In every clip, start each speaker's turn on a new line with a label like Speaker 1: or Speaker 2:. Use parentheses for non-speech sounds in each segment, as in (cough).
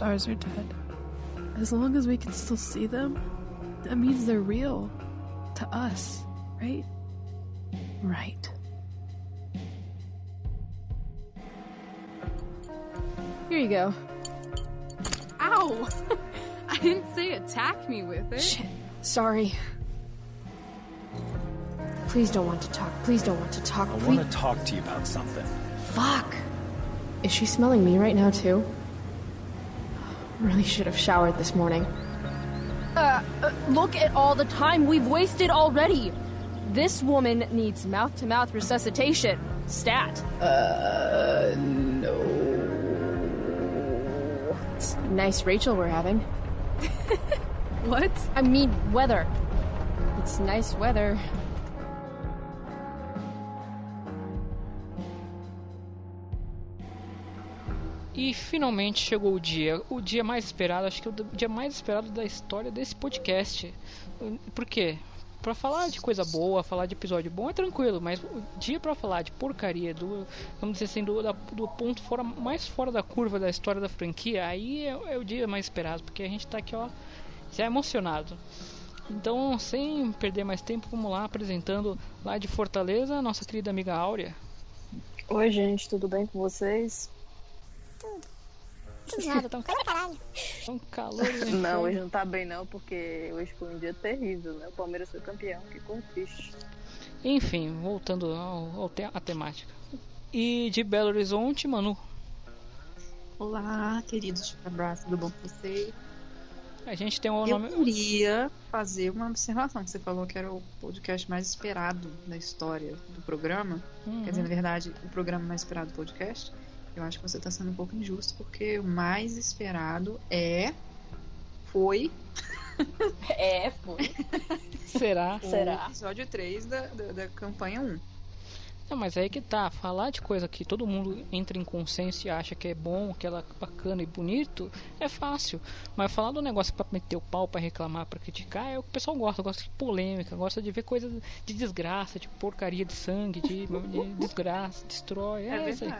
Speaker 1: matters if the stars are dead? As long as we can still see them, that means they're real. To us, right? Right. Here you go.
Speaker 2: Ow! (laughs) I didn't say attack me with it.
Speaker 3: Shit. Sorry. Please don't want to talk. Please don't want to talk.
Speaker 4: I
Speaker 3: Please.
Speaker 4: want to talk to you about something.
Speaker 3: Fuck. Is she smelling me right now, too? Really should have showered this morning.
Speaker 5: Uh, uh, look at all the time we've wasted already. This woman needs mouth to mouth resuscitation. Stat.
Speaker 3: Uh, no. It's nice Rachel we're having. (laughs)
Speaker 5: What? I mean, weather. It's nice weather.
Speaker 6: E finalmente chegou o dia, o dia mais esperado, acho que o dia mais esperado da história desse podcast. Por quê? Pra falar de coisa boa, falar de episódio bom é tranquilo, mas o dia pra falar de porcaria, do, vamos dizer assim, do, do ponto fora, mais fora da curva da história da franquia, aí é, é o dia mais esperado, porque a gente tá aqui, ó, já emocionado. Então, sem perder mais tempo, vamos lá apresentando lá de Fortaleza a nossa querida amiga Áurea.
Speaker 7: Oi, gente, tudo bem com vocês?
Speaker 6: Nada, tão caralho. Um calor.
Speaker 7: Não, hoje não tá bem não, porque hoje foi um dia terrível, né? O Palmeiras foi campeão, ficou triste.
Speaker 6: Enfim, voltando ao, ao te- à temática. E de Belo Horizonte, Manu.
Speaker 8: Olá, queridos, abraço, tudo bom com vocês?
Speaker 6: A gente tem o
Speaker 8: Eu
Speaker 6: nome.
Speaker 8: queria fazer uma observação. que Você falou que era o podcast mais esperado da história do programa.
Speaker 6: Uhum.
Speaker 8: Quer dizer, na verdade, o programa mais esperado do podcast. Eu acho que você está sendo um pouco injusto, porque o mais esperado é. Foi
Speaker 7: É, foi.
Speaker 6: Será?
Speaker 8: o episódio 3 da, da, da campanha 1.
Speaker 6: Não, mas aí que tá. Falar de coisa que todo mundo entra em consenso e acha que é bom, que ela é bacana e bonito, é fácil. Mas falar do negócio pra meter o pau, pra reclamar, pra criticar, é o que o pessoal gosta. Gosta de polêmica, gosta de ver coisa de desgraça, de porcaria de sangue, de, de desgraça, destrói. É,
Speaker 8: É
Speaker 6: isso aí.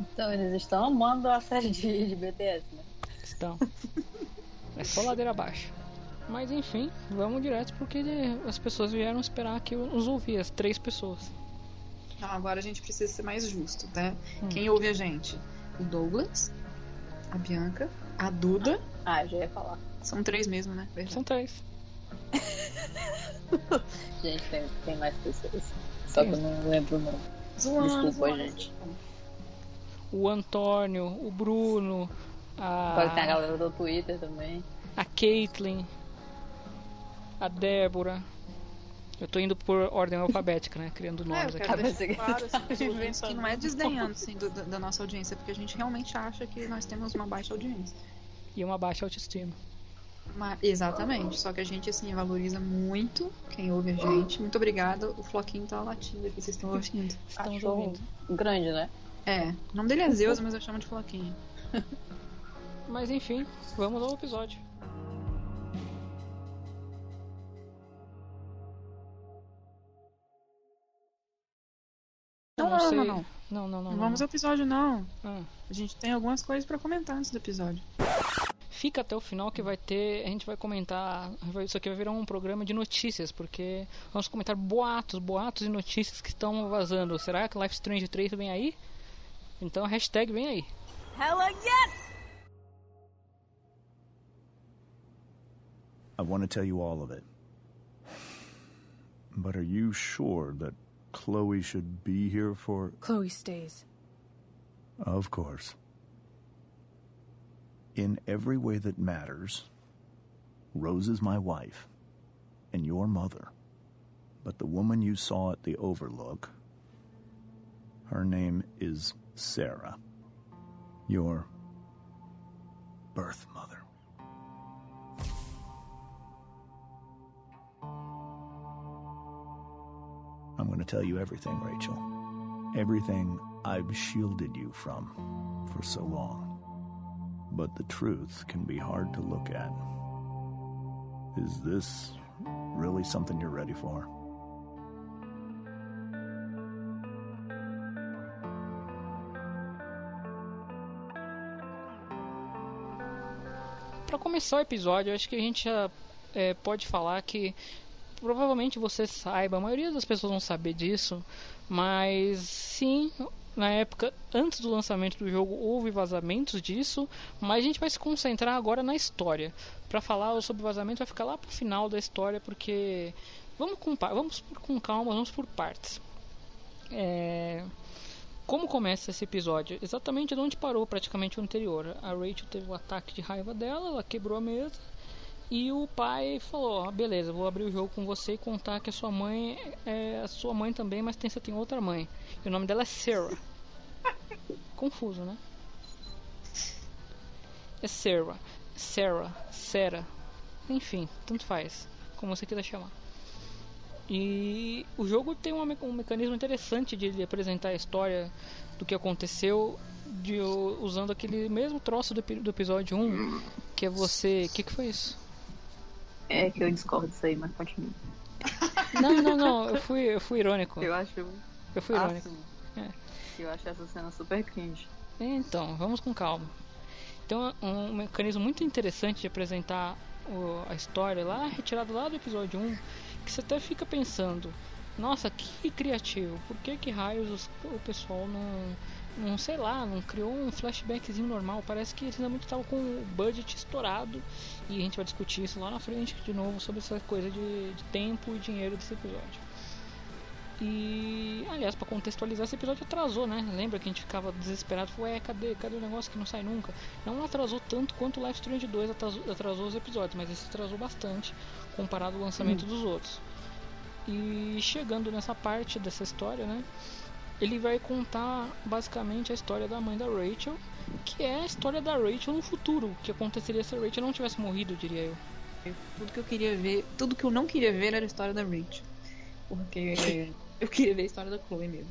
Speaker 7: Então, eles estão amando a série de, de BTS, né?
Speaker 6: Estão. É só ladeira abaixo. Mas enfim, vamos direto porque as pessoas vieram esperar que eu nos ouvir, as três pessoas.
Speaker 8: Não, agora a gente precisa ser mais justo, né?
Speaker 6: Hum.
Speaker 8: Quem ouve a gente? O Douglas, a Bianca, a Duda.
Speaker 7: Ah, já ia falar.
Speaker 8: São três mesmo, né? Verdade.
Speaker 6: São três. (laughs)
Speaker 7: Gente, tem, tem mais pessoas. Só que eu não lembro o nome.
Speaker 8: Zoando,
Speaker 7: Desculpa,
Speaker 8: zoando.
Speaker 7: gente.
Speaker 6: O Antônio, o Bruno,
Speaker 7: Agora tem a
Speaker 6: a,
Speaker 7: galera do Twitter também.
Speaker 6: a Caitlyn, a Débora. Eu tô indo por ordem alfabética, né? Criando
Speaker 8: É, eu
Speaker 6: nomes aqui.
Speaker 8: quero
Speaker 7: que-
Speaker 8: claro assim, que não é desdenhando (laughs) assim, do- da da nossa audiência, porque a gente realmente acha que nós temos uma baixa audiência.
Speaker 6: E uma baixa autoestima.
Speaker 8: Mas- exatamente, só que a gente assim valoriza muito quem ouve a gente. Muito obrigada, o Floquinho tá latindo aqui, vocês estão ouvindo.
Speaker 6: Estamos
Speaker 7: Achou
Speaker 6: ouvindo.
Speaker 7: grande, né?
Speaker 8: É, o nome dele é Zeus, mas eu chamo de Floquinho. (laughs)
Speaker 6: Mas enfim, vamos ao episódio.
Speaker 8: Não, não,
Speaker 6: sei.
Speaker 8: não, não.
Speaker 6: Não, não, não.
Speaker 8: Vamos ao episódio, não.
Speaker 6: Ah.
Speaker 8: A gente tem algumas coisas pra comentar antes do episódio.
Speaker 6: Fica até o final que vai ter. A gente vai comentar. Isso aqui vai virar um programa de notícias, porque vamos comentar boatos, boatos e notícias que estão vazando. Será que Life Strange 3 vem aí? Então a hashtag vem aí.
Speaker 5: Hella yes!
Speaker 4: I want to tell you all of it. But are you sure that Chloe should be here for.
Speaker 1: Chloe stays.
Speaker 4: Of course. In every way that matters, Rose is my wife and your mother. But the woman you saw at the Overlook, her name is Sarah. Your birth mother. I'm going to tell you everything, Rachel. Everything I've shielded you from for so long. But the truth can be hard to look at. Is this really something you're ready for?
Speaker 6: Começar o episódio, acho que a gente já é, pode falar que provavelmente você saiba, a maioria das pessoas vão saber disso, mas sim, na época antes do lançamento do jogo houve vazamentos disso, mas a gente vai se concentrar agora na história. Para falar sobre vazamento vai ficar lá pro final da história, porque vamos com, vamos com calma, vamos por partes. É... Como começa esse episódio? Exatamente de onde parou praticamente o anterior. A Rachel teve um ataque de raiva dela, ela quebrou a mesa e o pai falou: oh, beleza, vou abrir o jogo com você e contar que a sua mãe é a sua mãe também, mas tem, você tem outra mãe. E o nome dela é Sarah. (laughs) Confuso, né? É Sarah. Sarah. Sarah. Enfim, tanto faz. Como você quiser chamar. E o jogo tem um, um mecanismo interessante de apresentar a história do que aconteceu de, usando aquele mesmo troço do, do episódio 1, que é você. O que, que foi isso?
Speaker 7: É que eu discordo disso aí, mas continue.
Speaker 6: Não, não, não, (laughs) eu fui, eu fui irônico.
Speaker 7: Eu acho.
Speaker 6: Eu fui irônico.
Speaker 7: Ah, é. Eu acho essa cena super cringe.
Speaker 6: Então, vamos com calma. Então, um mecanismo muito interessante de apresentar o, a história lá, retirado lá do episódio 1, que você até fica pensando: nossa, que criativo, por que que raios os, o pessoal não não sei lá, não criou um flashbackzinho normal. Parece que eles realmente estavam com o budget estourado. E a gente vai discutir isso lá na frente de novo sobre essa coisa de, de tempo e dinheiro desse episódio. E, aliás, para contextualizar, esse episódio atrasou, né? Lembra que a gente ficava desesperado? Ué, cadê, cadê o negócio que não sai nunca? Não atrasou tanto quanto o Life Strange 2 atrasou, atrasou os episódios, mas esse atrasou bastante comparado ao lançamento hum. dos outros. E chegando nessa parte dessa história, né? ele vai contar basicamente a história da mãe da Rachel, que é a história da Rachel no futuro, o que aconteceria se a Rachel não tivesse morrido, diria eu.
Speaker 8: Tudo que eu queria ver, tudo que eu não queria ver era a história da Rachel. Porque eu queria ver a história da Chloe mesmo.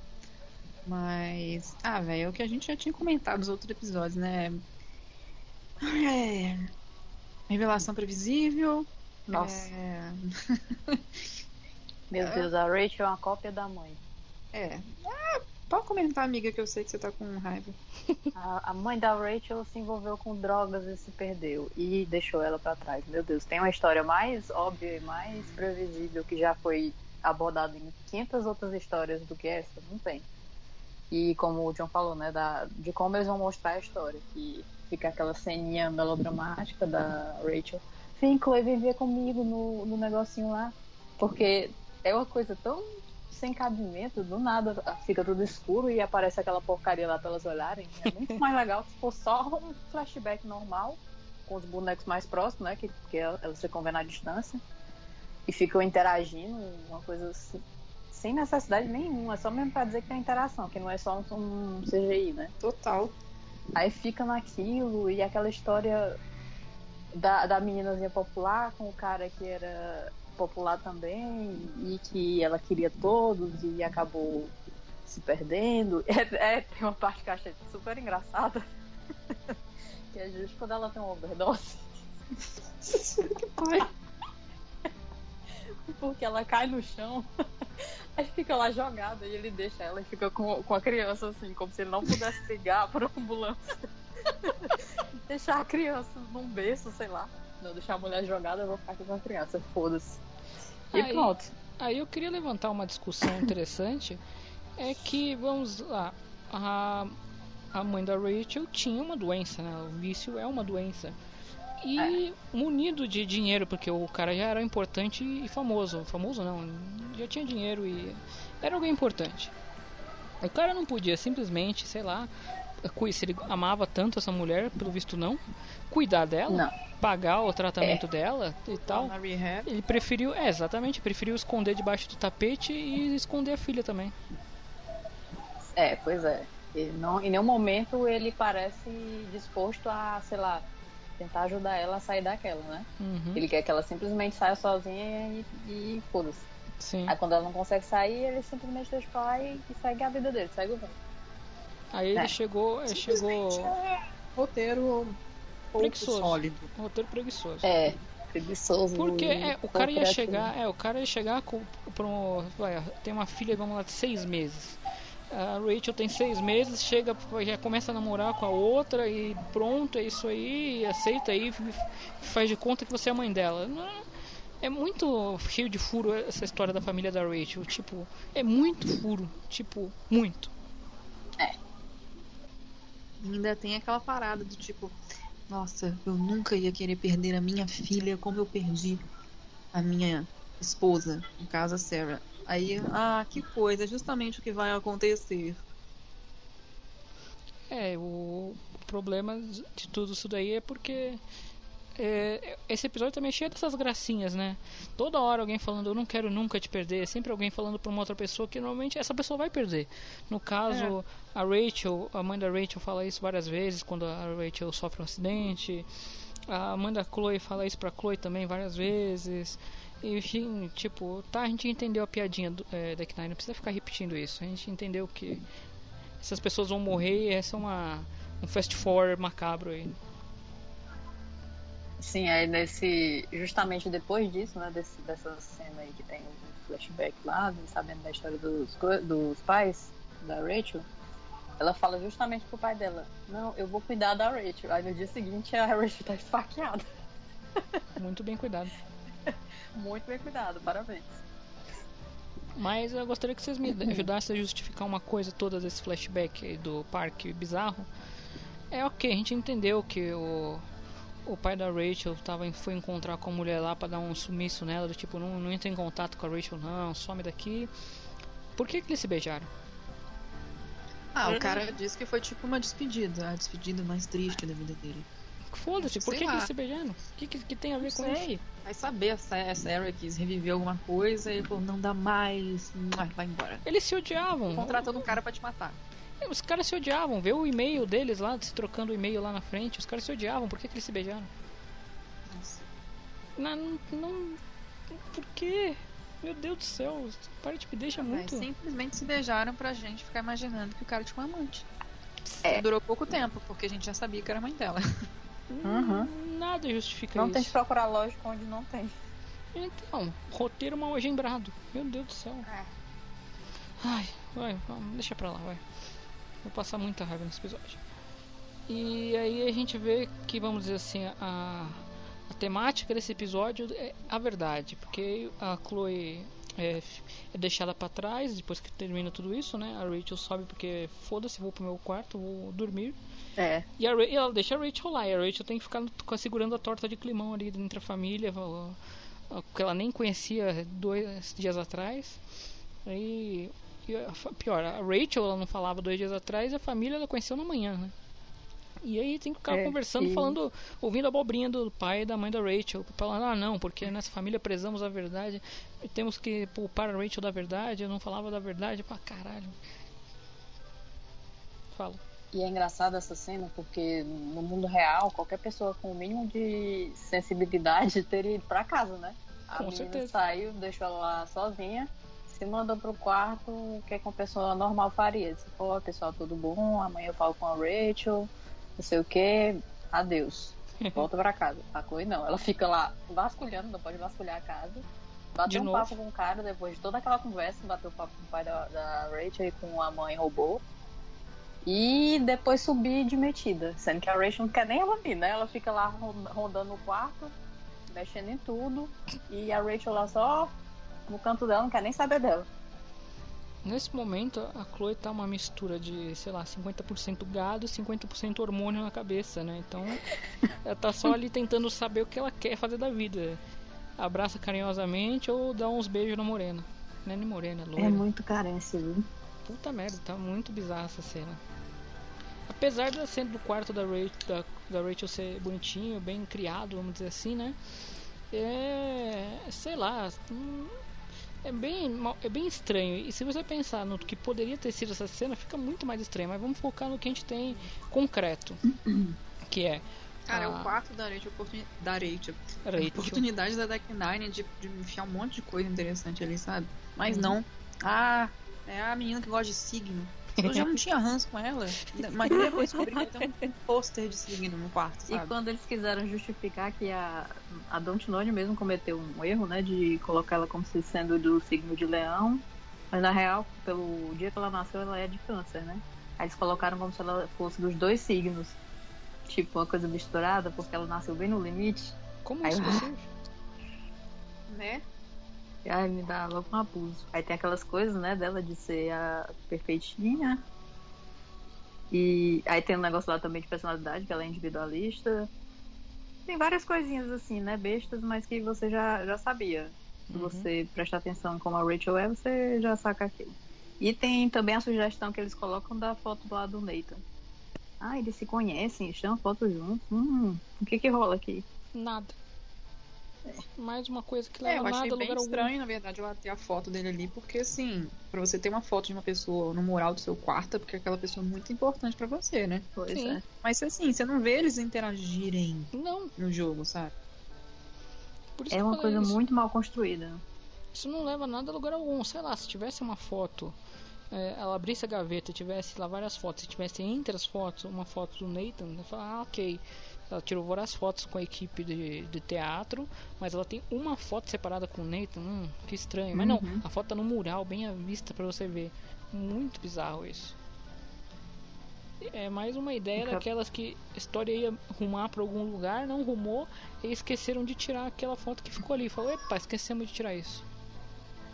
Speaker 8: Mas, ah, velho, é o que a gente já tinha comentado nos outros episódios, né? É... Revelação previsível.
Speaker 7: Nossa. É... (laughs) Meu Deus, a Rachel é uma cópia da mãe.
Speaker 8: É. Ah, pode comentar, amiga, que eu sei que você tá com raiva.
Speaker 7: A, a, mãe da Rachel se envolveu com drogas e se perdeu. E deixou ela para trás. Meu Deus, tem uma história mais óbvia e mais previsível que já foi abordada em 500 outras histórias do que essa? Não tem. E como o John falou, né, da, de como eles vão mostrar a história. Que fica aquela ceninha melodramática da Rachel. Vem, Chloe, ver comigo no, no negocinho lá. Porque é uma coisa tão sem cabimento, do nada fica tudo escuro e aparece aquela porcaria lá pra elas olharem. É muito (laughs) mais legal se for só um flashback normal, com os bonecos mais próximos, né? Que, que elas se convém na distância. E ficam interagindo, uma coisa assim, sem necessidade nenhuma, é só mesmo pra dizer que tem interação, que não é só um, um CGI, né?
Speaker 8: Total.
Speaker 7: Aí fica naquilo, e aquela história da, da meninazinha popular com o cara que era popular também e que ela queria todos e acabou se perdendo. (laughs) É, é tem uma parte que eu achei super engraçada. (laughs) que é justo quando ela tem uma overdose. que (laughs) pai. Porque ela cai no chão, aí fica lá jogada e ele deixa ela e fica com, com a criança assim, como se ele não pudesse ligar para ambulância. (laughs) deixar a criança num berço, sei lá. Não, deixar a mulher jogada, eu vou ficar com a criança, foda-se. E aí, pronto.
Speaker 6: Aí eu queria levantar uma discussão interessante. é que, vamos lá, a, a mãe da Rachel tinha uma doença, né? O vício é uma doença. E é. munido de dinheiro, porque o cara já era importante e famoso. Famoso não, já tinha dinheiro e era alguém importante. O cara não podia simplesmente, sei lá, se ele amava tanto essa mulher, pelo visto não, cuidar dela,
Speaker 7: não.
Speaker 6: pagar o tratamento é. dela e tal. Ele preferiu, é, exatamente, preferiu esconder debaixo do tapete e esconder a filha também.
Speaker 7: É, pois é. Ele não, em nenhum momento ele parece disposto a, sei lá, tentar ajudar ela a sair daquela, né? Uhum. Ele quer que ela simplesmente saia sozinha e, e foda-se. Aí quando ela não consegue sair, ele simplesmente deixa pra lá e, e segue a vida dele, segue o vento.
Speaker 6: Aí ele é. chegou. Ele chegou.
Speaker 8: É roteiro preguiçoso. Sólido.
Speaker 6: Roteiro preguiçoso.
Speaker 7: É, preguiçoso.
Speaker 6: Porque é, o cara ia chegar. É, o cara ia chegar com, com, tem uma filha, vamos lá, de seis meses. A Rachel tem seis meses, chega, já começa a namorar com a outra e pronto, é isso aí, aceita aí, faz de conta que você é a mãe dela. É muito cheio de furo essa história da família da Rachel. Tipo, é muito furo. Tipo, muito.
Speaker 8: É. ainda tem aquela parada do tipo, nossa, eu nunca ia querer perder a minha filha como eu perdi a minha esposa, no caso a Sarah. Aí, ah, que coisa, justamente o que vai acontecer.
Speaker 6: É, o problema de tudo isso daí é porque é, esse episódio também é cheio dessas gracinhas, né? Toda hora alguém falando, eu não quero nunca te perder. Sempre alguém falando pra uma outra pessoa que normalmente essa pessoa vai perder. No caso, é. a Rachel, a mãe da Rachel fala isso várias vezes quando a Rachel sofre um acidente. A mãe da Chloe fala isso pra Chloe também várias vezes. Enfim, tipo, tá, a gente entendeu a piadinha do, é, da Knight, não precisa ficar repetindo isso. A gente entendeu que essas pessoas vão morrer e essa é uma, um fast forward macabro aí.
Speaker 7: Sim, aí nesse. Justamente depois disso, né? Desse, dessa cena aí que tem um flashback lá, sabendo da história dos, dos pais da Rachel, ela fala justamente pro pai dela, não, eu vou cuidar da Rachel. Aí no dia seguinte a (laughs) Rachel tá esfaqueada.
Speaker 6: Muito bem cuidado. (laughs)
Speaker 7: Muito bem cuidado, parabéns.
Speaker 6: Mas eu gostaria que vocês me (clears throat) ajudassem a justificar uma coisa toda desse flashback do parque bizarro. É ok, a gente entendeu que o, o pai da Rachel tava, foi encontrar com a mulher lá para dar um sumiço nela, do tipo, não, não entra em contato com a Rachel não, some daqui. Por que, que eles se beijaram?
Speaker 8: Ah, o cara disse que foi tipo uma despedida, a despedida mais triste da vida dele.
Speaker 6: Foda-se, por que, que eles se beijaram? O que, que, que, tem a ver
Speaker 8: não
Speaker 6: com
Speaker 8: sei.
Speaker 6: isso?
Speaker 8: Vai saber, a Sarah quis reviver alguma coisa e falou, não dá mais, vai embora.
Speaker 6: Eles se odiavam.
Speaker 8: Contratando um cara para te matar.
Speaker 6: É, os caras se odiavam, vê o e-mail deles lá, se trocando o e-mail lá na frente, os caras se odiavam, por que, que eles se beijaram?
Speaker 8: Nossa.
Speaker 6: Não, não. Por quê? Meu Deus do céu, parte me deixa muito.
Speaker 8: Mas simplesmente se beijaram pra gente ficar imaginando que o cara tinha um amante.
Speaker 7: É.
Speaker 8: Durou pouco tempo, porque a gente já sabia que era mãe dela.
Speaker 7: Uhum.
Speaker 6: Nada justifica
Speaker 7: não
Speaker 6: isso.
Speaker 7: tem que procurar lógico onde não tem.
Speaker 6: Então, roteiro mal agembrado. Meu Deus do céu.
Speaker 7: É.
Speaker 6: Ai, vai, vamos, deixa pra lá, vai. Vou passar muita raiva nesse episódio. E aí a gente vê que, vamos dizer assim, a, a temática desse episódio é a verdade, porque a Chloe é, é deixada para trás depois que termina tudo isso, né? A Rachel sobe porque foda-se, vou pro meu quarto, vou dormir.
Speaker 7: É.
Speaker 6: E, a, e ela deixa a Rachel lá, e a Rachel tem que ficar segurando a torta de climão ali entre a família, que ela nem conhecia dois dias atrás. Aí, pior, a Rachel ela não falava dois dias atrás, e a família ela conheceu na manhã, né? E aí tem que ficar
Speaker 7: É,
Speaker 6: conversando,
Speaker 7: e-
Speaker 6: falando, ouvindo a abobrinha do pai e da mãe da Rachel, falando, ah não, porque nessa família prezamos a verdade, e temos que poupar a Rachel da verdade, eu não falava da verdade, pra caralho. Fala.
Speaker 7: E é engraçado essa cena porque no mundo real, qualquer pessoa com o mínimo de sensibilidade (laughs) teria ido pra casa, né? A
Speaker 6: Com
Speaker 7: menina
Speaker 6: certeza.
Speaker 7: saiu, deixou ela lá sozinha, se mandou pro quarto, o que, é que uma pessoa normal faria? Disse, pô, pessoal, tudo bom? Amanhã eu falo com a Rachel, não sei o que, adeus. (laughs) Volta pra casa. A Chloe não, ela fica lá vasculhando, não pode vasculhar a casa. Bateu um
Speaker 6: novo.
Speaker 7: papo com o cara depois de toda aquela conversa, bateu papo com o pai da, da Rachel e com a mãe robô. E depois subir de metida, sendo que a Rachel não quer nem ela vir, né? Ela fica lá ron- rondando o quarto, mexendo em tudo, e a Rachel lá só no canto dela, não quer nem saber dela.
Speaker 6: Nesse momento, a Chloe tá uma mistura de, sei lá, 50% gado e 50% hormônio na cabeça, né? Então, (laughs) ela tá só ali tentando saber o que ela quer fazer da vida. Abraça carinhosamente ou dá uns beijos na morena. Não é nem morena, é loira.
Speaker 7: muito carência, viu?
Speaker 6: Puta merda, tá muito bizarra essa cena. Apesar da cena do quarto da Rachel, da, da Rachel ser bonitinho, bem criado, vamos dizer assim, né? É. sei lá. hum, É bem, é bem estranho. E se você pensar no que poderia ter sido essa cena, fica muito mais estranho. Mas vamos focar no que a gente tem concreto. (clears throat) Que é.
Speaker 8: Cara, é
Speaker 6: a
Speaker 8: o quarto da Rachel, oportuni- da Rachel. A
Speaker 6: Rachel.
Speaker 8: oportunidade da Deck Nine de, de enfiar um monte de coisa interessante ali, sabe? Mas
Speaker 6: Uhum.
Speaker 8: não. Ah, é a menina que gosta de signo. Eu já não tinha ranço com ela. Mas depois descobri que tem um pôster de signo no quarto,
Speaker 7: E
Speaker 8: sabe?
Speaker 7: quando eles quiseram justificar que a, a Don't None mesmo cometeu um erro, né? De colocar ela como se sendo do signo de leão, Mas na real, pelo dia que ela nasceu, ela é de câncer, né? Aí eles colocaram como se ela fosse dos dois signos. Tipo, uma coisa misturada, porque ela nasceu bem no limite.
Speaker 6: Como
Speaker 7: Aí
Speaker 6: isso? (laughs)
Speaker 8: Né?
Speaker 7: Aí me dá logo um abuso. Aí tem aquelas coisas, né, dela de ser a perfeitinha. E aí tem um negócio lá também de personalidade, que ela é individualista. Tem várias coisinhas assim, né, bestas, mas que você já, já sabia. Se
Speaker 6: Uhum.
Speaker 7: você prestar atenção em como a Rachel é, você já saca aquilo. E tem também a sugestão que eles colocam da foto lá do Nathan. Ah, eles se conhecem, tiram foto juntos. Hum, o que que rola aqui?
Speaker 6: Nada. Mais uma coisa que
Speaker 8: É,
Speaker 6: leva
Speaker 8: eu achei
Speaker 6: nada a
Speaker 8: bem
Speaker 6: lugar algum.
Speaker 8: estranho, na verdade, ela ter a foto dele ali, porque assim, pra você ter uma foto de uma pessoa no mural do seu quarto, é porque aquela pessoa é muito importante pra você, né?
Speaker 7: Pois
Speaker 6: Sim.
Speaker 7: é.
Speaker 8: Mas assim, você não vê eles interagirem
Speaker 6: Não,
Speaker 8: no jogo, sabe?
Speaker 6: por isso
Speaker 7: É uma coisa
Speaker 6: isso.
Speaker 7: muito mal construída.
Speaker 6: Isso não leva nada a lugar algum. Sei lá, se tivesse uma foto, é, ela abrisse a gaveta e tivesse lá várias fotos, se tivesse entre as fotos uma foto do Nathan, eu falo, ah, ok. Ela tirou várias fotos com a equipe de, de teatro, mas ela tem uma foto separada com o Nathan. Hum, que estranho. Mas não, a foto tá no mural, bem à vista pra você ver. Muito bizarro isso. É mais uma ideia daquelas que a história ia rumar pra algum lugar, não rumou, e esqueceram de tirar aquela foto que ficou ali. Falou, epa, esquecemos de tirar isso.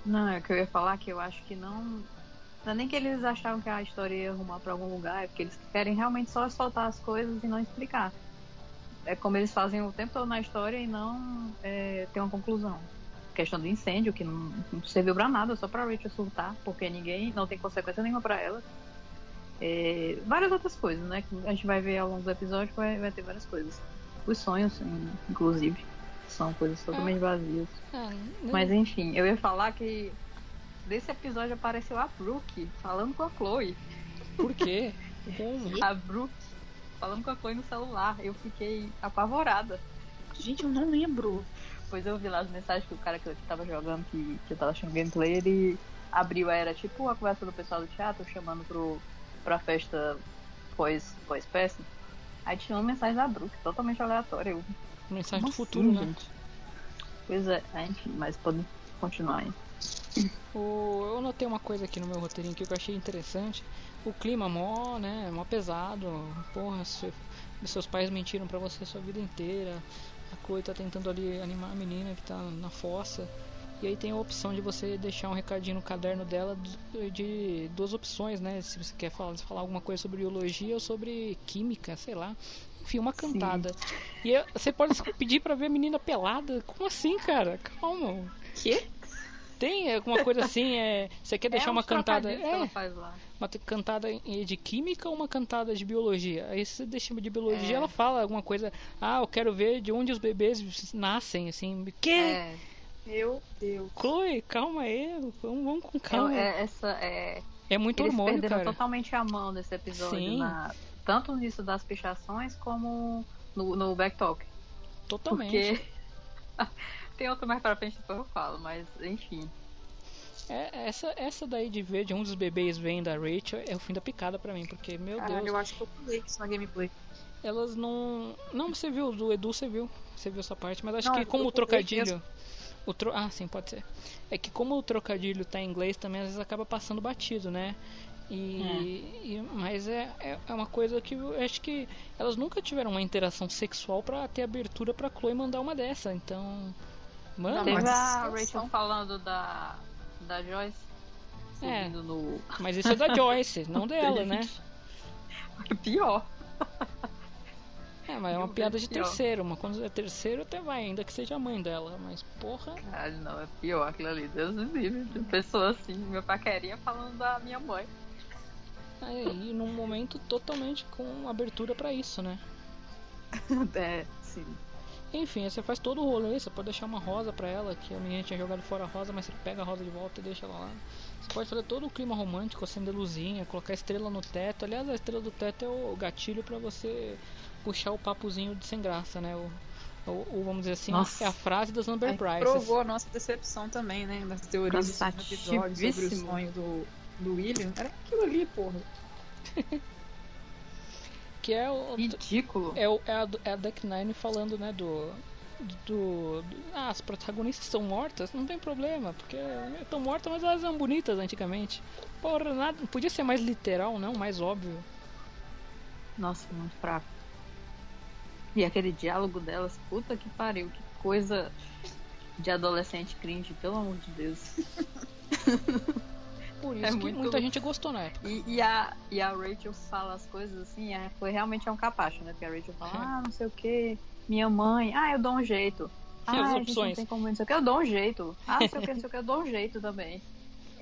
Speaker 7: Não, é que eu ia falar que eu acho que não. Não é nem que eles achavam que a história ia arrumar pra algum lugar, é porque eles querem realmente só soltar as coisas e não explicar. É como eles fazem o tempo todo na história e não é, tem uma conclusão. Questão do incêndio, que não, não serviu pra nada, só pra Rachel surtar, porque ninguém, não tem consequência nenhuma pra ela. É, várias outras coisas, né? Que a gente vai ver ao longo do episódio, vai, vai ter várias coisas. Os sonhos, inclusive, são coisas totalmente vazias.
Speaker 6: Ah,
Speaker 7: Mas enfim, eu ia falar que desse episódio apareceu a Brooke falando com a Chloe.
Speaker 6: Por quê? (laughs) Como?
Speaker 7: A Brooke falando com a Chloe no celular. Eu fiquei apavorada.
Speaker 8: Gente, eu não lembro.
Speaker 7: Depois eu vi lá as mensagens que o cara que eu tava jogando, que, que eu tava achando gameplay, ele abriu, era tipo a conversa do pessoal do teatro, chamando pro, pra festa pós- pós-peça. Aí tinha uma mensagem da Brooke, totalmente aleatória. Eu,
Speaker 6: Mensagem
Speaker 7: como
Speaker 6: do futuro,
Speaker 7: assim,
Speaker 6: né?
Speaker 7: gente? Pois é, enfim, mas pode continuar aí.
Speaker 6: O- eu notei uma coisa aqui no meu roteirinho que eu achei interessante. O clima mó, né, mó pesado. Porra, se- seus pais mentiram pra você a sua vida inteira. A Chloe tá tentando ali animar a menina que tá na fossa. E aí tem a opção de você deixar um recadinho no caderno dela de, de duas opções, né? Se você quer falar, falar alguma coisa sobre biologia ou sobre química, sei lá. Enfim, uma cantada. E é- você pode pedir pra ver a menina pelada. Como assim, cara? Calma.
Speaker 8: Quê?
Speaker 6: Tem alguma coisa assim, é. Você quer deixar
Speaker 7: é
Speaker 6: uma cantada.
Speaker 7: que ela
Speaker 6: É,
Speaker 7: faz lá.
Speaker 6: uma cantada em- de química ou uma cantada de biologia? Aí se você deixa de biologia,
Speaker 7: É.
Speaker 6: ela fala alguma coisa. Ah, eu quero ver de onde os bebês nascem, assim. Que?
Speaker 7: É,
Speaker 8: Meu Deus.
Speaker 6: Chloe, calma aí, vamos, vamos com calma.
Speaker 7: é,
Speaker 6: É,
Speaker 7: é essa é
Speaker 6: muito
Speaker 7: Eles
Speaker 6: hormônio,
Speaker 7: perderam
Speaker 6: cara.
Speaker 7: totalmente a mão nesse episódio,
Speaker 6: Sim.
Speaker 7: na- tanto nisso das pichações como no, no backtalk.
Speaker 6: Totalmente.
Speaker 7: Porque tem outro mais pra frente depois eu falo, mas enfim.
Speaker 6: É, essa, essa daí de ver de onde os bebês vêm da Rachel é o fim da picada pra mim, porque, meu
Speaker 8: Caralho,
Speaker 6: Deus,
Speaker 8: eu acho que eu pulei isso na gameplay.
Speaker 6: elas não. Não, você viu, do Edu você viu. Você viu essa parte, mas acho
Speaker 8: Não,
Speaker 6: que como o trocadilho. O tro... Ah, sim, pode ser. É que como o trocadilho tá em inglês também, às vezes acaba passando batido, né? E, e- mas é, é, é uma coisa que eu acho que elas nunca tiveram uma interação sexual pra ter abertura pra Chloe mandar uma dessa. Então, mano,
Speaker 7: Teve
Speaker 8: mas
Speaker 7: a. Rachel falando da, da Joyce
Speaker 6: É.
Speaker 7: no.
Speaker 6: mas isso é da Joyce, (laughs) não dela, né?
Speaker 7: Pior.
Speaker 6: É, mas é uma
Speaker 7: Mil
Speaker 6: piada de
Speaker 7: pior.
Speaker 6: terceiro, mas quando é terceiro até vai, ainda que seja a mãe dela, mas porra.
Speaker 7: Caralho, não, é pior aquilo ali. Deus me livre. De pessoa assim, meu paquerinha falando da minha mãe.
Speaker 6: Aí, num momento totalmente com abertura pra isso, né? (laughs)
Speaker 7: É, sim.
Speaker 6: Enfim, você faz todo o rolê, você pode deixar uma rosa pra ela, que a menina tinha jogado fora a rosa, mas você pega a rosa de volta e deixa ela lá. Você pode fazer todo o clima romântico, acender luzinha, colocar estrela no teto. Aliás, a estrela do teto é o gatilho pra você puxar o papozinho de sem graça, né? O, o, o- vamos dizer assim,
Speaker 7: Nossa.
Speaker 6: é a frase das Number
Speaker 8: Aí
Speaker 6: Prices.
Speaker 8: provou a nossa decepção também, né? Das teorias do segundo episódio sobre o sonho do, do William. Era aquilo ali, porra. (laughs)
Speaker 6: Que é o.
Speaker 7: Ridículo.
Speaker 6: É, o, é, a, é a Duck Nine falando, né, do, do, do- ah, as protagonistas são mortas, não tem problema, porque estão mortas, mas elas eram bonitas antigamente. Porra, nada, podia ser mais literal, não, mais óbvio.
Speaker 7: Nossa, muito fraco. E aquele diálogo delas, puta que pariu, que coisa de adolescente cringe, pelo amor de Deus. (laughs)
Speaker 6: Por isso
Speaker 7: É
Speaker 6: que
Speaker 7: muito-
Speaker 6: muita gente gostou na época.
Speaker 7: E, e a, e a Rachel fala as coisas assim, é, foi realmente é um capacho, né? Porque a Rachel fala, ah, não sei o que, minha mãe, ah, eu dou um jeito. Ah,
Speaker 6: As
Speaker 7: gente não
Speaker 6: opções.
Speaker 7: tem como, não sei o que, eu dou um jeito. Ah, não sei o que, não sei o que, eu dou um jeito também.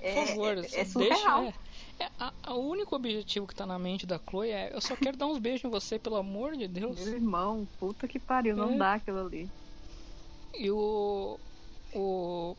Speaker 7: É,
Speaker 6: Por favor,
Speaker 7: é, é surreal.
Speaker 6: deixa. É, é, a- a- o único objetivo que tá na mente da Chloe é: eu só quero dar uns beijos em você, pelo amor de Deus.
Speaker 7: Meu irmão, puta que pariu,
Speaker 6: É.
Speaker 7: não dá aquilo ali.
Speaker 6: E o. o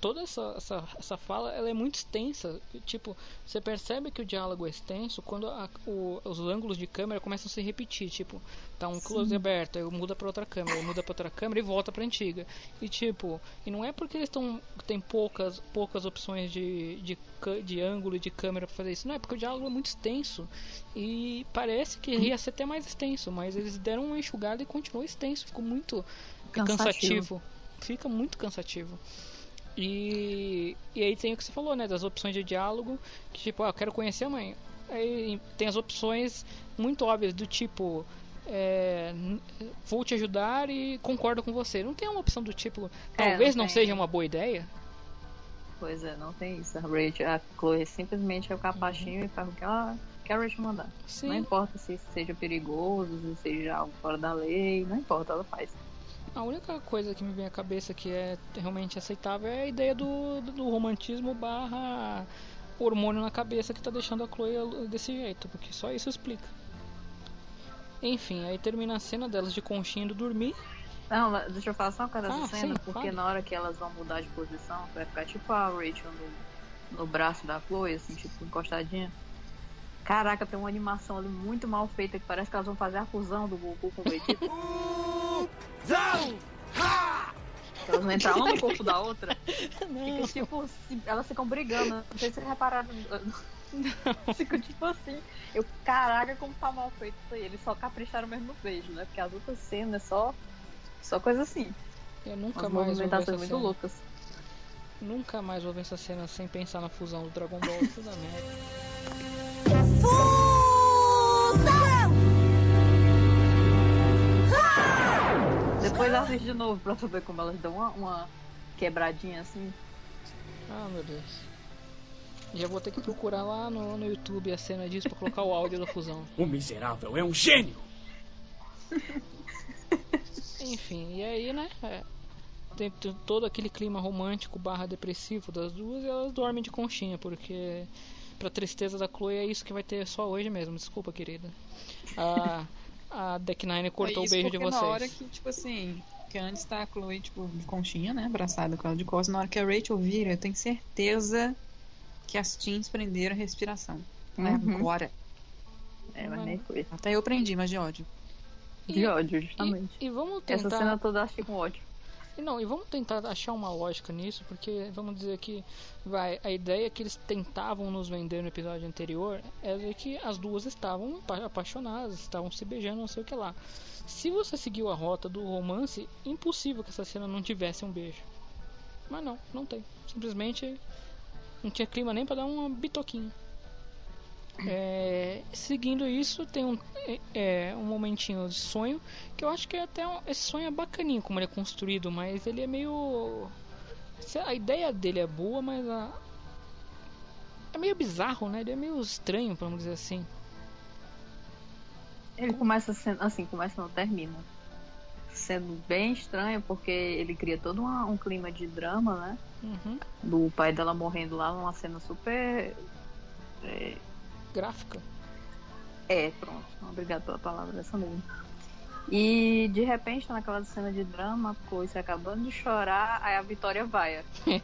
Speaker 6: toda essa, essa, essa fala ela é muito extensa. Tipo, você percebe que o diálogo é extenso quando a- o- os ângulos de câmera começam a se repetir. Tipo, tá um close aberto, aí muda pra outra câmera, muda pra outra câmera e volta pra antiga. E tipo, e não é porque eles estão tem poucas, poucas opções de, de, de ângulo e de câmera pra fazer isso. Não, é porque o diálogo é muito extenso. E parece que ia ser até mais extenso, mas eles deram uma enxugada e continuou extenso. Ficou muito
Speaker 7: Cansativo.
Speaker 6: cansativo. Fica muito cansativo. E, e aí tem o que você falou, né? Das opções de diálogo. Que tipo, ah, eu quero conhecer a mãe. Aí tem as opções muito óbvias do tipo. é, vou te ajudar e concordo com você. Não tem uma opção do tipo.
Speaker 7: É,
Speaker 6: Talvez
Speaker 7: não
Speaker 6: não,
Speaker 7: tem.
Speaker 6: seja uma boa ideia.
Speaker 7: Pois é, não tem isso. A Rachel, a Chloe simplesmente é o capachinho e faz o que ela quer Rachel mandar.
Speaker 6: Sim.
Speaker 7: Não importa se seja perigoso, se seja algo fora da lei, não importa, ela faz.
Speaker 6: A única coisa que me vem à cabeça que é realmente aceitável é a ideia do, do, do romantismo barra hormônio na cabeça que tá deixando a Chloe desse jeito, porque só isso explica. Enfim, aí termina a cena delas de conchinha indo dormir.
Speaker 7: Não, deixa eu falar só uma coisa dessa
Speaker 6: Ah,
Speaker 7: cena,
Speaker 6: sim,
Speaker 7: porque
Speaker 6: fala.
Speaker 7: na hora que elas vão mudar de posição, vai ficar tipo a Rachel no, no braço da Chloe, assim, tipo, encostadinha. Caraca, tem uma animação ali muito mal feita que parece que elas vão fazer a fusão do Goku com o Vegeta. (laughs) elas vão entrar uma no corpo da outra. (laughs) Fica tipo, se- elas ficam brigando. Não sei se vocês repararam. (laughs) Fica tipo assim. Eu, caraca, como tá mal feito isso aí. Eles só capricharam mesmo no beijo, né? Porque as outras cenas é só. Só coisa assim.
Speaker 6: Eu nunca
Speaker 7: Umas
Speaker 6: mais vou ver essa
Speaker 7: movimentações muito
Speaker 6: cena.
Speaker 7: loucas.
Speaker 6: Nunca mais vou ver essa cena sem pensar na fusão do Dragon Ball. Puta merda.
Speaker 7: Depois assiste de novo pra saber como elas dão uma, uma quebradinha assim.
Speaker 6: Ah, meu Deus. Já vou ter que procurar lá no, no YouTube a cena disso pra colocar o áudio da fusão. (laughs)
Speaker 9: O miserável é um gênio!
Speaker 6: Enfim, e aí, né? é, tem todo aquele clima romântico barra depressivo das duas e elas dormem de conchinha, porque pra tristeza da Chloe é isso que vai ter só hoje mesmo. Desculpa, querida. A, a Deck Nine cortou
Speaker 8: É
Speaker 6: o beijo de
Speaker 8: porque
Speaker 6: vocês.
Speaker 8: na hora que, tipo assim, que antes tá a Chloe, tipo, de conchinha, né? Abraçada com ela de costas. Na hora que a Rachel vira, eu tenho certeza que as teens prenderam a respiração. É
Speaker 7: Uhum.
Speaker 8: agora.
Speaker 7: É, mas nem foi.
Speaker 8: Até eu prendi, mas de ódio.
Speaker 7: De
Speaker 6: E-
Speaker 7: ódio, justamente.
Speaker 6: E, e vamos
Speaker 7: Essa
Speaker 6: tentar.
Speaker 7: cena toda eu achei com ódio.
Speaker 6: E Não, e vamos tentar achar uma lógica nisso, porque vamos dizer que vai, a ideia que eles tentavam nos vender no episódio anterior é que as duas estavam apa- apaixonadas, estavam se beijando, não sei o que lá. Se você seguiu a rota do romance, impossível que essa cena não tivesse um beijo. Mas não, não tem. Simplesmente não tinha clima nem pra dar uma bitoquinha. É, seguindo isso, tem um, é, é, um momentinho de sonho que eu acho que é até um- esse sonho é bacaninho como ele é construído, mas ele é meio. A ideia dele é boa, mas a. É meio bizarro, né? Ele é meio estranho, vamos dizer assim.
Speaker 7: Ele começa sendo assim, começa não termina. Sendo bem estranho, porque ele cria todo uma- um clima de drama, né?
Speaker 6: Uhum.
Speaker 7: Do pai dela morrendo lá numa cena super. É,
Speaker 6: Gráfica.
Speaker 7: é, pronto. Obrigado pela palavra essa mesmo. E de repente, naquela cena de drama, coisa acabando de chorar, aí a Vitória vai. (laughs)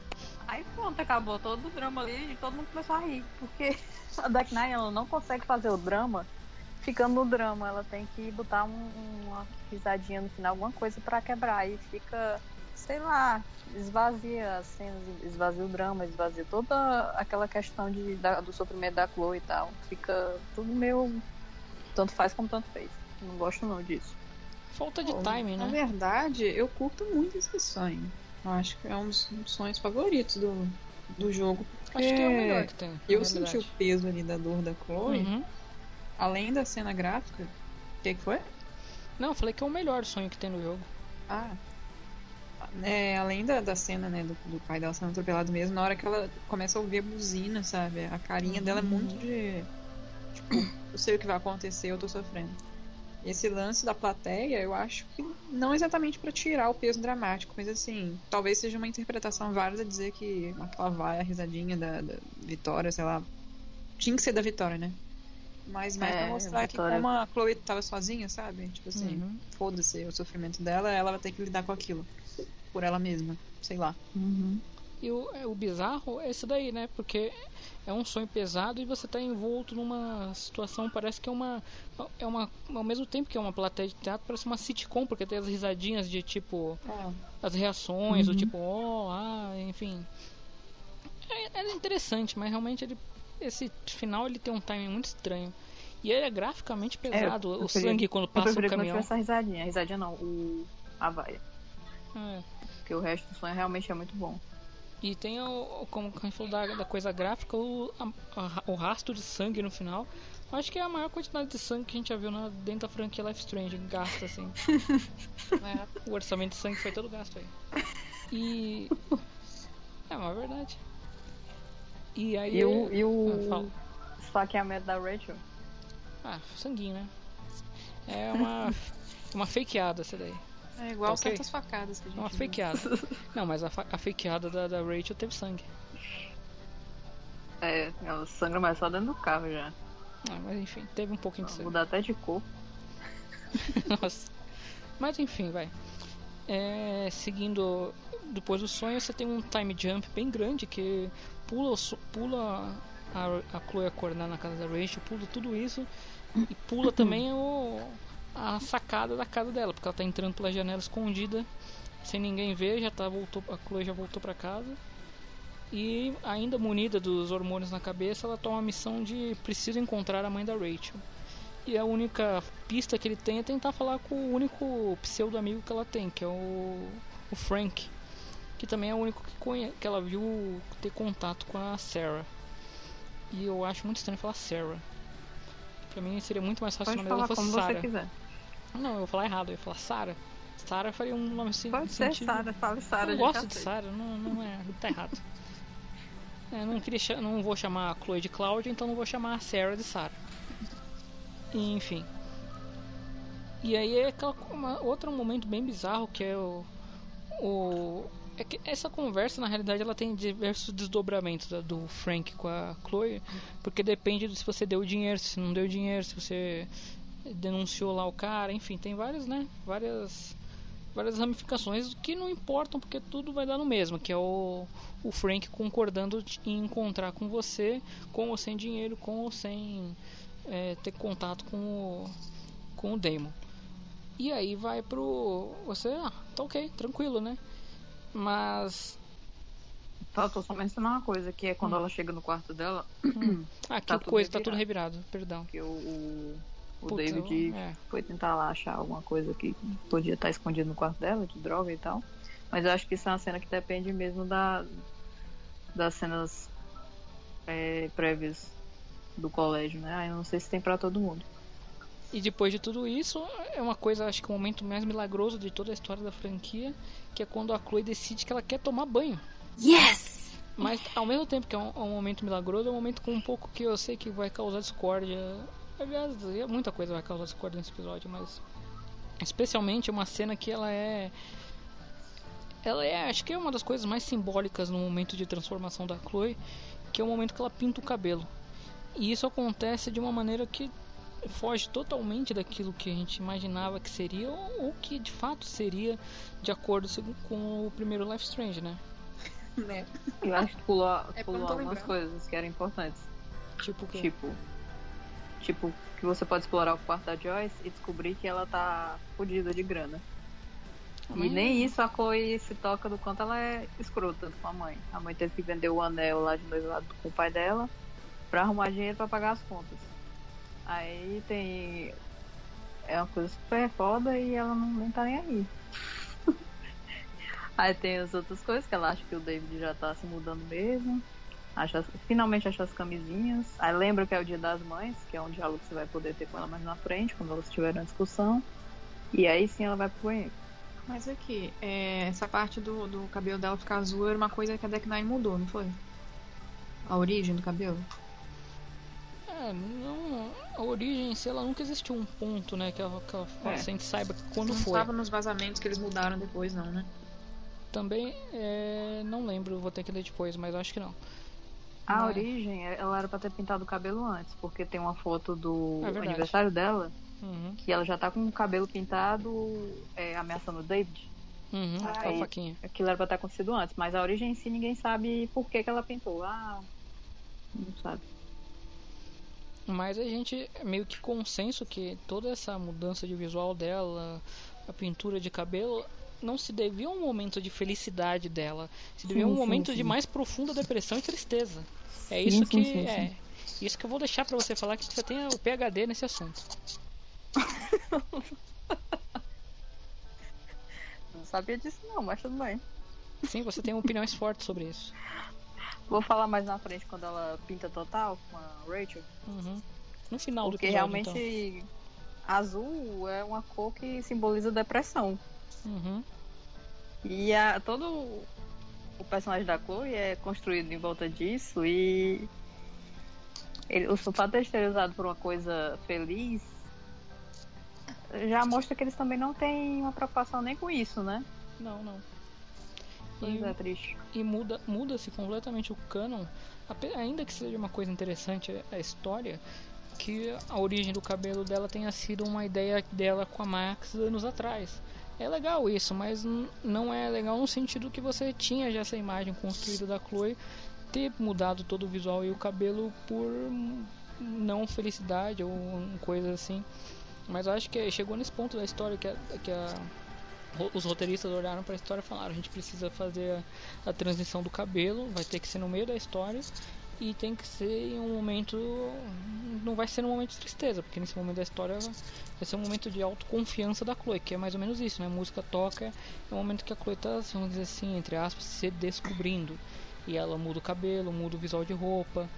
Speaker 7: aí pronto, acabou todo o drama ali e todo mundo começou a rir. Porque a Dark Knight ela não consegue fazer o drama ficando no drama. Ela tem que botar um- uma risadinha no final, alguma coisa pra quebrar. E fica, sei lá, esvazia as cenas, esvazia o drama, esvazia toda aquela questão de, da- do sofrimento da Chloe e tal. Fica tudo meio. Tanto faz como tanto fez. Não gosto não disso.
Speaker 6: Falta de timing,
Speaker 8: Na
Speaker 6: né?
Speaker 8: verdade, eu curto muito esse sonho. Eu acho que é um dos, um dos sonhos favoritos do, do jogo.
Speaker 6: Acho que é o melhor que tem. na
Speaker 8: Eu senti o peso ali da dor da Chloe.
Speaker 6: Uhum.
Speaker 8: Além da cena gráfica. O que, que foi?
Speaker 6: Não, eu falei que é o melhor sonho que tem no jogo.
Speaker 8: Ah. É, além da, da cena, né, do, do pai dela sendo atropelado mesmo, na hora que ela começa a ouvir a buzina, sabe? A carinha dela é muito de. Tipo, eu sei o que vai acontecer, eu tô sofrendo. Esse lance da plateia, eu acho que não exatamente pra tirar o peso dramático, mas assim, talvez seja uma interpretação válida dizer que aquela vai, a risadinha da, da Vitória, sei lá, tinha que ser da Vitória, né? Mas mais pra
Speaker 7: É,
Speaker 8: mostrar que como a Chloe tava sozinha, sabe? Tipo assim,
Speaker 6: Uhum.
Speaker 8: foda-se o sofrimento dela, ela vai ter que lidar com aquilo. Por ela mesma, sei lá.
Speaker 6: E o, é, o bizarro é isso daí, né? Porque é um sonho pesado e você tá envolto numa situação, parece que é uma. É uma. Ao mesmo tempo que é uma plateia de teatro, parece uma sitcom, porque tem as risadinhas de tipo. As reações, do tipo, oh, ah, enfim. É, é interessante, mas realmente ele. Esse final ele tem um timing muito estranho. E ele é graficamente pesado.
Speaker 7: eu
Speaker 6: o sangue quando
Speaker 7: Eu
Speaker 6: passa o caminhão.
Speaker 7: tivesse a risadinha. A risadinha não, o... a vaia.
Speaker 6: É.
Speaker 7: Porque o resto do sonho realmente é muito bom.
Speaker 6: E tem o, como a gente falou da, da coisa gráfica, o, a- o rastro de sangue no final. Eu Acho que é a maior quantidade de sangue que a gente já viu na, dentro da franquia Life Strange, gasta assim. (laughs) É, o orçamento de sangue foi todo gasto aí. E. É uma verdade. E aí.
Speaker 7: E o, e
Speaker 6: Ah,
Speaker 7: o
Speaker 6: fala.
Speaker 7: esfaqueamento da Rachel?
Speaker 6: Ah, sanguinho, né? É uma. uma fakeada essa daí.
Speaker 8: É igual
Speaker 6: Ok.
Speaker 8: certas facadas que a gente
Speaker 6: É uma
Speaker 8: viu.
Speaker 6: fakeada. (laughs) Não, mas a, fa- a fakeada da, da Rachel teve sangue.
Speaker 7: É, ela sangra mais só dentro do carro já.
Speaker 6: Ah, mas enfim, teve um pouquinho de sangue.
Speaker 7: Muda até de cor. (laughs)
Speaker 6: Nossa. Mas enfim, vai. É, seguindo depois do sonho, você tem um time jump bem grande que pula, pula a, a Chloe acordar na casa da Rachel, pula tudo isso e pula (laughs) também o, a sacada da casa dela, porque ela tá entrando pela janela escondida, sem ninguém ver, já tá voltou, a Chloe já voltou para casa. E ainda munida dos hormônios na cabeça, ela toma a missão de preciso encontrar a mãe da Rachel. E a única pista que ele tem é tentar falar com o único pseudo amigo que ela tem, que é o, o Frank, que também é o único que, conhe que ela viu ter contato com a Sarah. E eu acho muito estranho falar Sarah. Pra mim seria muito mais fácil
Speaker 7: Pode
Speaker 6: se o nome
Speaker 7: falar
Speaker 6: dela fosse
Speaker 7: como você
Speaker 6: Sarah.
Speaker 7: quiser.
Speaker 6: Não, eu vou falar errado, eu ia falar Sarah. Sarah faria um nome assim.
Speaker 7: Pode ser. Sarah, fala Sarah.
Speaker 6: Eu gosto de. Sarah, não, não é, tá errado. É, não, queria, não vou chamar a Chloe de Cláudia, então não vou chamar a Sarah de Sarah. E, Enfim. E aí é aquela, uma, outro momento bem bizarro que é o. o é que essa conversa, na realidade, ela tem diversos desdobramentos da- do Frank com a Chloe, porque depende de se você deu dinheiro, se não deu dinheiro, se você denunciou lá o cara, enfim, tem várias, né? Várias várias ramificações que não importam porque tudo vai dar no mesmo, que é o, o Frank concordando em encontrar com você, com ou sem dinheiro, com ou sem é, ter contato com o, com o Damon. E aí vai pro. Você, ah, tá ok, tranquilo, né? Mas.
Speaker 7: Faltou só mencionar uma coisa, que é quando ela chega no quarto dela,
Speaker 6: Ah, (clears throat) que
Speaker 7: Tá
Speaker 6: coisa, tá tudo revirado, perdão.
Speaker 7: que o, o,
Speaker 6: Puta,
Speaker 7: David
Speaker 6: é.
Speaker 7: foi tentar lá achar alguma coisa que podia estar escondido no quarto dela, de droga e tal. Mas eu acho que isso é uma cena que depende mesmo da, das cenas é, prévias do colégio, né? Aí eu não sei se tem pra todo mundo.
Speaker 6: E depois de tudo isso, é uma coisa, acho que o momento mais milagroso de toda a história da franquia, que é quando a Chloe decide que ela quer tomar banho.
Speaker 2: Yes!
Speaker 6: Mas ao mesmo tempo que é um, é um momento milagroso, é um momento com um pouco que eu sei que vai causar discórdia. Aliás, é muita coisa vai causar discórdia nesse episódio, mas especialmente é uma cena que ela é ela é, acho que é uma das coisas mais simbólicas no momento de transformação da Chloe, que é o momento que ela pinta o cabelo. E isso acontece de uma maneira que foge totalmente daquilo que a gente imaginava que seria ou, que de fato seria de acordo com o primeiro Life Strange, né? (laughs)
Speaker 8: Né?
Speaker 7: Eu acho que pulou,
Speaker 8: É,
Speaker 7: pulou
Speaker 8: tô
Speaker 7: algumas
Speaker 8: lembrando.
Speaker 7: coisas que eram importantes.
Speaker 6: Tipo que
Speaker 7: Tipo, tipo, que você pode explorar o quarto da Joyce e descobrir que ela tá fodida de grana. E
Speaker 6: Mas-
Speaker 7: nem isso a Chloe se toca do quanto ela é escrota com a mãe. A mãe teve que vender o anel lá de noivado com o pai dela pra arrumar dinheiro pra pagar as contas. Aí tem é uma coisa super foda e ela não nem tá nem aí. (laughs) aí tem as outras coisas que ela acha que o David já tá se mudando mesmo. Acha, finalmente acha as camisinhas. Aí lembra que é o dia das mães, que é um diálogo que você vai poder ter com ela mais na frente, quando elas tiverem uma discussão. E aí sim ela vai pro banheiro.
Speaker 8: Mas aqui, é, essa parte do, do cabelo dela ficar azul era uma coisa que a Deck Nine mudou, não foi? A origem do cabelo?
Speaker 6: É, não, a origem em si, ela nunca existiu um ponto, né? Que, ela, que ela,
Speaker 8: É.
Speaker 6: a gente saiba quando
Speaker 8: não
Speaker 6: foi.
Speaker 8: estava nos vazamentos que eles mudaram depois, não, né?
Speaker 6: Também, é, não lembro, vou ter que ler depois, mas acho que não.
Speaker 7: A
Speaker 6: Mas-
Speaker 7: origem, ela era pra ter pintado o cabelo antes, porque tem uma foto do
Speaker 6: É
Speaker 7: aniversário dela,
Speaker 6: Uhum,
Speaker 7: que ela já tá com o cabelo pintado é, ameaçando o David.
Speaker 6: uhum, com a
Speaker 7: Aí-
Speaker 6: faquinha.
Speaker 7: Aquilo era pra ter acontecido antes, mas a origem em si ninguém sabe por que, que ela pintou. Ah, não sabe.
Speaker 6: Mas a gente é meio que consenso que toda essa mudança de visual dela, a pintura de cabelo, não se devia a um momento de felicidade dela, se devia a um
Speaker 7: Sim,
Speaker 6: momento
Speaker 7: sim.
Speaker 6: de mais profunda depressão e tristeza. É isso
Speaker 7: sim,
Speaker 6: que é. Isso que eu vou deixar pra você falar que você tem o PhD nesse assunto. (laughs)
Speaker 7: Não sabia disso não, mas tudo bem.
Speaker 6: Sim, você tem opiniões fortes sobre isso.
Speaker 7: Vou falar mais na frente quando ela pinta total com a Rachel.
Speaker 6: Uhum. No final do
Speaker 7: Porque
Speaker 6: episódio,
Speaker 7: realmente
Speaker 6: então.
Speaker 7: azul é uma cor que simboliza depressão.
Speaker 6: Uhum.
Speaker 7: E a, todo o personagem da Chloe é construído em volta disso e ele, o fato de ter usado por uma coisa feliz já mostra que eles também não têm uma preocupação nem com isso, né?
Speaker 6: Não, não.
Speaker 7: Pois
Speaker 6: E-
Speaker 7: é, triste.
Speaker 6: e muda muda-se completamente o canon ainda que seja uma coisa interessante a história que a origem do cabelo dela tenha sido uma ideia dela com a Max anos atrás é legal isso mas não é legal no sentido que você tinha já essa imagem construída da Chloe ter mudado todo o visual e o cabelo por não felicidade ou coisa assim. Mas eu acho que chegou nesse ponto da história que a, que a os roteiristas olharam para a história e falaram: a gente precisa fazer a, a transição do cabelo, vai ter que ser no meio da história e tem que ser em um momento. Não vai ser num momento de tristeza, porque nesse momento da história vai ser um momento de autoconfiança da Chloe, que é mais ou menos isso, né? A música toca, é o momento que a Chloe tá, vamos dizer assim, entre aspas, se descobrindo. E ela muda o cabelo, muda o visual de roupa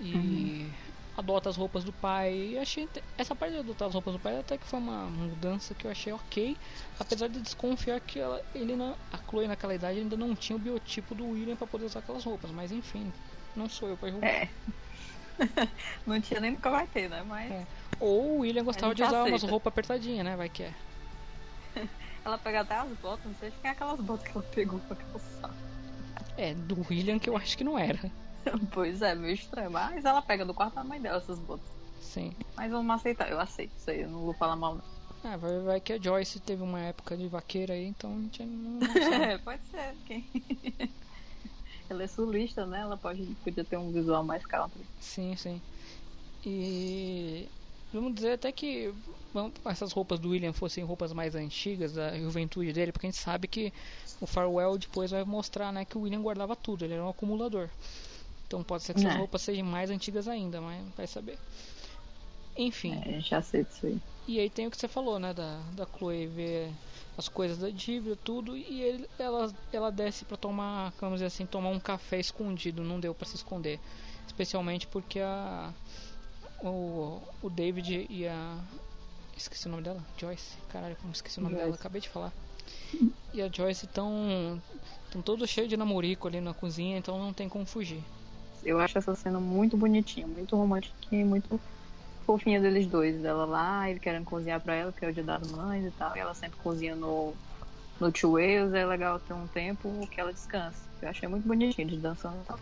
Speaker 6: e adota as roupas do pai. E achei essa parte de adotar as roupas do pai até que foi uma mudança que eu achei ok, apesar de desconfiar que ela, ele na, a Chloe naquela idade ainda não tinha o biotipo do William para poder usar aquelas roupas, mas enfim, não sou eu para julgar.
Speaker 7: É. (laughs) Não tinha nem nunca vai ter, né? Mas
Speaker 6: É. Ou o William gostava de usar umas
Speaker 7: aceita.
Speaker 6: roupas apertadinhas, né? Vai que é. (laughs)
Speaker 7: ela pega até as botas, não sei se é aquelas botas que ela pegou pra calçar.
Speaker 6: É, do William que eu acho que não era. (laughs)
Speaker 7: Pois é, meio estranho. Mas ela pega do quarto da mãe dela essas botas.
Speaker 6: Sim.
Speaker 7: Mas vamos aceitar, eu aceito isso aí, eu não vou falar mal não.
Speaker 6: Ah, vai, vai que a Joyce teve uma época de vaqueira aí, então a gente não.
Speaker 7: É, pode ser. Quem... ela é sulista, né? Ela pode, podia ter um visual mais country.
Speaker 6: Sim, sim. E vamos dizer até que vamos- essas roupas do William fossem roupas mais antigas da juventude dele, porque a gente sabe que o Farwell depois vai mostrar né, que o William guardava tudo, ele era um acumulador. Então pode ser que essas
Speaker 7: É.
Speaker 6: roupas sejam mais antigas ainda, mas vai saber. Enfim.
Speaker 7: É, a gente aceita isso aí.
Speaker 6: E aí tem o que você falou, né, da, da Chloe ver as coisas da dívida, tudo, e ele, ela, ela desce pra tomar, vamos dizer assim, tomar um café escondido, não deu pra se esconder. Especialmente porque a o, o David e a esqueci o nome dela, Joyce. Caralho, como esqueci o nome dela,
Speaker 7: Joyce.
Speaker 6: acabei de falar. E a Joyce estão estão todos cheios de namorico ali na cozinha, então não tem como fugir.
Speaker 7: Eu acho essa cena muito bonitinha, muito romântica e muito fofinha deles dois. Ela lá, ele querendo cozinhar pra ela, que é o dia das mães e tal. E ela sempre cozinha no, no Two Wales. É legal ter um tempo que ela descansa. Eu achei muito bonitinho eles dançando e tal.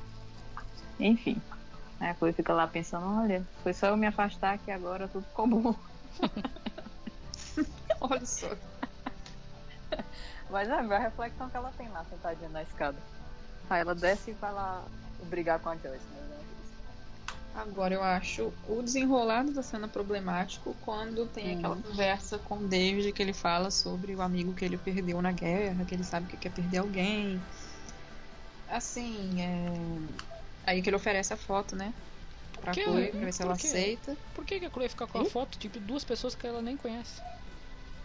Speaker 7: Enfim. Aí a Chloe fica lá pensando, olha, foi só eu me afastar que agora tudo ficou bom. (laughs)
Speaker 8: Olha só.
Speaker 7: Mas é a reflexão que ela tem lá, sentadinha na escada. Aí ela desce e vai lá brigar com a Joyce, né?
Speaker 8: Agora eu acho o desenrolado da cena problemático quando tem
Speaker 7: Hum.
Speaker 8: aquela conversa com o David que ele fala sobre o amigo que ele perdeu na guerra, que ele sabe que quer perder alguém. Assim, é... aí que ele oferece a foto, né? pra
Speaker 6: Que?
Speaker 8: Chloe, pra ver se ela aceita.
Speaker 6: Por que, que a Chloe ia ficar com a
Speaker 8: Ih?
Speaker 6: foto de duas pessoas que ela nem conhece?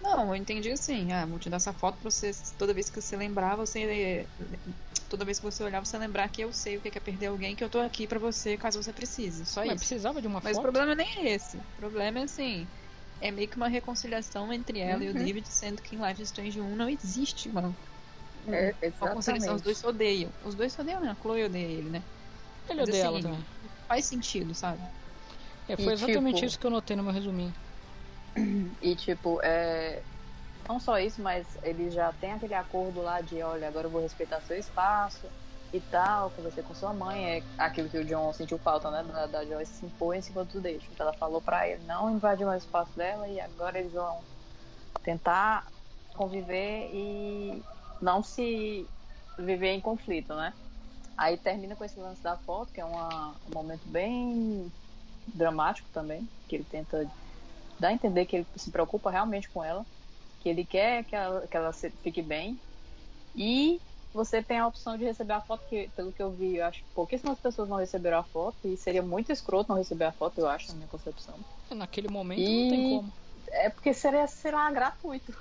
Speaker 8: Não, eu entendi assim, ah, vou te dar essa foto pra você, toda vez que você lembrar, você. Toda vez que você olhar, você lembrar que eu sei o que é perder alguém, que eu tô aqui pra você caso você precise. Só
Speaker 6: Mas
Speaker 8: isso.
Speaker 6: precisava de uma
Speaker 8: Mas o
Speaker 6: foto?
Speaker 8: problema nem é esse. O problema é assim. É meio que uma reconciliação entre ela e o
Speaker 7: Uhum.
Speaker 8: David, sendo que em Life is Strange 1 não existe, mano.
Speaker 7: É,
Speaker 8: Uma conciliação, os dois se odeiam. Os dois se odeiam, né? A Chloe odeia ele, né?
Speaker 6: Ele
Speaker 8: Mas,
Speaker 6: odeia ela
Speaker 8: assim,
Speaker 6: também.
Speaker 8: Faz sentido, sabe?
Speaker 6: É, foi
Speaker 7: E,
Speaker 6: exatamente
Speaker 7: tipo-
Speaker 6: isso que eu notei no meu resuminho. (clears throat)
Speaker 7: E tipo, é. Não só isso, mas eles já têm aquele acordo lá de, olha, agora eu vou respeitar seu espaço e tal, conversei com sua mãe, é aquilo que o John sentiu falta, né? Da, da Joyce se impor em cima do David. Então ela falou pra ele não invadir mais o espaço dela e agora eles vão tentar conviver e não se viver em conflito, né? Aí termina com esse lance da foto, que é uma- um momento bem dramático também, que ele tenta dar a entender que ele se preocupa realmente com ela, que ele quer que ela, que ela fique bem. E você tem a opção de receber a foto, que pelo que eu vi, eu acho que pouquíssimas pessoas não receberam a foto, e seria muito escroto não receber a foto, eu acho, na minha concepção.
Speaker 6: Naquele momento
Speaker 7: E-
Speaker 6: não tem como.
Speaker 7: É porque seria, sei lá, gratuito.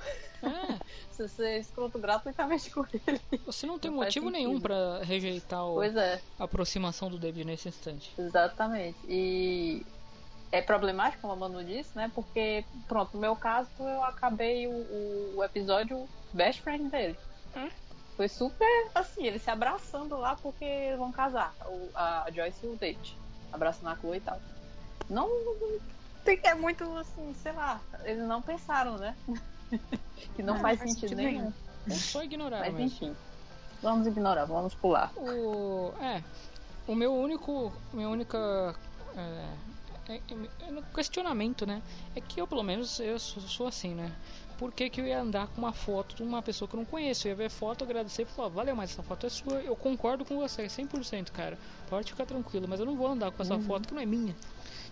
Speaker 6: É, (laughs)
Speaker 7: você é escroto gratuitamente com ele.
Speaker 6: você não tem
Speaker 7: Não
Speaker 6: motivo nenhum pra rejeitar o-
Speaker 7: é.
Speaker 6: a aproximação do David nesse instante.
Speaker 7: Exatamente. E é problemático, como a Manu disse, né? Porque, pronto, no meu caso, eu acabei o, o- o episódio best friend dele.
Speaker 6: Hum?
Speaker 7: Foi super assim, eles se abraçando lá porque eles vão casar. O- a Joyce e o David. Abraçando a Chloe e tal. Não tem é muito assim, sei lá, eles não pensaram, né? (laughs) que não
Speaker 8: Não,
Speaker 7: faz,
Speaker 8: faz
Speaker 7: sentido,
Speaker 8: sentido
Speaker 7: nenhum.
Speaker 8: nenhum.
Speaker 6: Só ignorar
Speaker 7: Mas
Speaker 6: mesmo.
Speaker 7: enfim. Vamos ignorar, vamos pular.
Speaker 6: O, é, o meu único, minha única é, é, é, é, questionamento, né? É que eu, pelo menos, eu sou, sou assim, né? Por que, que eu ia andar com uma foto de uma pessoa que eu não conheço? Eu ia ver foto, agradecer e falar, valeu, mas essa foto é sua. Eu concordo com você, 100%, cara. Pode ficar tranquilo, mas eu não vou andar com essa foto que não é minha.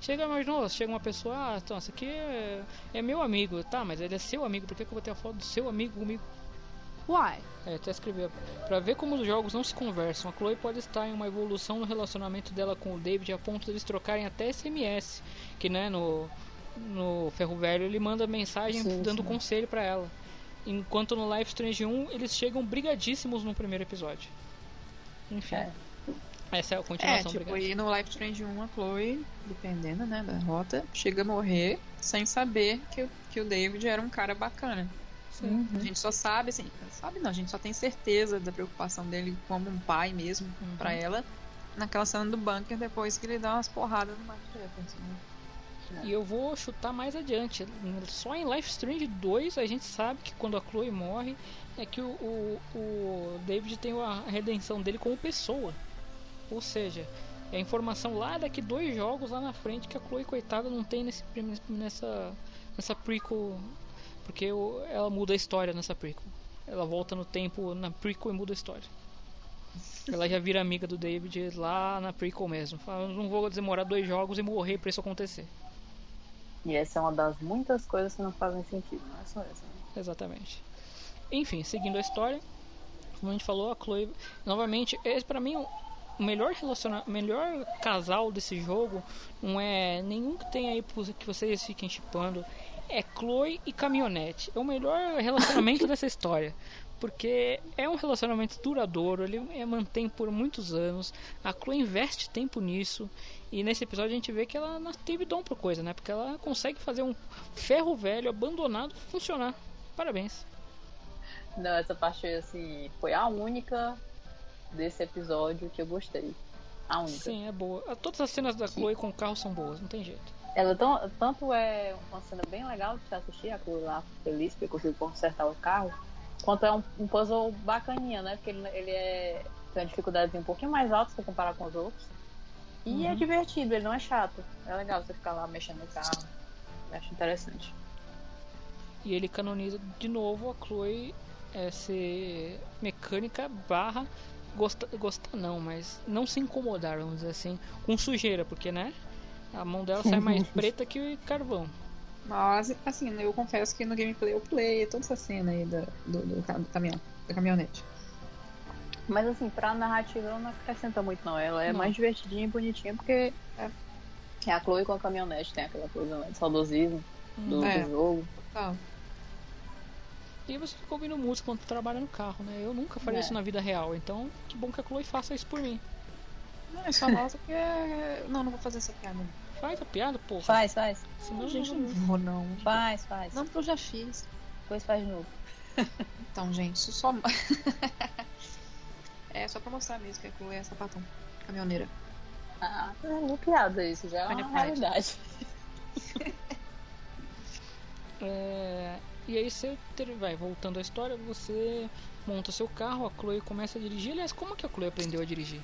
Speaker 6: Chega mais novo, chega uma pessoa, ah, então, esse aqui é, é meu amigo, tá, mas ele é seu amigo, por que, que eu vou ter a foto do seu amigo comigo?
Speaker 1: Why?
Speaker 6: É, até escrever. Pra ver como os jogos não se conversam, a Chloe pode estar em uma evolução no relacionamento dela com o David a ponto de eles trocarem até SMS. Que né, no, no Ferro Velho ele manda mensagem
Speaker 7: Sim,
Speaker 6: dando
Speaker 7: sim.
Speaker 6: conselho pra ela. Enquanto no Life Strange 1 eles chegam brigadíssimos no primeiro episódio. Enfim.
Speaker 7: É.
Speaker 6: Essa é a
Speaker 8: É,
Speaker 6: continuação
Speaker 8: tipo,
Speaker 6: brigada.
Speaker 8: e no Life Strange 1 a Chloe, dependendo, né, da rota, chega a morrer sem saber que, que o David era um cara bacana.
Speaker 6: Sim.
Speaker 8: A gente só sabe, assim, sabe não, a gente só tem certeza da preocupação dele como um pai mesmo
Speaker 6: Uhum.
Speaker 8: pra ela naquela cena do bunker depois que ele dá umas porradas no Mark Jefferson. né?
Speaker 6: E eu vou chutar mais adiante. Só em Life Strange 2 a gente sabe que quando a Chloe morre é que o, o, o David tem a redenção dele como pessoa. Ou seja, é a informação lá daqui dois jogos lá na frente que a Chloe coitada não tem nesse, nessa, nessa prequel. Porque ela muda a história nessa prequel. Ela volta no tempo na prequel e muda a história. Ela já vira amiga do David lá na prequel mesmo. Fala, "Eu não vou demorar dois jogos e morrer pra isso acontecer.
Speaker 7: E essa é uma das muitas coisas que não fazem sentido, não é só essa. né?
Speaker 6: Exatamente. Enfim, seguindo a história, como a gente falou, a Chloe, novamente, esse pra mim o melhor relaciona melhor casal desse jogo não é nenhum que tem aí que vocês fiquem chipando, é Chloe e Caminhonete. É o melhor relacionamento dessa história. Porque é um relacionamento duradouro, ele é, mantém por muitos anos. A Chloe investe tempo nisso. E nesse episódio a gente vê que ela não teve dom por coisa, né? Porque ela consegue fazer um ferro velho abandonado funcionar. Parabéns.
Speaker 7: Não, essa parte assim foi a única desse episódio que eu gostei. A única.
Speaker 6: Sim, é boa. Todas as cenas da Chloe com o carro são boas, não tem jeito.
Speaker 7: Ela tão, tanto é uma cena bem legal de se assistir, a Chloe lá feliz porque conseguiu consertar o carro, quanto é um, um puzzle bacaninha, né? Porque ele, ele é, tem uma dificuldade um pouquinho mais alta se comparar com os outros. E é
Speaker 6: Uhum.
Speaker 7: divertido, ele não é chato. É legal você ficar lá mexendo no carro. Eu acho interessante.
Speaker 6: E ele canoniza de novo a Chloe é, ser mecânica barra gostar, gostar não, mas não se incomodar, vamos dizer assim, com sujeira, porque né? A mão dela sai mais (laughs) preta que carvão.
Speaker 8: Mas, assim, eu confesso que no gameplay eu play toda essa cena aí da- do, do, ca- do caminhão, da caminhonete.
Speaker 7: Mas assim, pra narrativa ela não acrescenta muito não. Ela é
Speaker 6: Não.
Speaker 7: mais divertidinha e bonitinha porque É a Chloe com a caminhonete, tem aquela coisa né, de saudosismo do,
Speaker 8: É.
Speaker 7: do jogo.
Speaker 8: Tá.
Speaker 6: E você fica ouvindo música quando trabalha no carro, né? Eu nunca faria
Speaker 7: É.
Speaker 6: isso na vida real, então que bom que a Chloe faça isso por mim.
Speaker 8: Não, é só nossa porque. Não, não vou fazer essa piada. não.
Speaker 6: Faz a piada, porra.
Speaker 7: Faz, faz.
Speaker 6: Senão
Speaker 8: Não, gente, não vou não.
Speaker 7: Faz, faz.
Speaker 8: Não, porque eu já fiz.
Speaker 7: Depois faz de novo. (laughs)
Speaker 8: Então, gente, isso só. (laughs) é só pra mostrar mesmo que a Chloe é sapatão. Caminhoneira.
Speaker 7: Ah, é uma piada isso, já é uma realidade. (laughs)
Speaker 6: É, E aí você ter- vai voltando à história, você monta seu carro, a Chloe começa a dirigir. Aliás, como que a Chloe aprendeu a dirigir?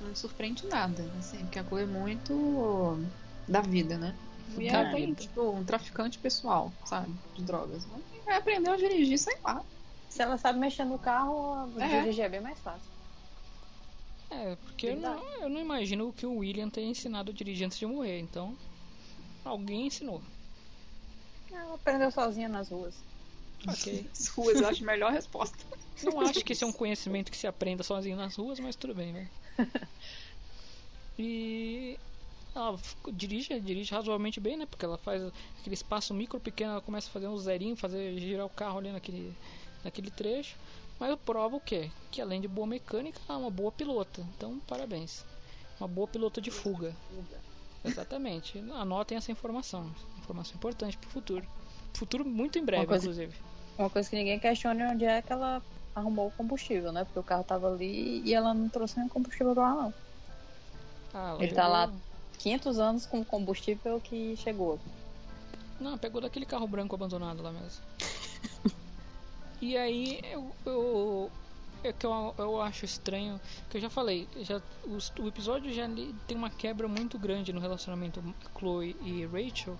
Speaker 8: Não surpreende nada, assim, porque a Chloe é muito da vida, né? E ela tem, tipo, um traficante pessoal, sabe? De drogas. Vai aprender a dirigir, sei lá.
Speaker 7: Se ela sabe mexer no carro,
Speaker 8: É.
Speaker 7: dirigir é bem mais fácil.
Speaker 6: É, porque eu não, eu não imagino que o William tenha ensinado a dirigir antes de morrer, então alguém ensinou.
Speaker 7: Ela aprendeu sozinha nas ruas.
Speaker 6: Ok. (laughs)
Speaker 8: As ruas, eu acho a melhor resposta.
Speaker 6: Não acho que esse é um conhecimento que se aprenda sozinho nas ruas, mas tudo bem, né? (laughs) E ela dirige, dirige razoavelmente bem, né? Porque ela faz aquele espaço micro pequeno, ela começa a fazer um zerinho, fazer girar o carro ali naquele, naquele trecho. Mas prova o quê? Que além de boa mecânica, ela é uma boa pilota. Então, parabéns. Uma boa pilota de fuga. Exatamente. Anotem essa informação. Informação importante pro futuro. Futuro muito em breve,
Speaker 7: Uma coisa-
Speaker 6: inclusive.
Speaker 7: Uma coisa que ninguém questiona é onde é que ela arrumou o combustível, né? Porque o carro tava ali e ela não trouxe nenhum combustível pra lá, não.
Speaker 6: Ah,
Speaker 7: Ele tá lá
Speaker 6: jogou-
Speaker 7: 500 anos com o combustível que chegou.
Speaker 6: Não, pegou daquele carro branco abandonado lá mesmo. (laughs) e aí eu, eu é que eu, eu acho estranho, que eu já falei, já os- o episódio já tem uma quebra muito grande no relacionamento Chloe e Rachel.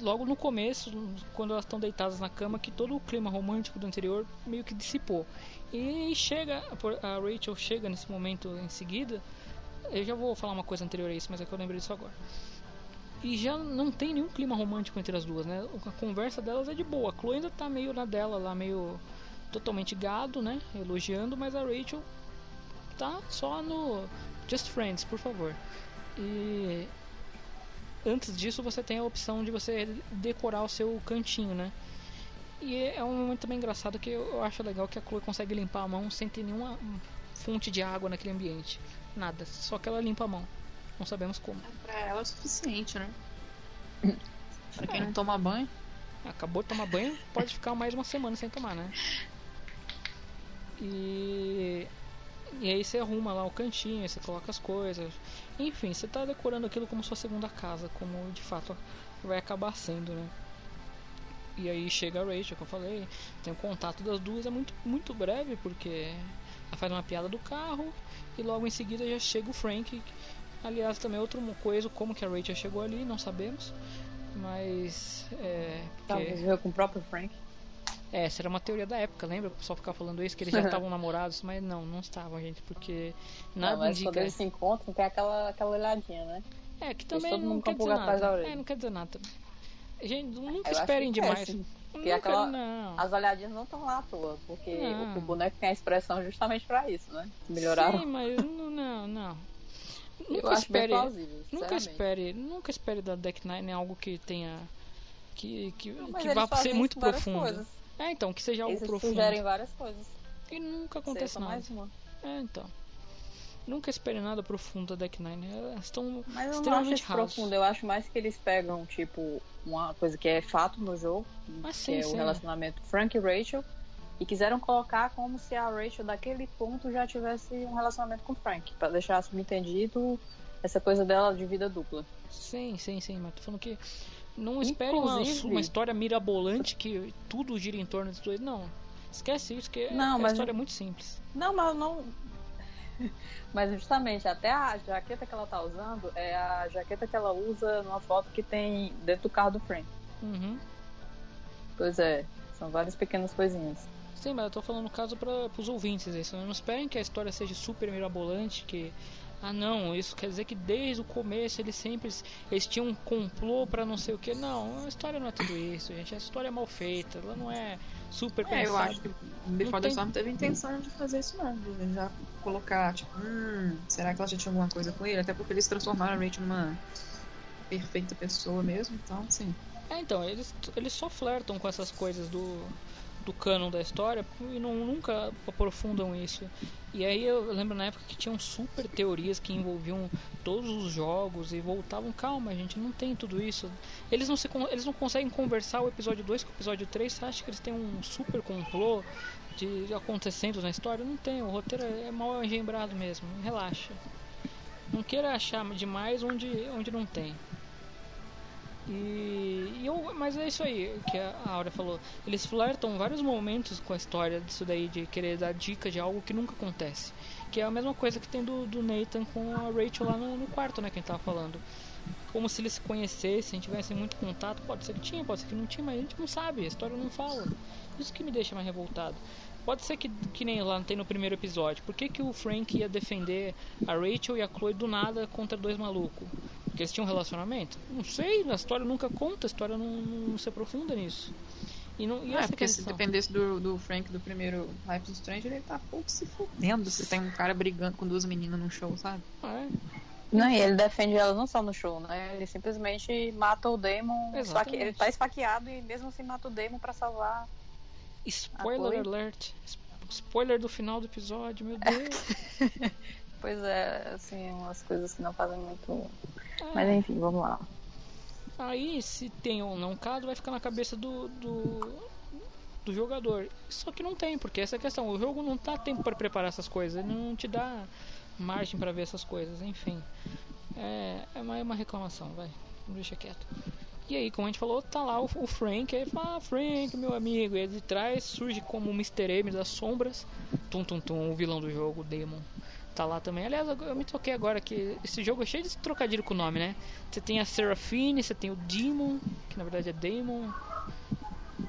Speaker 6: Logo no começo, quando elas estão deitadas na cama, que todo o clima romântico do anterior meio que dissipou. E chega, a Rachel chega nesse momento em seguida. Eu já vou falar uma coisa anterior a isso, mas é que eu lembrei disso agora. E já não tem nenhum clima romântico entre as duas, né? A conversa delas é de boa. A Chloe ainda tá meio na dela lá, meio totalmente gado, né? Elogiando, mas a Rachel tá só no Just Friends, por favor. E antes disso você tem a opção de você decorar o seu cantinho, né? E é um momento também engraçado que eu acho legal que a Chloe consegue limpar a mão sem ter nenhuma fonte de água naquele ambiente. Nada, só que ela limpa a mão. Não sabemos como.
Speaker 8: Pra ela é o suficiente, né? (laughs) pra quem não toma banho.
Speaker 6: Acabou de tomar banho, pode ficar mais uma semana sem tomar, né? E. E aí você arruma lá o cantinho, você coloca as coisas. Enfim, você tá decorando aquilo como sua segunda casa, como de fato vai acabar sendo, né? E aí chega a Rachel, que eu falei, tem o contato das duas, é muito, muito breve, porque ela faz uma piada do carro e logo em seguida já chega o Frank. Aliás, também outra coisa, como que a Rachel chegou ali, não sabemos. Mas. É.
Speaker 7: Talvez
Speaker 6: porque-
Speaker 7: veio com o próprio Frank.
Speaker 6: É, essa era uma teoria da época, lembra? O pessoal ficava falando isso, que eles já (laughs) estavam namorados, mas não, não estavam, gente, porque nada
Speaker 7: Não, mas quando
Speaker 6: indica.
Speaker 7: eles se encontram, tem aquela, aquela olhadinha, né?
Speaker 6: É, que também não quer dizer nada. É, não quer dizer nada. Gente, nunca
Speaker 7: Eu
Speaker 6: esperem demais.
Speaker 7: cresce, Porque
Speaker 6: Nunca,
Speaker 7: aquela,
Speaker 6: não.
Speaker 7: as olhadinhas não estão lá à toa, porque
Speaker 6: Não.
Speaker 7: o, boneco tem a expressão justamente pra isso, né? Melhoraram.
Speaker 6: Sim, mas não, não. não. (laughs)
Speaker 7: Eu
Speaker 6: Nunca
Speaker 7: bem
Speaker 6: espere.
Speaker 7: plausível,
Speaker 6: Nunca espere. Nunca espere da Deck Nine algo que tenha. Que, que,
Speaker 7: Não,
Speaker 6: que vá ser muito profundo.
Speaker 7: coisas.
Speaker 6: É, então, que seja algo
Speaker 7: Eles
Speaker 6: profundo.
Speaker 7: sugerem várias coisas.
Speaker 6: E nunca acontece nada.
Speaker 7: mais uma.
Speaker 6: É, então. Nunca espere nada profundo da Deck Nine. Elas estão
Speaker 7: Mas eu não acho isso profundo. Eu acho mais que eles pegam, tipo, uma coisa que é fato no jogo,
Speaker 6: Ah,
Speaker 7: que
Speaker 6: sim,
Speaker 7: é
Speaker 6: sim.
Speaker 7: o relacionamento Frank e Rachel, e quiseram colocar como se a Rachel daquele ponto já tivesse um relacionamento com o Frank, pra deixar subentendido essa coisa dela de vida dupla.
Speaker 6: Sim, sim, sim, mas tô falando que não espere uma,
Speaker 7: Inclusive-
Speaker 6: uma história mirabolante que tudo gira em torno disso dois. Não. Esquece isso, que
Speaker 7: Não,
Speaker 6: a
Speaker 7: mas-
Speaker 6: história é muito simples.
Speaker 7: Não, mas não. (laughs) Mas justamente, até a jaqueta que ela tá usando é a jaqueta que ela usa numa foto que tem dentro do carro do Frank.
Speaker 6: Uhum.
Speaker 7: Pois é, são várias pequenas coisinhas.
Speaker 6: Sim, mas eu tô falando no caso para os ouvintes isso. Não esperem que a história seja super mirabolante, que ah não, isso quer dizer que desde o começo eles sempre eles tinham um complô para não sei o que. Não, a história não é tudo isso, gente. A história é mal feita, ela não é super
Speaker 8: É, eu
Speaker 6: pensada.
Speaker 8: acho que o Before the
Speaker 6: tem-
Speaker 8: Storm teve intenção de fazer isso não. De já colocar, tipo, hum, será que ela já tinha alguma coisa com ele? Até porque eles transformaram a Rachel numa perfeita pessoa mesmo, então, assim.
Speaker 6: É, então, eles, eles só flertam com essas coisas do, do canon da história e não, nunca aprofundam isso. E aí eu lembro na época que tinham super teorias que envolviam todos os jogos e voltavam, calma, gente, não tem tudo isso. Eles não, se, eles não conseguem conversar o episódio 2 com o episódio 3, você acha que eles têm um super complô de acontecendo na história? Não tem, o roteiro é mal engembrado mesmo, relaxa. Não queira achar demais onde, onde não tem. E, e eu, mas é isso aí que a Aura falou. Eles flertam vários momentos com a história disso daí, de querer dar dica de algo que nunca acontece. Que é a mesma coisa que tem do, do Nathan com a Rachel lá no, no quarto, né? Que tava falando. Como se eles se conhecessem, tivessem muito contato. Pode ser que tinha, pode ser que não tinha, mas a gente não sabe, a história não fala. Isso que me deixa mais revoltado. Pode ser que, que nem lá tem no primeiro episódio. Por que, que o Frank ia defender a Rachel e a Chloe do nada contra dois malucos? Porque eles tinham um relacionamento? Não sei, a história nunca conta, a história não, não se aprofunda nisso. E não, e
Speaker 8: é, porque se dependesse do, do Frank do primeiro Life is Strange, ele tá pouco se fudendo se tem um cara brigando com duas meninas num show, sabe?
Speaker 6: É.
Speaker 7: Não, e ele defende ela não só no show, né? Ele simplesmente mata o Demon. Esfaque... Ele tá esfaqueado e mesmo assim mata o Demon pra salvar.
Speaker 6: Spoiler alert! Spoiler do final do episódio, meu (laughs) Deus!
Speaker 7: Pois é, assim, umas coisas que não fazem muito mas enfim, vamos lá.
Speaker 6: Aí, se tem ou não caso, vai ficar na cabeça do, do, do jogador. Só que não tem, porque essa é a questão. O jogo não tá tempo para preparar essas coisas. Ele não te dá margem para ver essas coisas. Enfim, é, é uma, é uma reclamação, vai. Deixa quieto. E aí, como a gente falou, tá lá o, o Frank. Aí fala, ah, Frank, meu amigo. E ele de trás surge como o Mr. M das sombras. Tum, tum, tum, o vilão do jogo, o Demon tá lá também. Aliás, eu me toquei agora que esse jogo é cheio de trocadilho com o nome, né? Você tem a Seraphine, você tem o Demon, que na verdade é Demon,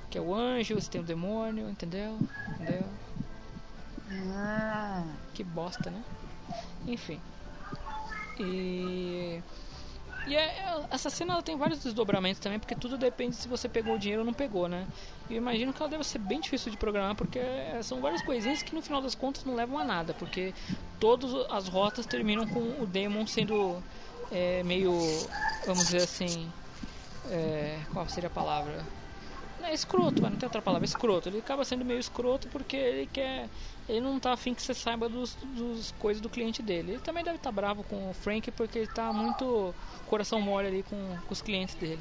Speaker 6: que é o anjo, você tem o demônio, entendeu? Entendeu?
Speaker 7: Ah.
Speaker 6: Que bosta, né? Enfim. E e é, é, essa cena ela tem vários desdobramentos também, porque tudo depende se você pegou o dinheiro ou não pegou, né? E imagino que ela deve ser bem difícil de programar, porque é, são várias coisinhas que no final das contas não levam a nada, porque todas as rotas terminam com o Demon sendo é, meio, vamos dizer assim, é, qual seria a palavra? é escroto, mas não tem outra palavra, escroto. Ele acaba sendo meio escroto porque ele quer. Ele não tá afim que você saiba dos, dos coisas do cliente dele. Ele também deve estar tá bravo com o Frank porque ele tá muito coração mole ali com, com os clientes dele.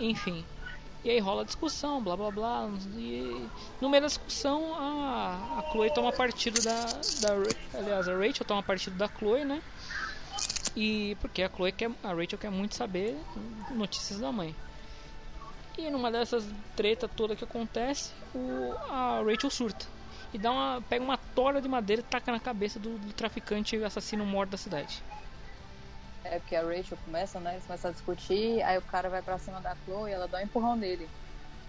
Speaker 6: Enfim. E aí rola discussão, blá blá blá. E no meio da discussão a, a Chloe toma partido da, da. Aliás, a Rachel toma partido da Chloe, né? E porque a Chloe quer. A Rachel quer muito saber notícias da mãe. E numa dessas treta toda que acontece, o, a Rachel surta. E dá uma, pega uma tora de madeira e taca na cabeça do, do traficante assassino morto da cidade.
Speaker 7: É porque a Rachel começa, né? Eles começam a discutir, aí o cara vai pra cima da Chloe e ela dá um empurrão nele.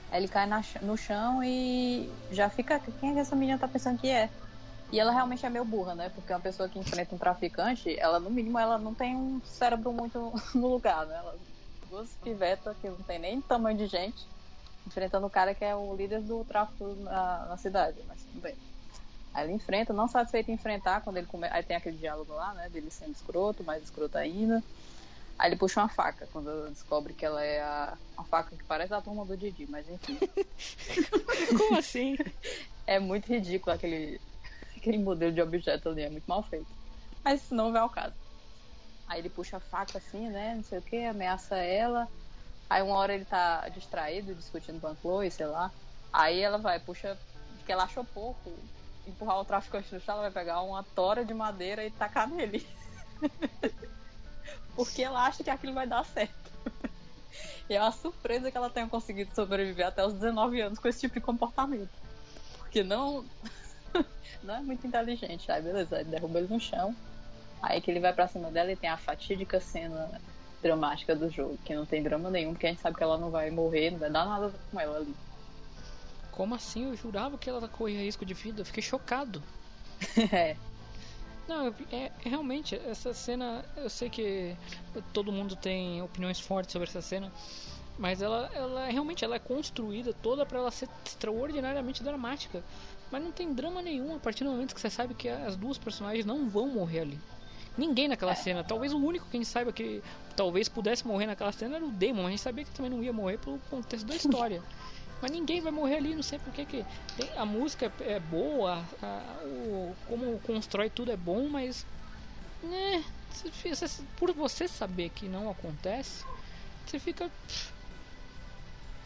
Speaker 7: Aí ele cai na, no chão e já fica. Quem é que essa menina tá pensando que é? E ela realmente é meio burra, né? Porque uma pessoa que enfrenta um traficante, ela no mínimo ela não tem um cérebro muito (laughs) no lugar, né? Ela duas pivetas que não tem nem tamanho de gente, enfrentando o cara que é o líder do tráfico na, na cidade, mas tudo bem. Aí ele enfrenta, não satisfeito em enfrentar, quando ele come... aí tem aquele diálogo lá, né, dele sendo escroto, mais escroto ainda. Aí ele puxa uma faca, quando descobre que ela é a... uma faca que parece a turma do Didi, mas enfim. (laughs)
Speaker 6: Como assim? (laughs)
Speaker 7: É muito ridículo aquele, aquele modelo de objeto ali, é muito mal feito. Mas não vai ao caso. Aí ele puxa a faca assim, né? Não sei o que, ameaça ela. Aí uma hora ele tá distraído, discutindo com a Chloe, sei lá. Aí ela vai, puxa, porque ela achou pouco, empurrar o traficante no chão, ela vai pegar uma tora de madeira e tacar nele. (laughs) porque ela acha que aquilo vai dar certo. e é uma surpresa que ela tenha conseguido sobreviver até os 19 anos com esse tipo de comportamento. Porque não. (laughs) não é muito inteligente. Aí beleza, aí derruba ele no chão. Aí que ele vai pra cima dela e tem a fatídica cena dramática do jogo, que não tem drama nenhum, porque a gente sabe que ela não vai morrer, não vai dar nada com ela ali.
Speaker 6: Como assim? Eu jurava que ela corria risco de vida, eu fiquei chocado. (laughs)
Speaker 7: é.
Speaker 6: Não, é, é, realmente, essa cena, eu sei que todo mundo tem opiniões fortes sobre essa cena, mas ela, ela realmente ela é construída toda para ela ser extraordinariamente dramática. Mas não tem drama nenhum a partir do momento que você sabe que as duas personagens não vão morrer ali Ninguém naquela cena. Talvez o único que a gente saiba que talvez pudesse morrer naquela cena era o Damon. A gente sabia que também não ia morrer pelo contexto da história. (laughs) Mas ninguém vai morrer ali, não sei porque que. Tem, a música é boa, a, o, como constrói tudo é bom, mas. Né, por você saber que não acontece, você fica.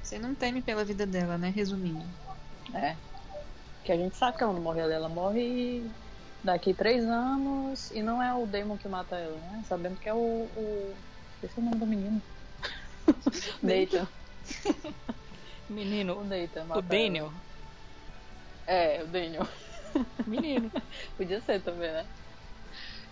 Speaker 8: Você não teme pela vida dela, né? Resumindo.
Speaker 7: É. Que a gente sabe que ela não morre ali, ela morre daqui três anos e não é o Damon que mata ela, né? Sabendo que é o. o... Esse é o nome do menino. (laughs) Nathan. (laughs)
Speaker 6: Menino.
Speaker 7: O Nathan.
Speaker 6: O Daniel.
Speaker 7: É, o Daniel. (laughs)
Speaker 6: Menino.
Speaker 7: Podia ser também, né?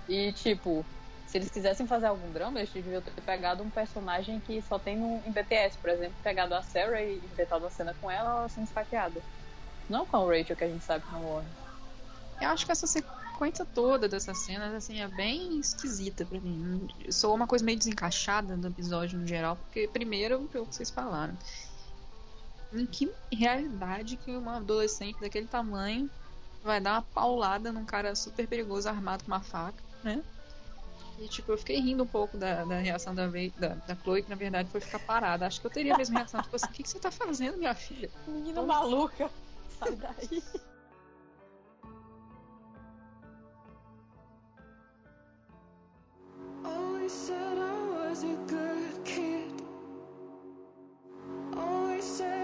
Speaker 7: E tipo, se eles quisessem fazer algum drama, eles deviam ter pegado um personagem que só tem no, em BTS, por exemplo, pegado a Sarah e inventado uma cena com ela, ela sendo esfaqueada. Não com a Rachel, que a gente sabe que não morre.
Speaker 8: Eu acho que essa sequência toda dessas cenas, assim, é bem esquisita pra mim. Sou uma coisa meio desencaixada do episódio no geral, porque, primeiro, pelo que vocês falaram, em que realidade que uma adolescente daquele tamanho vai dar uma paulada num cara super perigoso armado com uma faca, né? E tipo, eu fiquei rindo um pouco da, da reação da, da, da Chloe, que na verdade foi ficar parada. Acho que eu teria a mesma reação, tipo assim, o que, que você tá fazendo, minha filha?
Speaker 7: Menina maluca, sai daí.
Speaker 10: Always said I was a good kid. Always said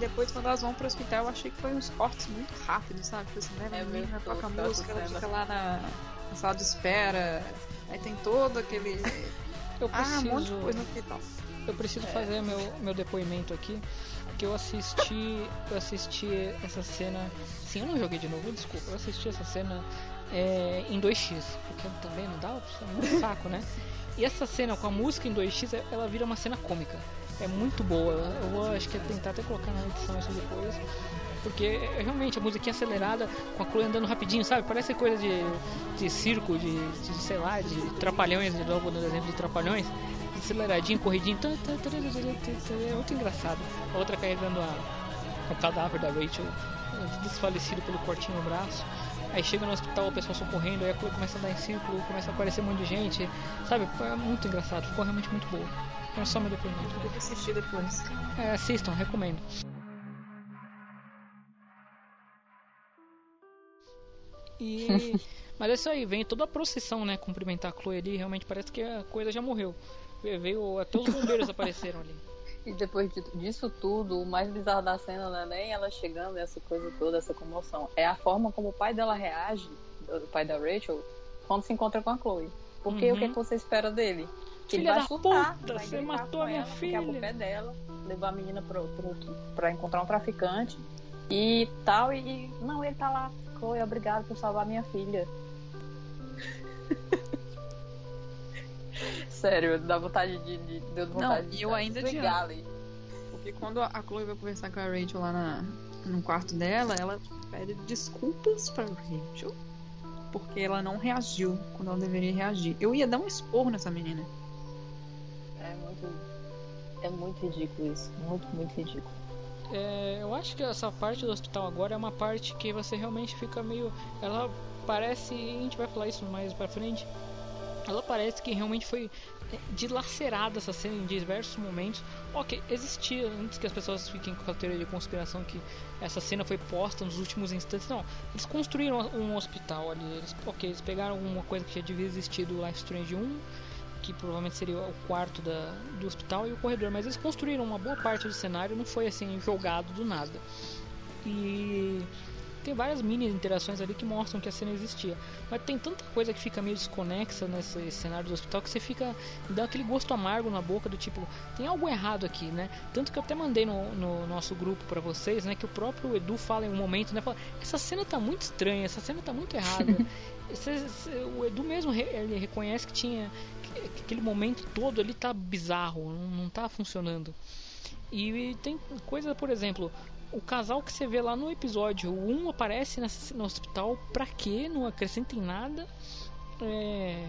Speaker 8: depois, quando elas vão pro hospital, eu achei que foi uns cortes muito rápidos, sabe? Tipo assim, leva
Speaker 7: É
Speaker 8: a menina, toca
Speaker 7: tosca
Speaker 8: música, ela fica lá na, na sala de espera. Aí tem todo aquele.
Speaker 6: Eu
Speaker 8: Ah, um monte de
Speaker 6: preciso-
Speaker 8: coisa no hospital.
Speaker 6: Eu preciso
Speaker 8: É.
Speaker 6: fazer meu, meu depoimento aqui. Que eu assisti. Eu assisti essa cena. Sim, eu não joguei de novo, desculpa. Eu assisti essa cena é, em 2x. Porque também não dá, é muito saco, né? E essa cena com a música em 2x, ela vira uma cena cômica. É muito boa. Eu vou acho que tentar até colocar na edição isso depois. Porque é, realmente a musiquinha acelerada com a Chloe andando rapidinho, sabe? Parece coisa de, de circo, de, de, sei lá, de trapalhões, de novo no exemplo de trapalhões. Aceleradinho, corridinho. É muito engraçado. A outra carregando a, o cadáver da Rachel, desfalecido pelo cortinho no braço. Aí chega no hospital, o pessoal socorrendo, aí a Chloe começa a andar em círculo, começa a aparecer um monte de gente. Sabe? É muito engraçado, ficou realmente muito boa. Só meu depoimento.
Speaker 8: Vou assistir depois.
Speaker 6: É, assistam, recomendo. E. (laughs) Mas é isso aí, vem toda a procissão, né? Cumprimentar a Chloe ali, realmente parece que a coisa já morreu. Veio até os bombeiros (laughs) apareceram ali.
Speaker 7: E depois de- disso tudo, o mais bizarro da cena não é nem ela chegando, essa coisa toda, essa comoção. É a forma como o pai dela reage, o pai da Rachel, quando se encontra com a Chloe. Porque
Speaker 6: Uhum.
Speaker 7: o que, é que você espera dele?
Speaker 6: Filha da
Speaker 7: surtar,
Speaker 6: puta, você matou a minha
Speaker 7: ela, porque a culpa
Speaker 6: filha.
Speaker 7: é dela, levar a menina pro, pro, pra encontrar um traficante e tal. E não, ele tá lá, Chloe, obrigado por salvar minha filha. (laughs) Sério, dá vontade de. de deu vontade
Speaker 8: Não,
Speaker 7: de
Speaker 8: eu ainda
Speaker 7: ali.
Speaker 8: Porque quando a Chloe vai conversar com a Rachel lá na, no quarto dela, ela pede desculpas pra Rachel porque ela não reagiu quando ela deveria reagir. Eu ia dar um esporro nessa menina.
Speaker 7: Muito. É muito ridículo isso. Muito, muito ridículo.
Speaker 6: É, eu acho que essa parte do hospital agora é uma parte que você realmente fica meio. Ela parece. A gente vai falar isso mais pra frente. ela parece que realmente foi dilacerada essa cena em diversos momentos. Ok, existia antes que as pessoas fiquem com a teoria de conspiração que essa cena foi posta nos últimos instantes. Não, eles construíram um hospital ali. Eles, ok, eles pegaram uma coisa que já devia existir do Life Strange 1, que provavelmente seria o quarto da, do hospital e o corredor, mas eles construíram uma boa parte do cenário, não foi assim jogado do nada. E tem várias mini interações ali que mostram que a cena existia. Mas tem tanta coisa que fica meio desconexa nesse cenário do hospital que você fica. dá aquele gosto amargo na boca do tipo, tem algo errado aqui, né? Tanto que eu até mandei no, no nosso grupo para vocês, né? Que o próprio Edu fala em um momento, né? Fala, essa cena tá muito estranha, essa cena tá muito errada. (laughs) O Edu mesmo ele reconhece que tinha. Que, que aquele momento todo ali tá bizarro, não, não tá funcionando. E tem coisa, por exemplo, o casal que você vê lá no episódio 1 aparece nessa, no hospital pra quê? Não acrescenta em nada. É,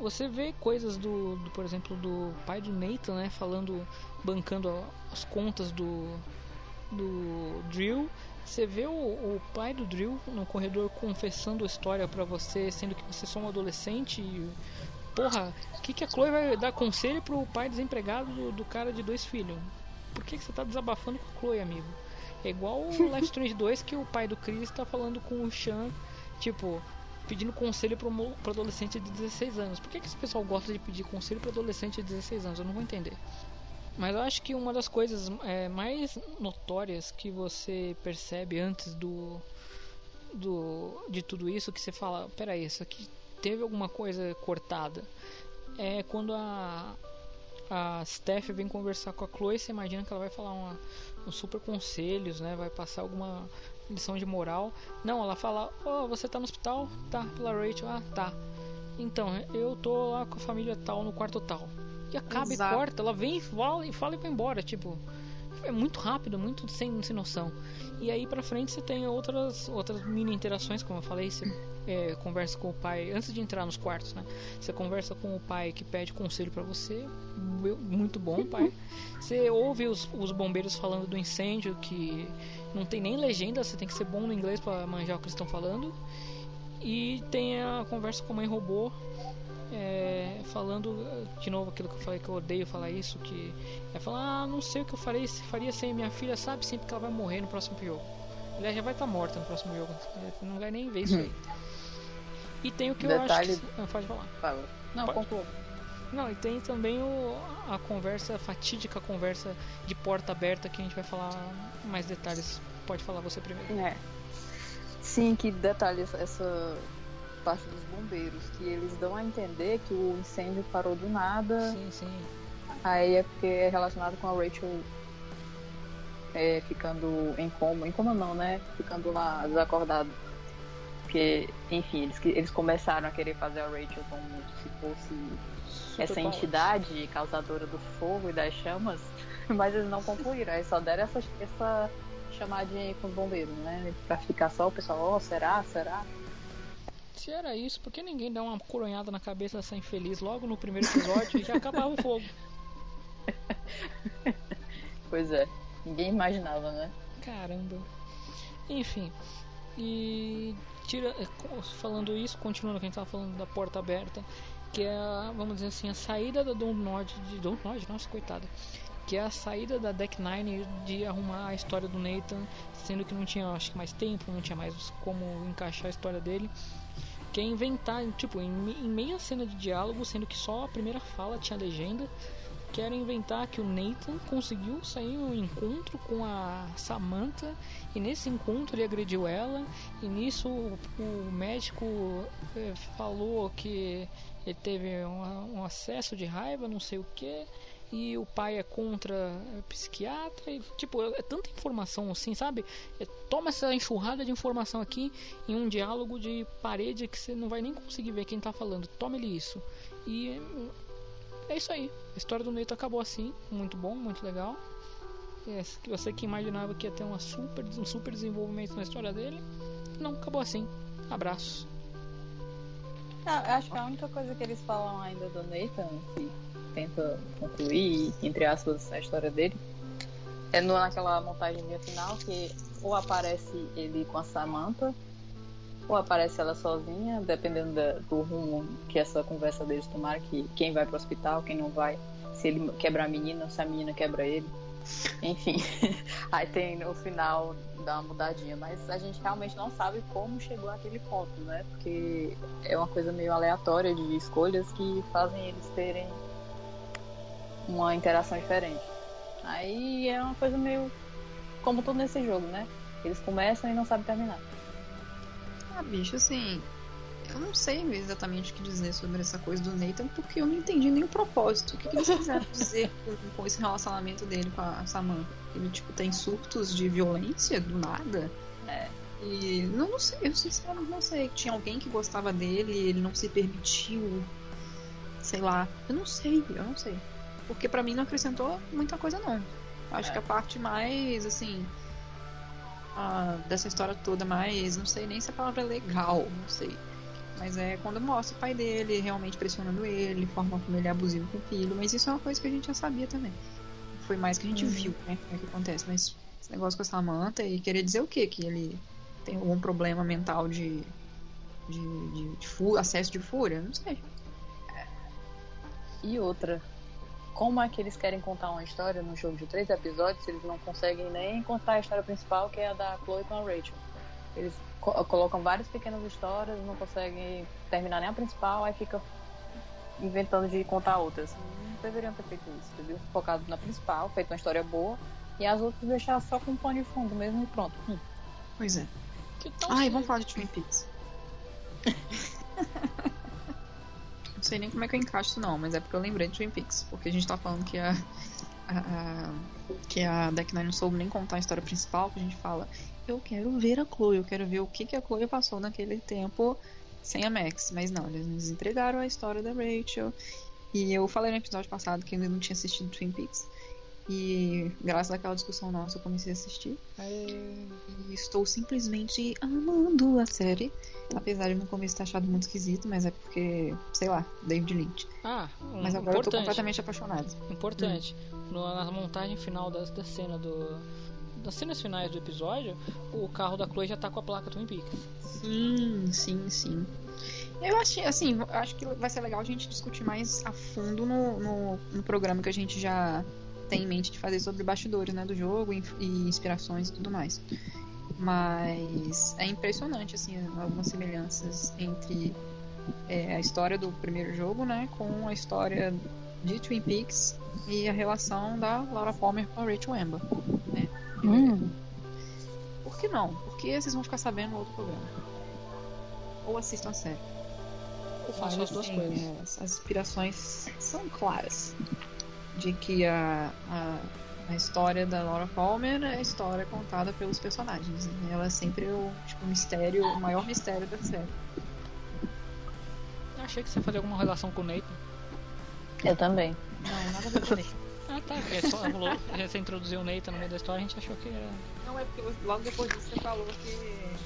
Speaker 6: você vê coisas do, do, por exemplo, do pai do Nathan, né? Falando, bancando as contas do, do Drill. Você vê o, o pai do Drill no corredor confessando a história pra você, sendo que você é só um adolescente e Porra, o que, que a Chloe vai dar conselho pro pai desempregado do, do cara de dois filhos? Por que, que você tá desabafando com a Chloe, amigo? É igual o (laughs) Life Strange 2 que o pai do Chris tá falando com o Sean, tipo, pedindo conselho pro, pro adolescente de 16 anos. Por que, que esse pessoal gosta de pedir conselho pro adolescente de 16 anos? Eu não vou entender. Mas eu acho que uma das coisas é, mais notórias que você percebe antes do, do de tudo isso que você fala, peraí, isso aqui teve alguma coisa cortada. É quando a a Steph vem conversar com a Chloe, você imagina que ela vai falar uma, uns super conselhos, né? Vai passar alguma lição de moral. Não, ela fala, oh, você tá no hospital? Tá, pela Rachel, ah, tá. Então, eu tô lá com a família tal, no quarto tal. E acaba
Speaker 8: Exato.
Speaker 6: e corta, ela vem e fala, e fala e vai embora, tipo. É muito rápido, muito sem, sem noção. E aí pra frente você tem outras, outras mini interações, como eu falei, você é, conversa com o pai antes de entrar nos quartos, né? Você conversa com o pai que pede conselho pra você, muito bom, pai. Você ouve os, os bombeiros falando do incêndio que não tem nem legenda, você tem que ser bom no inglês pra manjar o que eles estão falando. E tem a conversa com a mãe robô, é, falando eh, de novo aquilo que eu falei que eu odeio falar isso, que é falar, ah, não sei o que eu farei, se faria sem minha filha, sabe sempre que ela vai morrer no próximo jogo. Aliás, já vai estar morta no próximo jogo, não vai nem ver isso aí. E tem o que
Speaker 7: Detalhe-
Speaker 6: eu acho que. Ah, pode falar.
Speaker 7: Fala. Não,
Speaker 6: Pode.
Speaker 7: conclua.
Speaker 6: Não, e tem também o, a conversa, a fatídica conversa de porta aberta que a gente vai falar mais detalhes. Pode falar você primeiro.
Speaker 7: É. Sim, que detalhe essa parte dos bombeiros, que eles dão a entender que o incêndio parou do nada.
Speaker 6: Sim, sim.
Speaker 7: Aí é porque é relacionado com a Rachel é, ficando em coma. Em coma não, né? Ficando lá desacordado. Porque, enfim, eles, eles começaram a querer fazer a Rachel como se fosse essa
Speaker 6: powers.
Speaker 7: entidade causadora do fogo e das chamas, (laughs) mas eles não concluíram. Aí só deram essa, essa chamadinha aí com os bombeiros, né? Pra ficar só o pessoal, oh, será? Será?
Speaker 6: Se era isso, por que ninguém dá uma coronhada na cabeça dessa infeliz logo no primeiro episódio e já acabava o fogo? (laughs)
Speaker 7: Pois é, ninguém imaginava, né?
Speaker 6: Caramba. Enfim. E tira, é, falando isso, continuando o que a gente tava falando da porta aberta, que é, a, vamos dizer assim, a saída da Don't Nod, de Don't Nod, nossa, coitada. Que é a saída da Deck Nine de arrumar a história do Nathan, sendo que não tinha, acho que mais tempo, não tinha mais como encaixar a história dele. Que é inventar, tipo, em, em meia cena de diálogo, sendo que só a primeira fala tinha legenda, quero inventar que o Nathan conseguiu sair um encontro com a Samantha e nesse encontro ele agrediu ela e nisso o, o médico eh, falou que ele teve um, um acesso de raiva, não sei o que e o pai é contra psiquiatra e tipo é tanta informação assim, sabe? É, toma essa enxurrada de informação aqui em um diálogo de parede que você não vai nem conseguir ver quem tá falando. Toma ele isso. E é isso aí. A história do Neito acabou assim. Muito bom, muito legal. É, que você que imaginava que ia ter uma super, um super desenvolvimento na história dele. Não, acabou assim. Abraços.
Speaker 7: Ah, eu acho que a única coisa que eles falam ainda do Nathan, que tenta concluir, entre aspas, a história dele, é naquela montagem final que ou aparece ele com a Samantha, ou aparece ela sozinha, dependendo da- do rumo que essa conversa deles tomar, que quem vai pro hospital, quem não vai, se ele quebra a menina, se a menina quebra ele. Enfim, (laughs) aí tem no final dá uma mudadinha, mas a gente realmente não sabe como chegou àquele ponto, né? Porque é uma coisa meio aleatória de escolhas que fazem eles terem uma interação diferente. Aí é uma coisa meio como tudo nesse jogo, né? Eles começam e não sabem terminar.
Speaker 8: Ah, bicho, assim. Eu não sei exatamente o que dizer sobre essa coisa do Nathan, porque eu não entendi nem o propósito. O que, que eles quiseram (laughs) dizer com, esse relacionamento dele com a Samantha? Ele, tipo, tem surtos de violência do nada?
Speaker 7: É.
Speaker 8: E não, não sei, eu sinceramente não sei. Tinha alguém que gostava dele e ele não se permitiu. Sei lá. Eu não sei, eu não sei. Porque pra mim não acrescentou muita coisa, não. Acho
Speaker 7: É.
Speaker 8: que a parte mais, assim. ah, dessa história toda, mais. Não sei nem se a palavra é legal, não sei. Mas é quando mostra o pai dele realmente pressionando ele, forma como ele é abusivo com o filho. Mas isso é uma coisa que a gente já sabia também. Foi mais que a gente viu, né? Como é que acontece. Mas esse negócio com a Samantha e querer dizer o quê? Que ele tem algum problema mental de. de, de, de fu- acesso de fúria? Não sei.
Speaker 7: E outra, como é que eles querem contar uma história num jogo de três episódios se eles não conseguem nem contar a história principal, que é a da Chloe com a Rachel? Eles co- colocam várias pequenas histórias, não conseguem terminar nem a principal, aí fica inventando de contar outras. Não deveriam ter feito isso, entendeu? Focado na principal, feito uma história boa, e as outras deixar só com um pano de fundo mesmo e pronto. Hum.
Speaker 8: Pois é. Ai, vamos falar de Twin Peaks. (laughs) não sei nem como é que eu encaixo não, mas é porque eu lembrei de Twin Peaks. Porque a gente tá falando que a. a, a que a Deck Nine não soube nem contar a história principal, que a gente fala. Eu quero ver a Chloe, eu quero ver o que, que a Chloe passou naquele tempo sem a Max. Mas não, eles nos entregaram a história da Rachel. E eu falei no episódio passado que eu ainda não tinha assistido Twin Peaks. E graças àquela discussão nossa eu comecei a assistir. E estou simplesmente amando a série. Apesar de no começo ter achado muito esquisito, mas é porque, sei lá, David Lynch.
Speaker 6: Ah, um,
Speaker 8: Mas agora eu tô
Speaker 6: importante.
Speaker 8: completamente apaixonado.
Speaker 6: Importante. No- na montagem final da, da cena do. Das cenas finais do episódio, o carro da Chloe já tá com a placa Twin Peaks.
Speaker 8: Sim, sim, sim. Eu achei, assim, acho que vai ser legal a gente discutir mais a fundo no, no, no programa que a gente já tem em mente de fazer sobre bastidores, né, do jogo e, e inspirações e tudo mais. Mas é impressionante, assim, algumas semelhanças entre é, a história do primeiro jogo, né, com a história de Twin Peaks e a relação da Laura Palmer com a Rachel Amber, né? Por que não? Porque vocês vão ficar sabendo no outro programa. Ou assistam a série.
Speaker 6: Eu faço as duas coisas.
Speaker 8: as inspirações são claras. De que a, a, a história da Laura Palmer é a história contada pelos personagens. né? Ela é sempre o tipo, o mistério, o maior mistério da série.
Speaker 6: Eu achei que você ia fazer alguma relação com o Nathan.
Speaker 7: Eu também.
Speaker 8: Não, nada a ver com isso. (laughs)
Speaker 6: Ah tá, porque só rolou, você introduziu o Nathan no meio da história, a gente achou que era.
Speaker 8: Não, é porque logo depois disso você falou que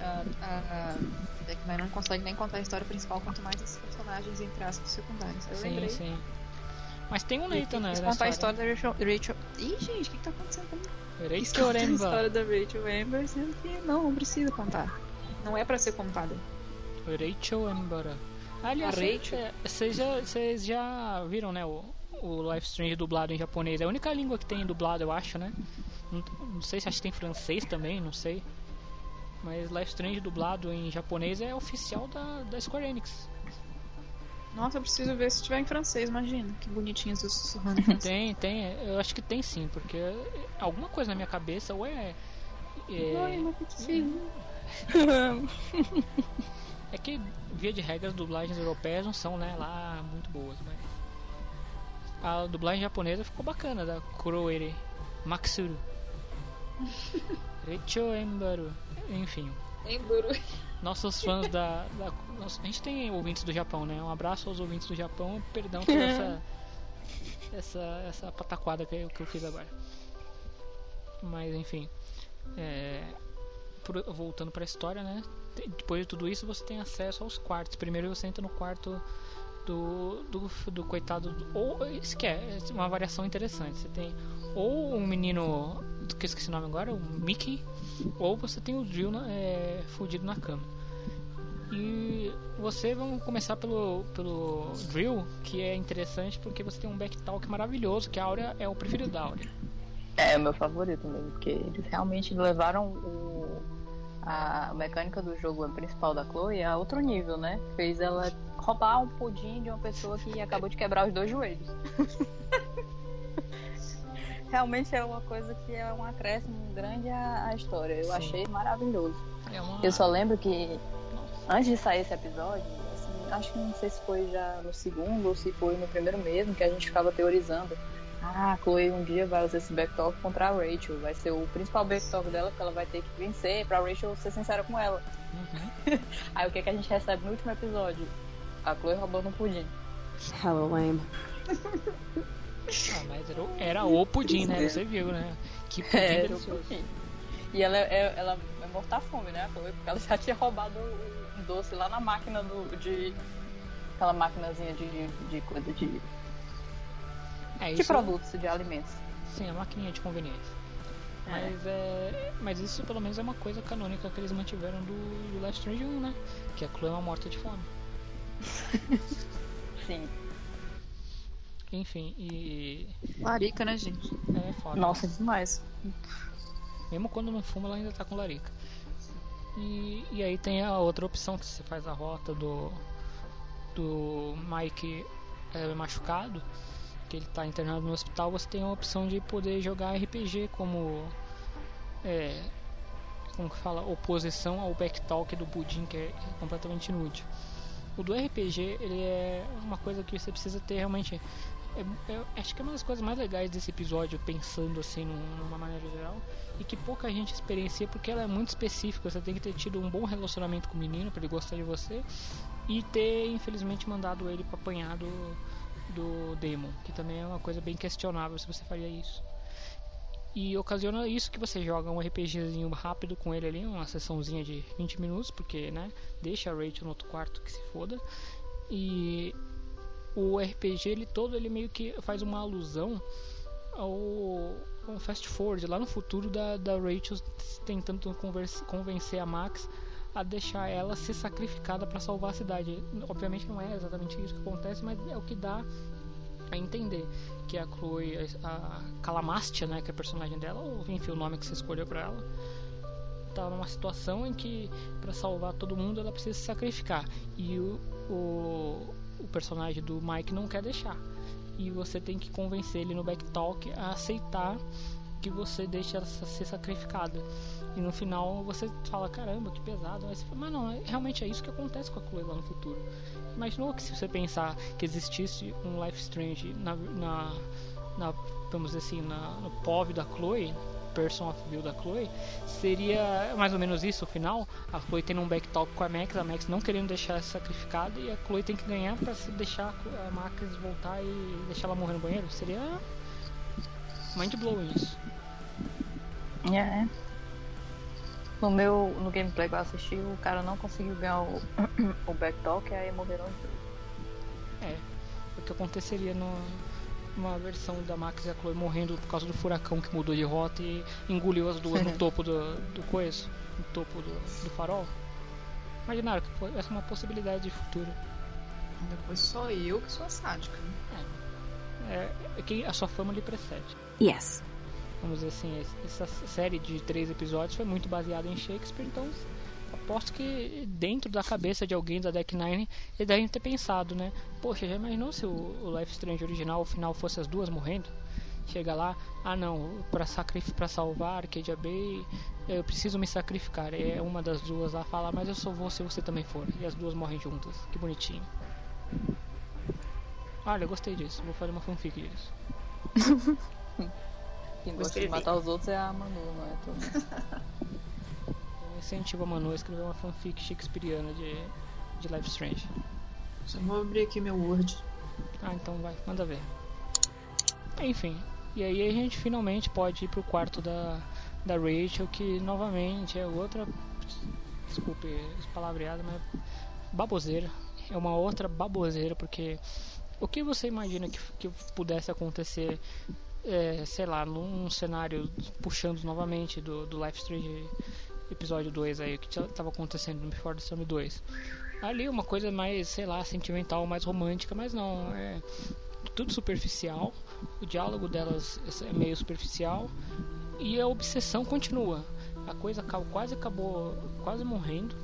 Speaker 8: a, a, a não consegue nem contar a história principal, quanto mais esses personagens entre aspas secundários. Eu
Speaker 6: sim,
Speaker 8: lembrei.
Speaker 6: sim. Mas tem um Nathan, né?
Speaker 8: quis contar a história da Rachel, Rachel. Ih, gente, o que, que tá acontecendo comigo? Quis
Speaker 6: Rachel
Speaker 8: contar a
Speaker 6: Amber.
Speaker 8: história da Rachel Amber, sendo que não, não precisa contar. Não é pra ser contada.
Speaker 6: Rachel Amber. Aliás,
Speaker 8: Rachel?
Speaker 6: é, vocês já, vocês já viram, né? O, o Life Strange dublado em japonês. É a única língua que tem dublado, eu acho, né? Não, não sei se acho que tem francês também, não sei. Mas Life Strange dublado em japonês é oficial da, da Square Enix.
Speaker 8: Nossa, eu preciso ver se tiver em francês, imagina. Que bonitinhos os sussurrando.
Speaker 6: Tem, tem. Eu acho que tem sim, porque alguma coisa na minha cabeça ou é.
Speaker 8: Ai,
Speaker 6: É,
Speaker 8: meu filho. (laughs)
Speaker 6: é que, via de regra, as dublagens europeias não são né, lá muito boas, mas. A dublagem japonesa ficou bacana, da Kuroere Maksuru. (laughs) Reicho Embaru. Enfim,
Speaker 8: Emburu.
Speaker 6: Nossos fãs da, da- A gente tem ouvintes do Japão, né? Um abraço aos ouvintes do Japão. Perdão por essa. (laughs) essa, essa pataquada que eu, que eu fiz agora. Mas enfim. É, por- voltando pra história, né? Depois de tudo isso, você tem acesso aos quartos. Primeiro você entra no quarto do, do, do coitado. do- Ou isso que é, é uma variação interessante. Você tem ou um menino que eu esqueci o nome agora, o Mickey, ou você tem o Drill na, é, fudido na cama. E você, vamos começar pelo, pelo Drill, que é interessante porque você tem um backtalk maravilhoso, que a Áurea é o preferido da Áurea.
Speaker 7: É o meu favorito mesmo, porque eles realmente levaram o, a mecânica do jogo principal da Chloe a outro nível, né? Fez ela roubar um pudim de uma pessoa que acabou de quebrar os dois joelhos. (laughs) realmente é uma coisa que é um acréscimo grande à, história. Eu
Speaker 6: Sim.
Speaker 7: achei maravilhoso.
Speaker 6: É uma...
Speaker 7: Eu só lembro que antes de sair esse episódio, assim, acho que não sei se foi já no segundo ou se foi no primeiro mesmo, que a gente ficava teorizando. Ah, a Chloe um dia vai usar esse backtalk contra a Rachel. Vai ser o principal backtalk dela que ela vai ter que vencer pra Rachel ser sincera com ela.
Speaker 6: Uhum. (laughs)
Speaker 7: Aí o que, que a gente recebe no último episódio? A Chloe roubando um pudim.
Speaker 3: Hella lame. (laughs)
Speaker 6: Ah, mas era, o- era o pudim, né? Você viu, né? Que pudim
Speaker 7: É, era o pudim. E ela, é, ela é morta a fome, né? Porque ela já tinha roubado um doce lá na máquina do, de. Aquela maquinazinha de, de coisa de,
Speaker 6: É,
Speaker 7: de produtos, de alimentos.
Speaker 6: Sim, a maquininha de conveniência.
Speaker 7: É.
Speaker 6: Mas, é, mas isso pelo menos é uma coisa canônica que eles mantiveram do, do Last Strange 1, né? Que a Chloe é uma morta de fome. (laughs)
Speaker 7: Sim.
Speaker 6: Enfim, e.
Speaker 8: Larica, né, gente?
Speaker 6: É foda.
Speaker 7: Nossa, demais.
Speaker 6: Mesmo quando não fuma, ela ainda tá com larica. E, e aí tem a outra opção que você faz a rota do do Mike é, machucado, que ele tá internado no hospital, você tem a opção de poder jogar RPG como é, como que fala, oposição ao backtalk do Budin, que é completamente inútil. O do RPG, ele é uma coisa que você precisa ter realmente é- é- acho que é uma das coisas mais legais desse episódio, pensando assim num- numa maneira geral, e que pouca gente experiencia porque ela é muito específica. Você tem que ter tido um bom relacionamento com o menino para ele gostar de você e ter, infelizmente, mandado ele para apanhar do, do Demon, que também é uma coisa bem questionável se você faria isso. E ocasiona isso que você joga um RPGzinho rápido com ele ali, uma sessãozinha de 20 minutos, porque, né, deixa a Rachel no outro quarto que se foda. E o RPG ele todo ele meio que faz uma alusão ao, fast forward lá no futuro da, da Rachel tentando converse, convencer a Max a deixar ela ser sacrificada para salvar a cidade. Obviamente não é exatamente isso que acontece, mas é o que dá a entender que a Chloe, a, a Calamastia, né, que é a personagem dela, ou enfim, o nome que você escolheu para ela, tá numa situação em que para salvar todo mundo ela precisa se sacrificar e o, o personagem do Mike não quer deixar. E você tem que convencer ele no backtalk a aceitar que você deixa ser sacrificada. E no final você fala caramba que pesado. Mas, fala, mas não é- realmente é isso que acontece com a Chloe lá no futuro. Imaginou que se você pensar que existisse um Life Strange na, na, na vamos dizer assim na, no POV da Chloe Person of View da Chloe seria mais ou menos isso o final a Chloe tendo um backtalk com a Max a Max não querendo deixar ela sacrificada e a Chloe tem que ganhar pra se deixar a Max voltar e deixar ela morrer no banheiro seria mind blowing isso
Speaker 7: É. No meu no gameplay que eu assisti, o cara não conseguiu ganhar o, (coughs) o backtalk, aí morreram os dois.
Speaker 6: É, o que aconteceria no, numa versão da Max e a Chloe morrendo por causa do furacão que mudou de rota e engoliu as duas no (laughs) topo do, do coiso, no topo do, do farol. Imaginaram que essa é uma possibilidade de futuro.
Speaker 8: Depois só eu que sou a sádica. né?
Speaker 6: É, é que a sua fama lhe precede.
Speaker 3: Yes.
Speaker 6: Vamos dizer assim, es- essa série de três episódios foi muito baseada em Shakespeare, então aposto que dentro da cabeça de alguém da Deck Nine eles devem ter pensado, né? Poxa, já imaginou se o, o Life Strange original, o final fosse as duas morrendo? Chega lá, ah não, pra, sacrif pra salvar Arcadia Bay, eu preciso me sacrificar. É uma das duas lá fala, mas eu só vou se você também for. E as duas morrem juntas. Que bonitinho. Olha, eu gostei disso. Vou fazer uma fanfic disso. (laughs)
Speaker 7: Quem gosta de matar os outros é a Manu, não é? Todo (laughs)
Speaker 6: Eu incentivo a Manu a escrever uma fanfic shakespeariana de, de Life Strange.
Speaker 8: Só vou abrir aqui meu Word.
Speaker 6: Ah, então vai, manda ver. Enfim, e aí a gente finalmente pode ir pro quarto da, da Rachel, que novamente é outra. Desculpe as palavreadas, mas baboseira. É uma outra baboseira, porque o que você imagina que, que pudesse acontecer é, sei lá, num cenário puxando novamente do, do Life Strange episódio 2 aí, que tava acontecendo no Before the Storm 2. Ali uma coisa mais, sei lá, sentimental, mais romântica, mas não, é tudo superficial. O diálogo delas é meio superficial e a obsessão continua. A coisa quase acabou, quase morrendo.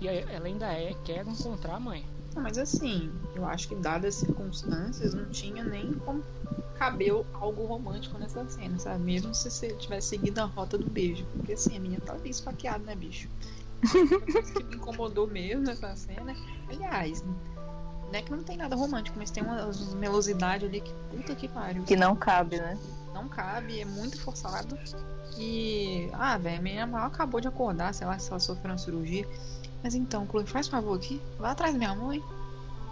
Speaker 6: E ela ainda é, quer encontrar a mãe.
Speaker 8: Mas assim, eu acho que dadas as circunstâncias, não tinha nem como caber algo romântico nessa cena, sabe? Mesmo se você tivesse seguido a rota do beijo. Porque assim, a menina tá bem esfaqueada, né, bicho? coisa que me incomodou mesmo nessa cena. Aliás, não é que não tem nada romântico, mas tem uma melosidade ali que puta que pariu.
Speaker 7: Que não cabe, né?
Speaker 8: Não cabe, é muito forçado. E. Ah, velho, a menina mal acabou de acordar, sei lá, se ela sofreu uma cirurgia. Mas então, Chloe, faz um favor aqui, vai atrás da minha mãe.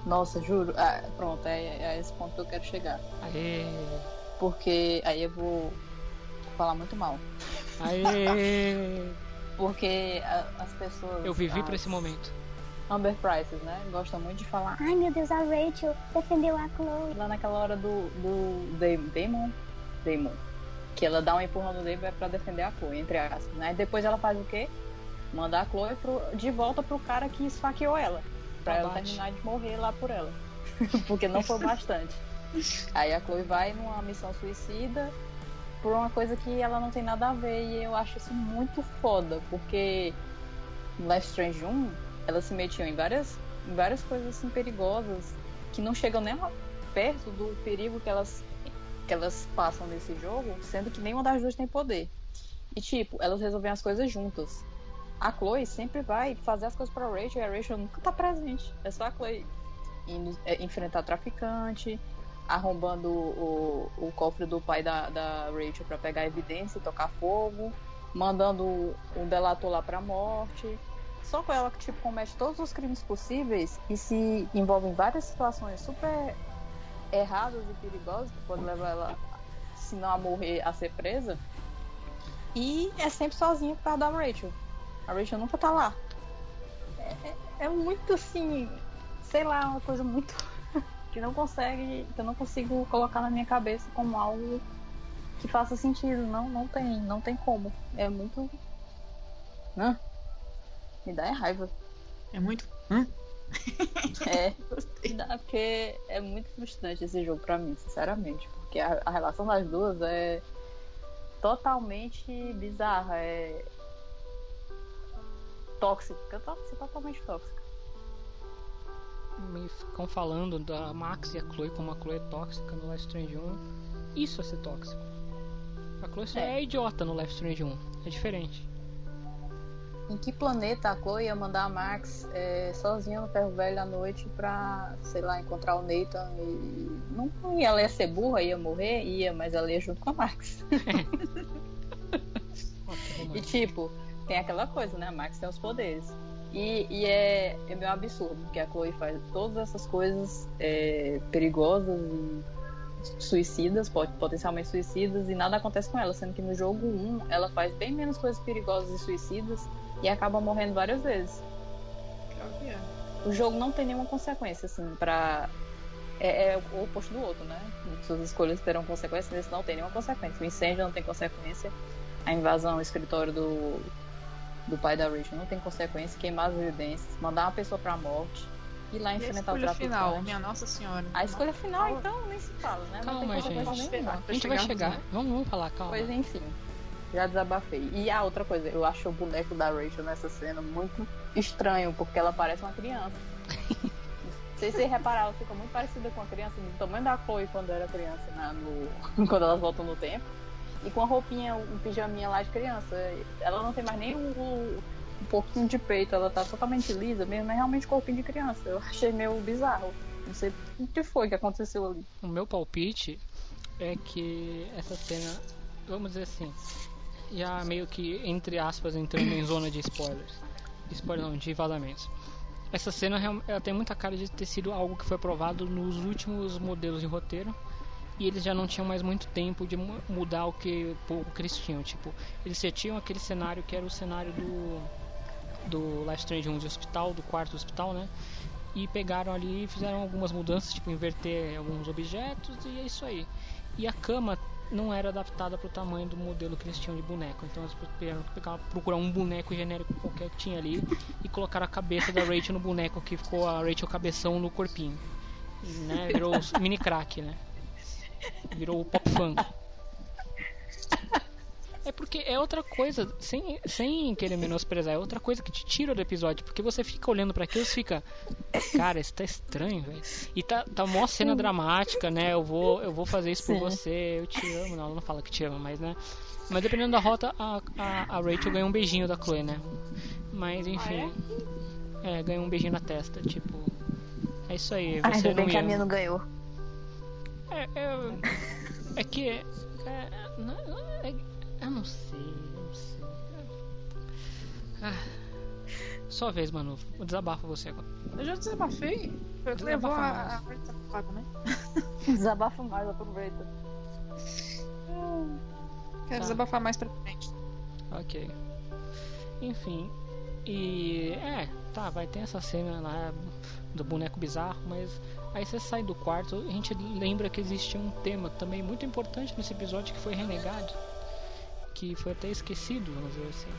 Speaker 7: Nossa, juro. Ah, pronto, é, é esse ponto que eu quero chegar.
Speaker 6: Aê.
Speaker 7: Porque aí eu vou falar muito mal.
Speaker 6: Aê. (laughs)
Speaker 7: Porque a, as pessoas.
Speaker 6: Eu vivi
Speaker 7: as...
Speaker 6: para esse momento.
Speaker 7: Amber Prices, né? Gostam muito de falar.
Speaker 11: Ai meu Deus, a Rachel defendeu a Chloe.
Speaker 7: Lá naquela hora do, do Damon. Damon. Que ela dá um empurrão no Damon pra defender a Chloe, entre aspas, né? Depois ela faz o quê? Manda a Chloe pro, de volta pro cara que esfaqueou ela. Pra ela terminar de morrer lá por ela. (laughs) Porque não foi bastante. Aí a Chloe vai numa missão suicida por uma coisa que ela não tem nada a ver. E eu acho isso muito foda. Porque no Life Strange 1, elas se metiam em várias, em várias coisas assim perigosas que não chegam nem perto do perigo que elas, que elas passam nesse jogo, sendo que nenhuma das duas tem poder. E tipo, elas resolvem as coisas juntas. A Chloe sempre vai fazer as coisas pra Rachel e a Rachel nunca tá presente. É só a Chloe indo, é, enfrentar traficante, arrombando o, o cofre do pai da, da Rachel para pegar evidência e tocar fogo, mandando um delator lá pra morte. Só com ela que tipo, comete todos os crimes possíveis e se envolve em várias situações super erradas e perigosas que podem levar ela, se não a morrer, a ser presa. E é sempre sozinha por causa da Rachel. A Rachel nunca tá lá. É, é, é muito assim, sei lá, uma coisa muito (laughs) que não consegue, que eu não consigo colocar na minha cabeça como algo que faça sentido. Não, não tem, não tem como. É muito. Hã? Me dá é raiva.
Speaker 8: É muito. Hã? (laughs)
Speaker 7: é, (laughs) me dá porque é muito frustrante esse jogo pra mim, sinceramente. Porque a, a relação das duas é totalmente bizarra. É tóxica, totalmente tóxica.
Speaker 6: Me ficam falando da Max e a Chloe como a Chloe é tóxica no Life Strange 1. Isso é ser tóxico. A Chloe só é. é idiota no Life Strange 1. É diferente.
Speaker 7: Em que planeta a Chloe ia mandar a Max é, sozinha no ferro velho à noite pra, sei lá, encontrar o Nathan e. Não, não ia, ela ia ser burra, ia morrer? Ia, mas ela ia junto com a Max. (laughs) e tipo, tem aquela coisa, né? A Max tem os poderes. E, e é, é meio absurdo, porque a Chloe faz todas essas coisas é, perigosas e suicidas, potencialmente suicidas, e nada acontece com ela, sendo que no jogo 1 ela faz bem menos coisas perigosas e suicidas e acaba morrendo várias vezes. O jogo não tem nenhuma consequência, assim, pra. É, é o oposto do outro, né? Suas escolhas terão consequências, esse não tem nenhuma consequência. O incêndio não tem consequência, a invasão ao escritório do, do pai da Rachel não tem consequência, queimar as evidências, mandar uma pessoa pra morte, ir lá enfrentar o
Speaker 8: traficante. final, minha Nossa Senhora.
Speaker 7: A escolha final, então, nem se fala, né?
Speaker 6: Calma, gente. A gente vai chegar. Vamos, vamos falar, calma.
Speaker 7: Pois enfim. Já desabafei. E a outra coisa, eu acho o boneco da Rachel nessa cena muito estranho, porque ela parece uma criança. Não sei se vocês repararam, ela fica muito parecida com a criança, do tamanho da Chloe quando era criança, né, no... (laughs) quando elas voltam no tempo e com a roupinha, um pijaminha lá de criança. Ela não tem mais nem um, pouquinho de peito, ela tá totalmente lisa mesmo, é realmente corpinho de criança. Eu achei meio bizarro. Não sei o que foi que aconteceu ali.
Speaker 6: O meu palpite é que essa cena, vamos dizer assim, já meio que, entre aspas, entrando em zona de spoilers. Spoiler não, de vazamentos. Essa cena ela tem muita cara de ter sido algo que foi aprovado nos últimos modelos de roteiro e eles já não tinham mais muito tempo de mudar o que pouco que eles tinham. Tipo, eles já tinham aquele cenário que era o cenário do do Life Strange 1 de hospital, do quarto do hospital, né? E pegaram ali e fizeram algumas mudanças, tipo inverter alguns objetos e é isso aí. E a cama não era adaptada pro tamanho do modelo que eles tinham de boneco. Então eles tiveram que pegar- procurar um boneco genérico qualquer que tinha ali e colocar a cabeça da Rachel no boneco, que ficou a Rachel cabeção no corpinho. E, né, virou (laughs) mini crack, né? Virou o pop funk. É porque é outra coisa, sem, sem querer menosprezar, é outra coisa que te tira do episódio, porque você fica olhando pra aquilo e fica, cara, isso tá estranho, velho. E tá, tá mó cena dramática, né? Eu vou, eu vou fazer isso por
Speaker 7: Sim.
Speaker 6: você, eu te amo. Não, ela não fala que te ama, mas né? Mas dependendo da rota, a, a, a Rachel ganha um beijinho da Chloe, né? Mas enfim. é? ganha um beijinho na testa, tipo. É isso aí,
Speaker 7: Ah,
Speaker 6: você
Speaker 7: ainda
Speaker 6: não
Speaker 7: bem que a minha não ganhou.
Speaker 6: É, é, é que. É, não, é, eu não sei, eu não sei. Ah, sua vez, Manu. Desabafa você agora.
Speaker 8: Eu já desabafei. Eu
Speaker 6: Desabafa
Speaker 8: levou a, né? (laughs) (laughs)
Speaker 7: Desabafa mais, aproveita.
Speaker 8: Quero
Speaker 6: Tá.
Speaker 8: desabafar mais pra frente.
Speaker 6: Ok. Enfim. E. É, tá, vai ter essa cena lá do boneco bizarro, mas aí você sai do quarto, a gente lembra que existia um tema também muito importante nesse episódio que foi renegado. Que foi até esquecido, vamos dizer assim.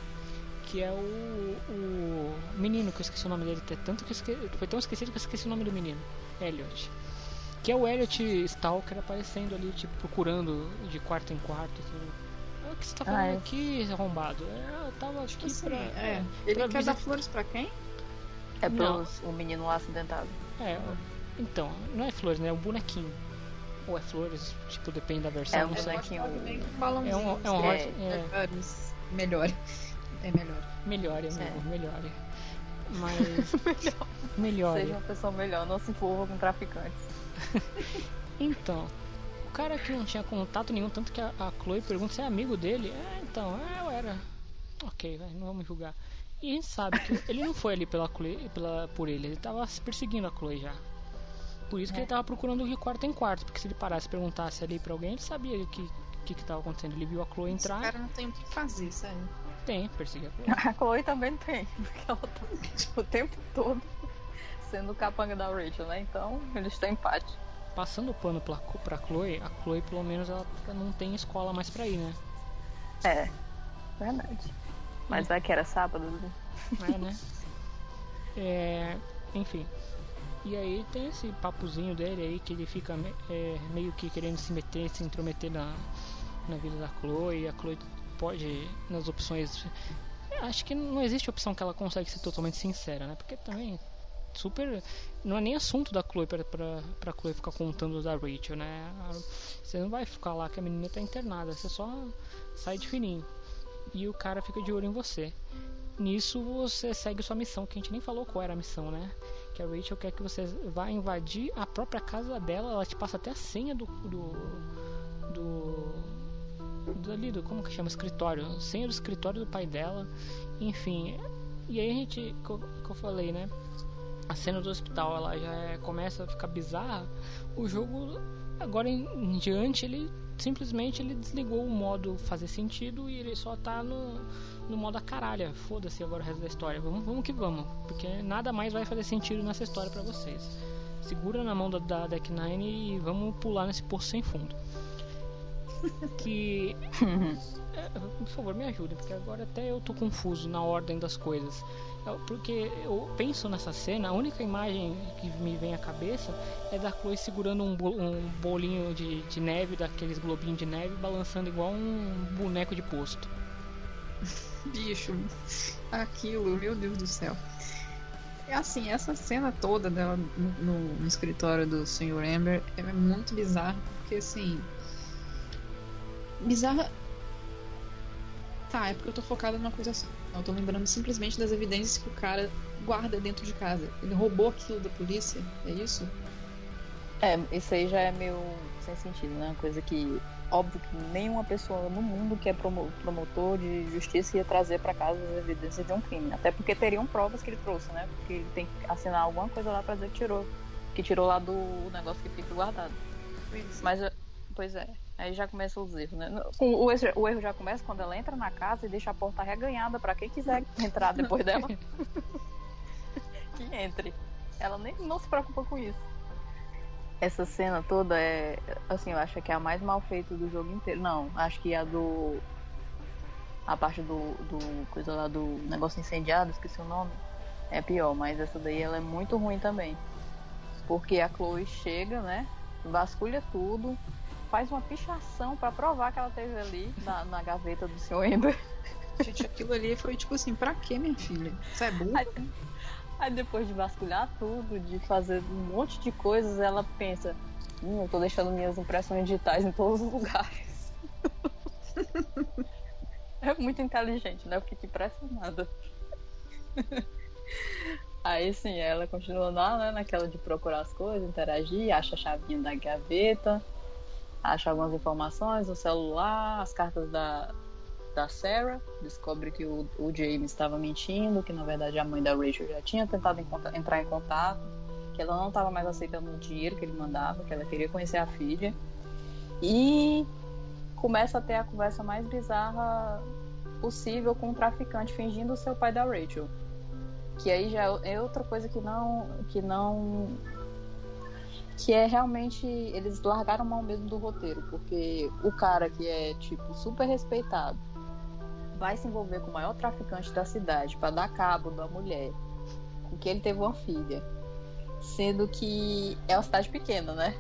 Speaker 6: Que é o, o menino, que eu esqueci o nome dele, tanto que esque... foi tão esquecido que eu esqueci o nome do menino, Elliot. Que é o Elliot Stalker aparecendo ali, tipo, procurando de quarto em quarto. Assim. "Ah, O que você tá fazendo
Speaker 7: Ah, é.
Speaker 6: aqui, arrombado? É, eu tava aqui
Speaker 8: Assim,
Speaker 6: pra.
Speaker 8: é.
Speaker 6: pra
Speaker 8: Ele quer
Speaker 6: visitar-
Speaker 8: dar flores pra quem?
Speaker 7: É pros o menino lá acidentado.
Speaker 6: É, então, não é flores, né? É um bonequinho. Ou é flores, tipo, depende da versão.
Speaker 7: É um
Speaker 6: não sei.
Speaker 7: bonequinho.
Speaker 6: É um, é um
Speaker 7: É,
Speaker 6: hot- é,
Speaker 8: Melhores. Melhor. É melhor.
Speaker 6: melhore, amigo,
Speaker 7: É.
Speaker 6: melhore. Mas. (laughs) melhore.
Speaker 7: Seja uma pessoa melhor, não se envolva com traficantes. (laughs)
Speaker 6: Então, o cara que não tinha contato nenhum, tanto que a, a Chloe pergunta se é amigo dele. É, então, é, eu era. Ok, vai, não vamos julgar. E a gente sabe que ele não foi ali pela, Chloe, pela, por ele, ele tava se perseguindo a Chloe já. Por isso que ele tava procurando de quarto em quarto, porque se ele parasse e perguntasse ali pra alguém, ele sabia o que, que, que tava acontecendo. Ele viu a Chloe
Speaker 8: Esse
Speaker 6: entrar,
Speaker 8: cara não tem o que fazer, sério.
Speaker 6: tem, perseguir a Chloe. (laughs)
Speaker 7: A Chloe também tem, porque ela tá tipo, o tempo todo sendo o capanga da Rachel, né? Então eles têm empate.
Speaker 6: Passando o pano pra, pra Chloe, a Chloe pelo menos ela não tem escola mais pra ir, né?
Speaker 7: É, verdade. Mas vai que era sábado. né?
Speaker 6: É, né? (laughs) É, enfim. E aí tem esse papozinho dele aí que ele fica é, meio que querendo se meter, se intrometer na, na vida da Chloe. A Chloe pode, nas opções. Acho que não existe opção que ela consegue ser totalmente sincera, né? Porque também. Super. Não é nem assunto da Chloe pra, pra, pra Chloe ficar contando da Rachel, né? Você não vai ficar lá que a menina tá internada, você só sai de fininho. E o cara fica de olho em você. Nisso você segue sua missão, que a gente nem falou qual era a missão, né? Que a Rachel quer que você vá invadir a própria casa dela, ela te passa até a senha do. do. do. do ali, do, como que chama? Escritório. Senha do escritório do pai dela. Enfim. E aí a gente. que eu, que eu falei, né? A cena do hospital ela já é- começa a ficar bizarra. O jogo, agora em, em diante, ele simplesmente ele desligou o modo fazer sentido e ele só tá no, no modo a caralha. Foda-se agora o resto da história. Vamos, vamos que vamos. Porque nada mais vai fazer sentido nessa história pra vocês. Segura na mão da, da Deck Nine e vamos pular nesse poço sem fundo. Que. (laughs) É, por favor, me ajude, porque agora até eu tô confuso na ordem das coisas. Porque eu penso nessa cena, a única imagem que me vem à cabeça é da Chloe segurando um, um bolinho de, de neve, daqueles globinhos de neve, balançando igual um boneco de posto.
Speaker 8: Bicho, aquilo, meu Deus do céu. É assim, essa cena toda dela no, no- escritório do Sr. Amber é muito bizarra, porque assim. Bizarra. Tá, é porque eu tô focada numa coisa só. Eu tô lembrando simplesmente das evidências que o cara guarda dentro de casa. Ele roubou aquilo da polícia, é isso?
Speaker 7: É, isso aí já é meio sem sentido, né? Uma coisa que, óbvio que nenhuma pessoa no mundo que é promo- promotor de justiça ia trazer pra casa as evidências de um crime. Até porque teriam provas que ele trouxe, né? Porque ele tem que assinar alguma coisa lá pra dizer que tirou. Que tirou lá do negócio que fica guardado. Mas, eh, pois é, aí já começa os erros, né? O, erro- o erro já começa quando ela entra na casa e deixa a porta reganhada pra quem quiser (laughs) entrar depois dela. (laughs) que entre. Ela nem não se preocupa com isso. Essa cena toda é. Assim, eu acho que é a mais mal feita do jogo inteiro. Não, acho que a do. A parte do. do coisa lá do negócio incendiado, esqueci o nome. É pior, mas essa daí ela é muito ruim também. Porque a Chloe chega, né? Vasculha tudo, faz uma pichação pra provar que ela teve ali na, na gaveta do Sr. Ender.
Speaker 8: Gente, aquilo ali foi tipo assim, pra quê, minha filha? Você é burro?
Speaker 7: Aí, depois de vasculhar tudo, de fazer um monte de coisas, ela pensa, hum, eu tô deixando minhas impressões digitais em todos os lugares. (laughs) é muito inteligente, né? Porque que presta nada. Aí sim, ela continua lá, né, naquela de procurar as coisas, interagir, acha a chavinha da gaveta, acha algumas informações no celular, as cartas da, da Sarah, descobre que o, o James estava mentindo, que na verdade a mãe da Rachel já tinha tentado entrar em contato, que ela não estava mais aceitando o dinheiro que ele mandava, que ela queria conhecer a filha. E começa a ter a conversa mais bizarra possível com o traficante fingindo ser o pai da Rachel. Que aí já é outra coisa que não. que não. que é realmente. eles largaram mão mesmo do roteiro, porque o cara que é, tipo, super respeitado vai se envolver com o maior traficante da cidade para dar cabo da mulher, com que ele teve uma filha. Sendo que é uma cidade pequena, né?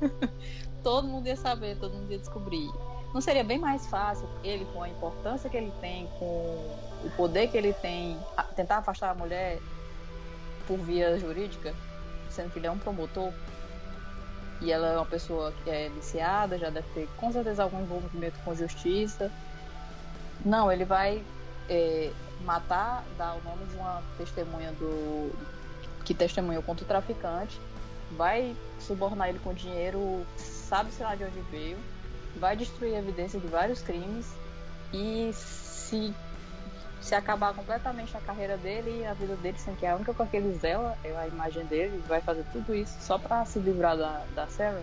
Speaker 7: (laughs) todo mundo ia saber, todo mundo ia descobrir. Não seria bem mais fácil ele, com a importância que ele tem, com o poder que ele tem, tentar afastar a mulher por via jurídica, sendo que ele é um promotor? E ela é uma pessoa que é viciada, já deve ter com certeza algum envolvimento com justiça. Não, ele vai é, matar, dar o nome de uma testemunha do. que testemunhou contra o traficante, vai subornar ele com dinheiro, sabe-se lá de onde veio, vai destruir a evidência de vários crimes e se, se acabar completamente a carreira dele e a vida dele, sendo que a única coisa que ele zela é a imagem dele, vai fazer tudo isso só pra se livrar da, da Sarah.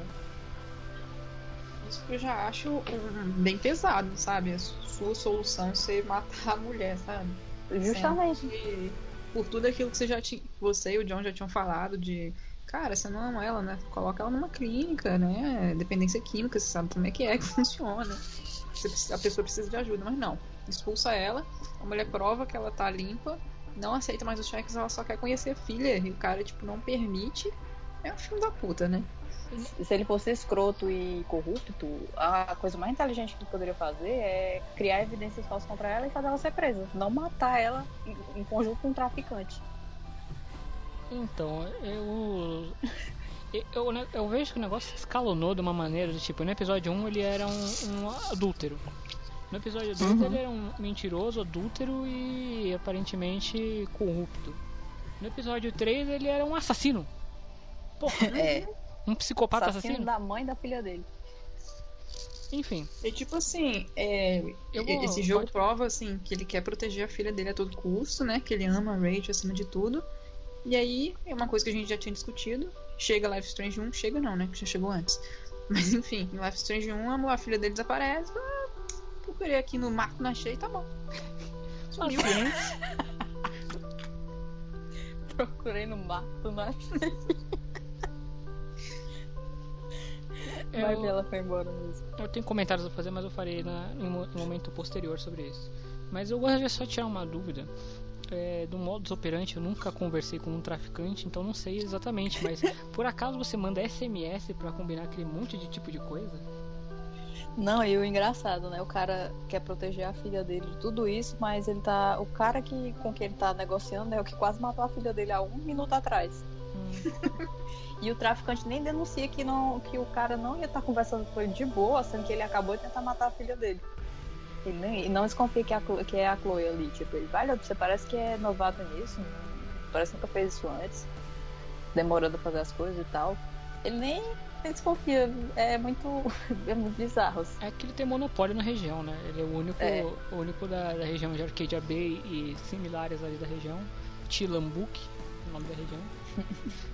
Speaker 8: Isso que eu já acho hum, bem pesado, sabe? A sua solução ser matar a mulher, sabe?
Speaker 7: Justamente.
Speaker 8: Que, por tudo aquilo que você já tinha. Você e o John já tinham falado de. Cara, você não ama ela, né? Coloca ela numa clínica, né? Dependência química, você sabe como é que é (laughs) que funciona. Você a pessoa precisa de ajuda, mas não. Expulsa ela, a mulher prova que ela tá limpa, não aceita mais os cheques, ela só quer conhecer a filha. E o cara, tipo, não permite. É um filme da puta, né?
Speaker 7: Se ele fosse escroto e corrupto, a coisa mais inteligente que ele poderia fazer é criar evidências falsas contra ela e fazer ela ser presa. Não matar ela em, em conjunto com um traficante.
Speaker 6: Então, eu. (laughs) Eu, eu, né, eu vejo que o negócio escalonou de uma maneira, de, tipo, no episódio 1 ele era um, um adúltero. No episódio 2
Speaker 7: Uhum.
Speaker 6: ele era um mentiroso, adúltero e aparentemente corrupto. No episódio 3 ele era um assassino. Porra, (laughs)
Speaker 7: É.
Speaker 6: um psicopata
Speaker 7: Assassino
Speaker 6: assassino.
Speaker 7: da mãe da filha dele.
Speaker 6: Enfim.
Speaker 8: E tipo assim, é,
Speaker 6: Eu vou-
Speaker 8: esse jogo
Speaker 6: pode-
Speaker 8: prova assim que ele quer proteger a filha dele a todo custo, né? Que ele ama a Rachel acima de tudo. E aí, é uma coisa que a gente já tinha discutido. Chega Life Strange 1, chega não, né? Que já chegou antes. (laughs) Mas enfim, em Life Strange 1, a filha dele desaparece. Ah, procurei aqui no mato, não achei, tá bom. (laughs) Sumiu.
Speaker 7: Procurei no mato, né? (laughs)
Speaker 6: Eu-
Speaker 7: Vai ver, ela foi embora mesmo.
Speaker 6: Eu tenho comentários a fazer, mas eu farei na, em um momento posterior sobre isso. Mas eu gostaria só de tirar uma dúvida. É, do modus operandi, eu nunca conversei com um traficante, então não sei exatamente. Mas (laughs) por acaso você manda SMS pra combinar aquele monte de tipo de coisa?
Speaker 7: Não, e o engraçado, né? O cara quer proteger a filha dele de tudo isso, mas ele tá. O cara que, com quem ele tá negociando é o que quase matou a filha dele há um minuto atrás. (laughs) e o traficante nem denuncia que, não, que o cara não ia estar conversando com ele de boa, sendo que ele acabou de tentar matar a filha dele. Ele nem, e não desconfia que, é a que é a Chloe ali. Tipo, ele, vale, você parece que é novato nisso, não- parece que nunca fez isso antes, demorando a fazer as coisas e tal. Ele nem, nem desconfia, é muito, (laughs) é muito bizarro. assim.
Speaker 6: É que ele tem monopólio na região, né? Ele é o único,
Speaker 7: É.
Speaker 6: o único da, da região de Arcadia Bay e similares ali da região. Tilambuc, o nome da região. (laughs)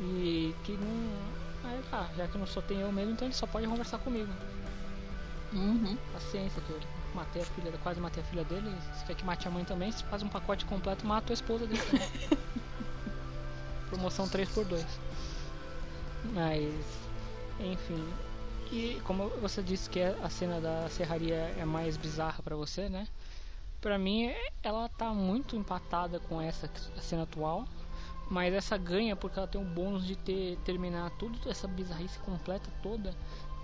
Speaker 6: e que não. Aí, ah, já que não só tem eu mesmo, então ele só pode conversar comigo.
Speaker 7: Uhum.
Speaker 6: Paciência, que eu matei a filha, quase matei a filha dele. Se quer que mate a mãe também, se faz um pacote completo, mata a esposa dele. (laughs) Promoção 3x2. Mas, enfim. E como você disse que a cena da serraria é mais bizarra pra você, né? Pra mim, ela tá muito empatada com essa cena atual. Mas essa ganha porque ela tem o bônus de ter terminar tudo essa bizarrice completa toda.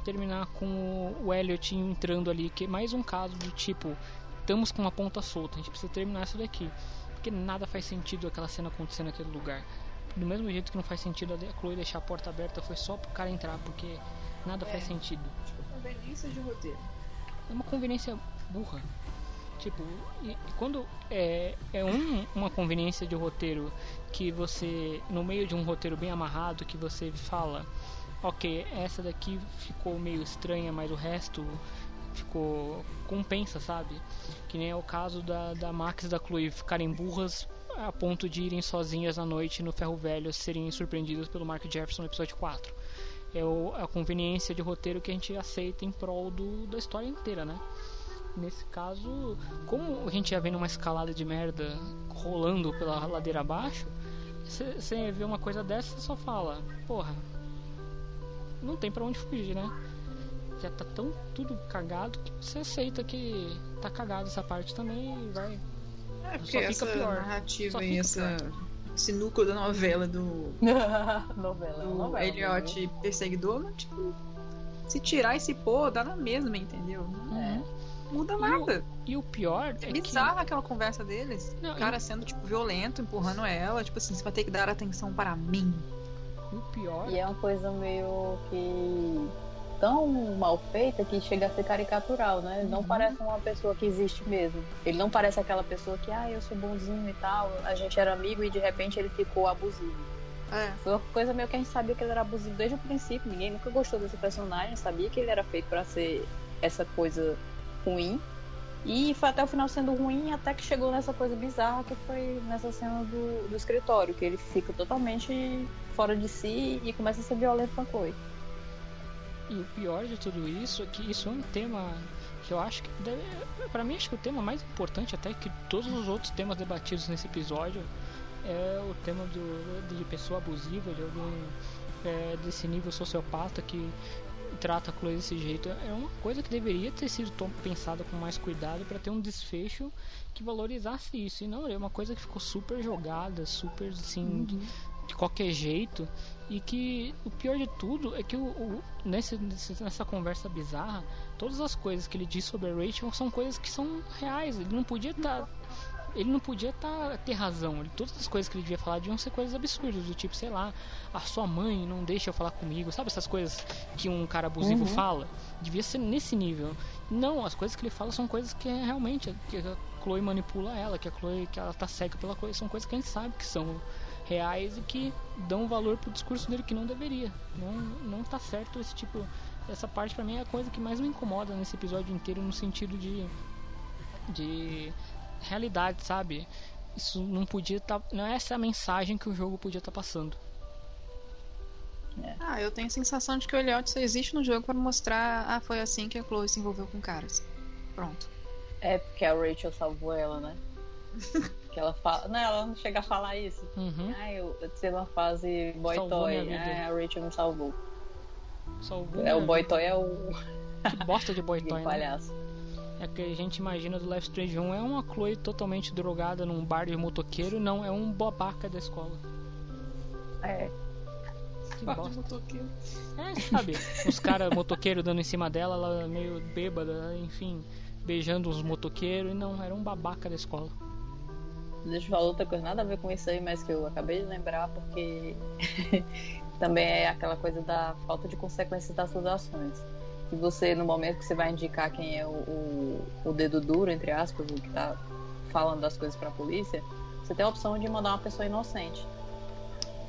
Speaker 6: Terminar com o Elliot entrando ali, que é mais um caso do tipo, estamos com uma ponta solta, a gente precisa terminar isso daqui. Porque nada faz sentido aquela cena acontecer naquele lugar. Do mesmo jeito que não faz sentido a Chloe deixar a porta aberta, foi só pro cara entrar, porque nada faz sentido.
Speaker 8: Tipo, conveniência de roteiro.
Speaker 6: É uma conveniência burra. Tipo, e, e quando é, é um, uma conveniência de roteiro que você, no meio de um roteiro bem amarrado, que você fala, ok, essa daqui ficou meio estranha, mas o resto ficou compensa, sabe? Que nem é o caso da, da Max e da Chloe ficarem burras a ponto de irem sozinhas à noite no ferro velho serem surpreendidas pelo Mark Jefferson no episódio 4. É o, a conveniência de roteiro que a gente aceita em prol do, da história inteira, né? Nesse caso, como a gente já vem numa escalada de merda rolando pela ladeira abaixo, você vê uma coisa dessa e só fala, porra, não tem pra onde fugir, né? Já tá tão tudo cagado que você aceita que tá cagado essa parte também e vai.
Speaker 8: É,
Speaker 6: Só
Speaker 8: porque
Speaker 6: fica
Speaker 8: essa
Speaker 6: pior.
Speaker 8: narrativa e
Speaker 6: fica
Speaker 8: essa,
Speaker 6: pior.
Speaker 8: esse núcleo da novela do, (laughs)
Speaker 7: novela,
Speaker 8: do
Speaker 7: novela.
Speaker 8: Elliot perseguidor, mas, tipo, se tirar e se pôr, dá na mesma, entendeu?
Speaker 6: É.
Speaker 8: muda
Speaker 6: E o-
Speaker 8: nada.
Speaker 6: E o pior é
Speaker 8: É
Speaker 6: que.
Speaker 8: bizarra aquela conversa deles.
Speaker 6: Não,
Speaker 8: o cara sendo, tipo, violento, empurrando ela. Tipo assim, você vai ter que dar atenção para mim.
Speaker 6: E o pior.
Speaker 7: E é uma coisa meio que tão mal feita que chega a ser caricatural, né? Ele
Speaker 6: Uhum.
Speaker 7: não parece uma pessoa que existe mesmo. Ele não parece aquela pessoa que, ah, eu sou bonzinho e tal, a gente era amigo e de repente ele ficou abusivo.
Speaker 8: É.
Speaker 7: Foi uma coisa meio que a gente sabia que ele era abusivo desde o princípio, ninguém nunca gostou desse personagem, sabia que ele era feito pra ser essa coisa ruim. E foi até o final sendo ruim, até que chegou nessa coisa bizarra que foi nessa cena do, do escritório, que ele fica totalmente fora de si e começa a ser violento com a Chloe.
Speaker 6: E o pior de tudo isso é que isso é um tema que eu acho que deve. Pra mim, acho que o tema mais importante, até que todos os outros temas debatidos nesse episódio, é o tema do, de pessoa abusiva, de alguém é, desse nível sociopata que trata a Chloe desse jeito. É uma coisa que deveria ter sido pensada com mais cuidado para ter um desfecho que valorizasse isso. E não, é uma coisa que ficou super jogada, super assim. de- de qualquer jeito e que o pior de tudo é que o, o- nesse, nessa conversa bizarra todas as coisas que ele diz sobre a Rachel são coisas que são reais ele não podia estar ele não podia tá, ter razão ele, todas as coisas que ele devia falar deviam ser coisas absurdas do tipo sei lá a sua mãe não deixa eu falar comigo sabe essas coisas que um cara abusivo
Speaker 7: Uhum.
Speaker 6: fala devia ser nesse nível não as coisas que ele fala são coisas que é realmente que a Chloe manipula ela que a Chloe que ela tá cega pela Chloe são coisas que a gente sabe que são reais e que dão valor pro discurso dele que não deveria. Não, não tá certo esse tipo. Essa parte pra mim é a coisa que mais me incomoda nesse episódio inteiro no sentido de. de realidade, sabe? Isso não podia estar. não é essa a mensagem que o jogo podia estar passando.
Speaker 8: Ah, eu tenho a sensação de que o Elliot só existe no jogo para mostrar. Ah, foi assim que a Chloe se envolveu com caras. Pronto.
Speaker 7: É porque a Rachel salvou ela, né? (laughs) que ela fala. Não, ela não chega a falar isso.
Speaker 6: Uhum.
Speaker 7: Ah, eu, eu tive uma fase boy
Speaker 6: Salvou
Speaker 7: toy. Ah, a Rachel me salvou.
Speaker 6: Salvou
Speaker 7: É, o boy toy é o.
Speaker 6: Que bosta de boy (laughs) toy, né? É que a gente imagina do Life Strange 1 é uma Chloe totalmente drogada num bar de motoqueiro, não, é um babaca da escola.
Speaker 7: É.
Speaker 6: Que
Speaker 8: Bar de
Speaker 6: bosta.
Speaker 8: motoqueiro.
Speaker 6: É, sabe? Os caras motoqueiros dando em cima dela, ela meio bêbada, enfim, beijando os motoqueiros, e não, era um babaca da escola.
Speaker 7: Deixa eu falar outra coisa, nada a ver com isso aí, mas que eu acabei de lembrar, porque (laughs) também é aquela coisa da falta de consequência das suas ações. Que você, no momento que você vai indicar quem é o, o, o dedo duro, entre aspas, o que tá falando das coisas pra polícia, você tem a opção de mandar uma pessoa inocente.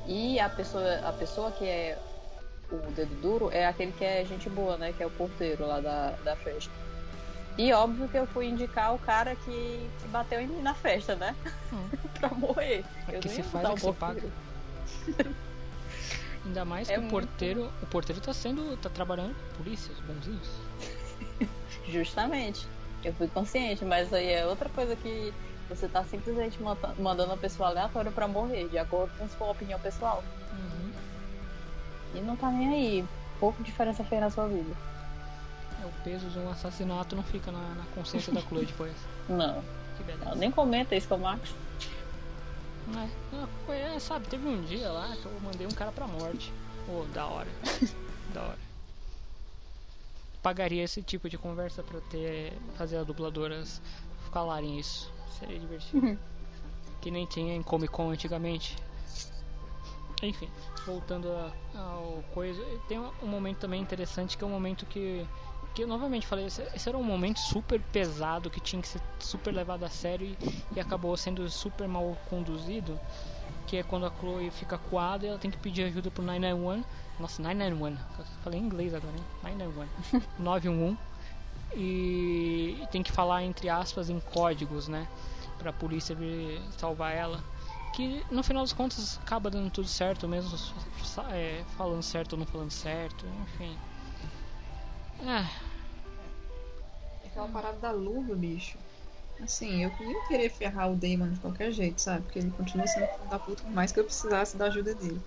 Speaker 7: E a pessoa, a pessoa que é o dedo duro é aquele que é gente boa, né? Que é o porteiro lá da, da festa. E óbvio que eu fui indicar o cara que, que bateu em mim na festa, né? (laughs) pra morrer. Eu
Speaker 6: que se faz é que se
Speaker 7: porteiro. (laughs)
Speaker 6: Ainda mais
Speaker 7: É
Speaker 6: que o porteiro, o porteiro tá sendo, tá trabalhando com polícia, os bonzinhos. (laughs)
Speaker 7: Justamente. Eu fui consciente, mas aí é outra coisa que você tá simplesmente manda- mandando a pessoa aleatória pra morrer, de acordo com sua opinião pessoal. E não tá nem aí. Pouco diferença fez na sua vida.
Speaker 6: É, o peso de um assassinato não fica na, na consciência da Chloe depois. (laughs)
Speaker 7: Não.
Speaker 6: Que beleza.
Speaker 7: Nem comenta isso com o Max.
Speaker 6: É, não, foi- é, sabe, teve um dia lá que eu mandei um cara pra morte. Ô, da hora. (laughs) da hora. Pagaria esse tipo de conversa pra ter. fazer as dubladoras falarem isso. Seria divertido. que nem tinha em Comic Con antigamente. Enfim, voltando ao coisa. Tem um momento também interessante que é um momento que. Que eu novamente falei, esse, era um momento super pesado que tinha que ser super levado a sério e, e acabou sendo super mal conduzido. Que é quando a Chloe fica coada e ela tem que pedir ajuda pro 991. Nossa, 991. Eu falei em inglês agora, hein? 991. 911. E, e tem que falar entre aspas em códigos, né? Pra polícia salvar ela. Que no final das contas acaba dando tudo certo, mesmo é, falando certo ou não falando certo, enfim. É,
Speaker 8: Aquela parada da luva, bicho. Assim, eu ia querer ferrar o Damon de qualquer jeito, sabe? Porque ele continua sendo filho da puta, por mais que eu precisasse da ajuda dele.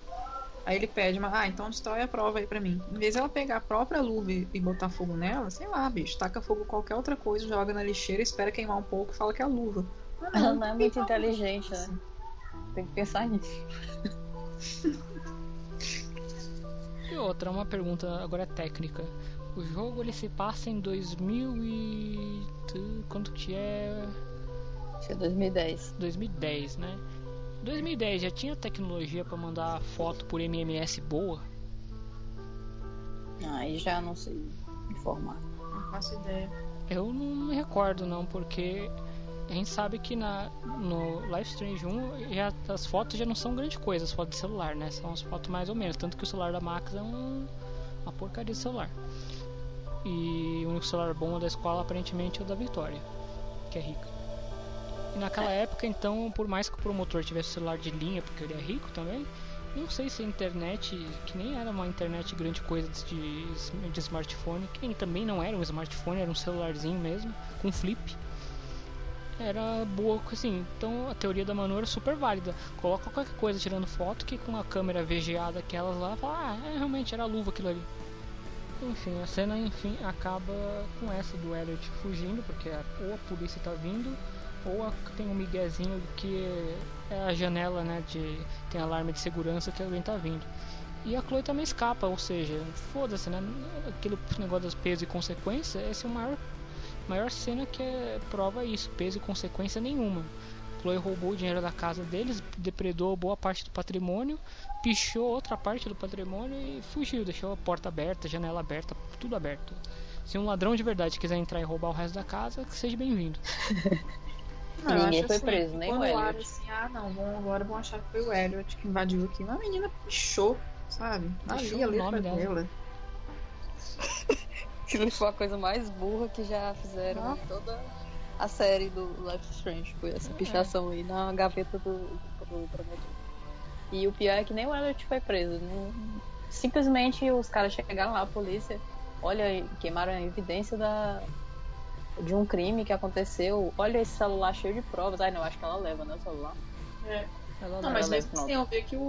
Speaker 8: Aí ele pede, mas, ah, então destrói a prova aí pra mim. Em vez dela pegar a própria luva e e botar fogo nela, sei lá, bicho, taca fogo em qualquer outra coisa, joga na lixeira, espera queimar um pouco e fala que é a luva. Ah,
Speaker 7: Ela não é muito inteligente, né? Tem que pensar nisso. (laughs)
Speaker 6: E outra, uma pergunta agora técnica. O jogo ele se passa em 2000 e... Quanto que é?
Speaker 7: Acho que é 2010.
Speaker 6: 2010, né? 2010 já tinha tecnologia pra mandar foto por MMS boa?
Speaker 7: Aí já não sei informar.
Speaker 8: Não faço ideia.
Speaker 6: Eu não me recordo não, porque a gente sabe que na, no Life Strange 1 já, as fotos já não são grande coisa, as fotos de celular, né? São as fotos mais ou menos, tanto que o celular da Max é um, uma porcaria de celular. E o único celular bom da escola aparentemente é o da Vitória, que é rica. E naquela época, então, por mais que o promotor tivesse celular de linha, porque ele é rico também, não sei se a internet, que nem era uma internet grande coisa de, de smartphone, que nem também não era um smartphone, era um celularzinho mesmo, com flip. Era boa, assim, então a teoria da Manu era super válida. Coloca qualquer coisa tirando foto que com a câmera VGA daquelas lá, fala, ah, é, realmente era luva aquilo ali. Enfim, a cena enfim acaba com essa do Elliot fugindo, porque a- ou a polícia tá vindo, ou a- tem um miguezinho que é a janela, né, de tem alarme de segurança que alguém tá vindo. E a Chloe também escapa, ou seja, foda-se, né? Aquele negócio das peso e consequência, essa é a maior, maior cena que é, prova isso, peso e consequência nenhuma. Chloe roubou o dinheiro da casa deles, depredou boa parte do patrimônio, pichou outra parte do patrimônio e fugiu, deixou a porta aberta, a janela aberta, tudo aberto. Se um ladrão de verdade quiser entrar e roubar o resto da casa, que seja bem-vindo. (laughs)
Speaker 8: Não, eu
Speaker 7: Ninguém foi
Speaker 8: assim,
Speaker 7: preso, nem
Speaker 8: quando
Speaker 7: o Elliot.
Speaker 8: assim, ah não, vão, agora vão achar que foi o Elliot que invadiu aqui. Uma menina pichou, sabe?
Speaker 6: Deixou
Speaker 8: Ali a
Speaker 6: o
Speaker 8: letra
Speaker 6: nome dela. (laughs)
Speaker 7: Aquilo foi a coisa mais burra que já fizeram
Speaker 8: Ah.
Speaker 7: em toda a série do Life Strange. Foi essa pichação aí na gaveta do, do promotor. E o pior é que nem o Elliot foi preso. não- Simplesmente os caras chegaram lá, a polícia, olha, queimaram a evidência da, de um crime que aconteceu. Olha esse celular cheio de provas. Ai não, acho que ela leva, né, o celular.
Speaker 8: É.
Speaker 6: Ela
Speaker 8: Não, mas mesmo assim, eu vi que o,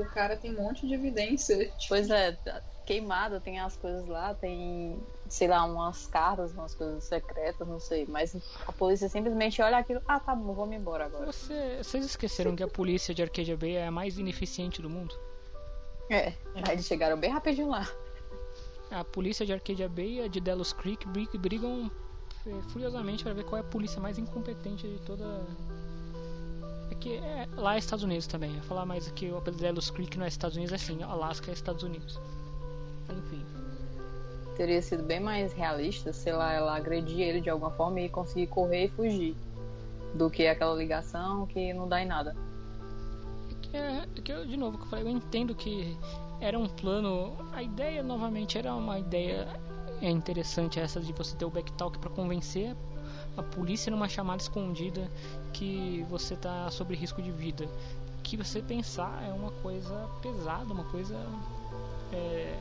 Speaker 8: o cara tem um monte de evidência. (laughs) Tipo,
Speaker 7: Pois é, queimado, tem as coisas lá, tem, sei lá, umas cartas, umas coisas secretas, não sei. Mas a polícia simplesmente olha aquilo, ah, tá bom, vamos embora agora.
Speaker 6: Você, vocês esqueceram que a polícia de Arcadia Bay é a mais ineficiente do mundo?
Speaker 7: É, aí eles chegaram bem rapidinho lá.
Speaker 6: A polícia de Arcadia Bay e a de Delos Creek bri- brigam eh, furiosamente para ver qual é a polícia mais incompetente de toda. É que é, lá é Estados Unidos também. Eu ia falar mais que o Delos Creek não é Estados Unidos, é assim, Alaska é Estados Unidos. Enfim.
Speaker 7: Teria sido bem mais realista, sei lá, ela agredir ele de alguma forma e conseguir correr e fugir. Do que aquela ligação que não dá em nada.
Speaker 6: que é que eu, de novo que eu falei, eu entendo que era um plano, a ideia novamente era uma ideia é interessante essa de você ter o backtalk para convencer a polícia numa chamada escondida que você tá sob risco de vida. Que você pensar é uma coisa pesada, uma coisa é,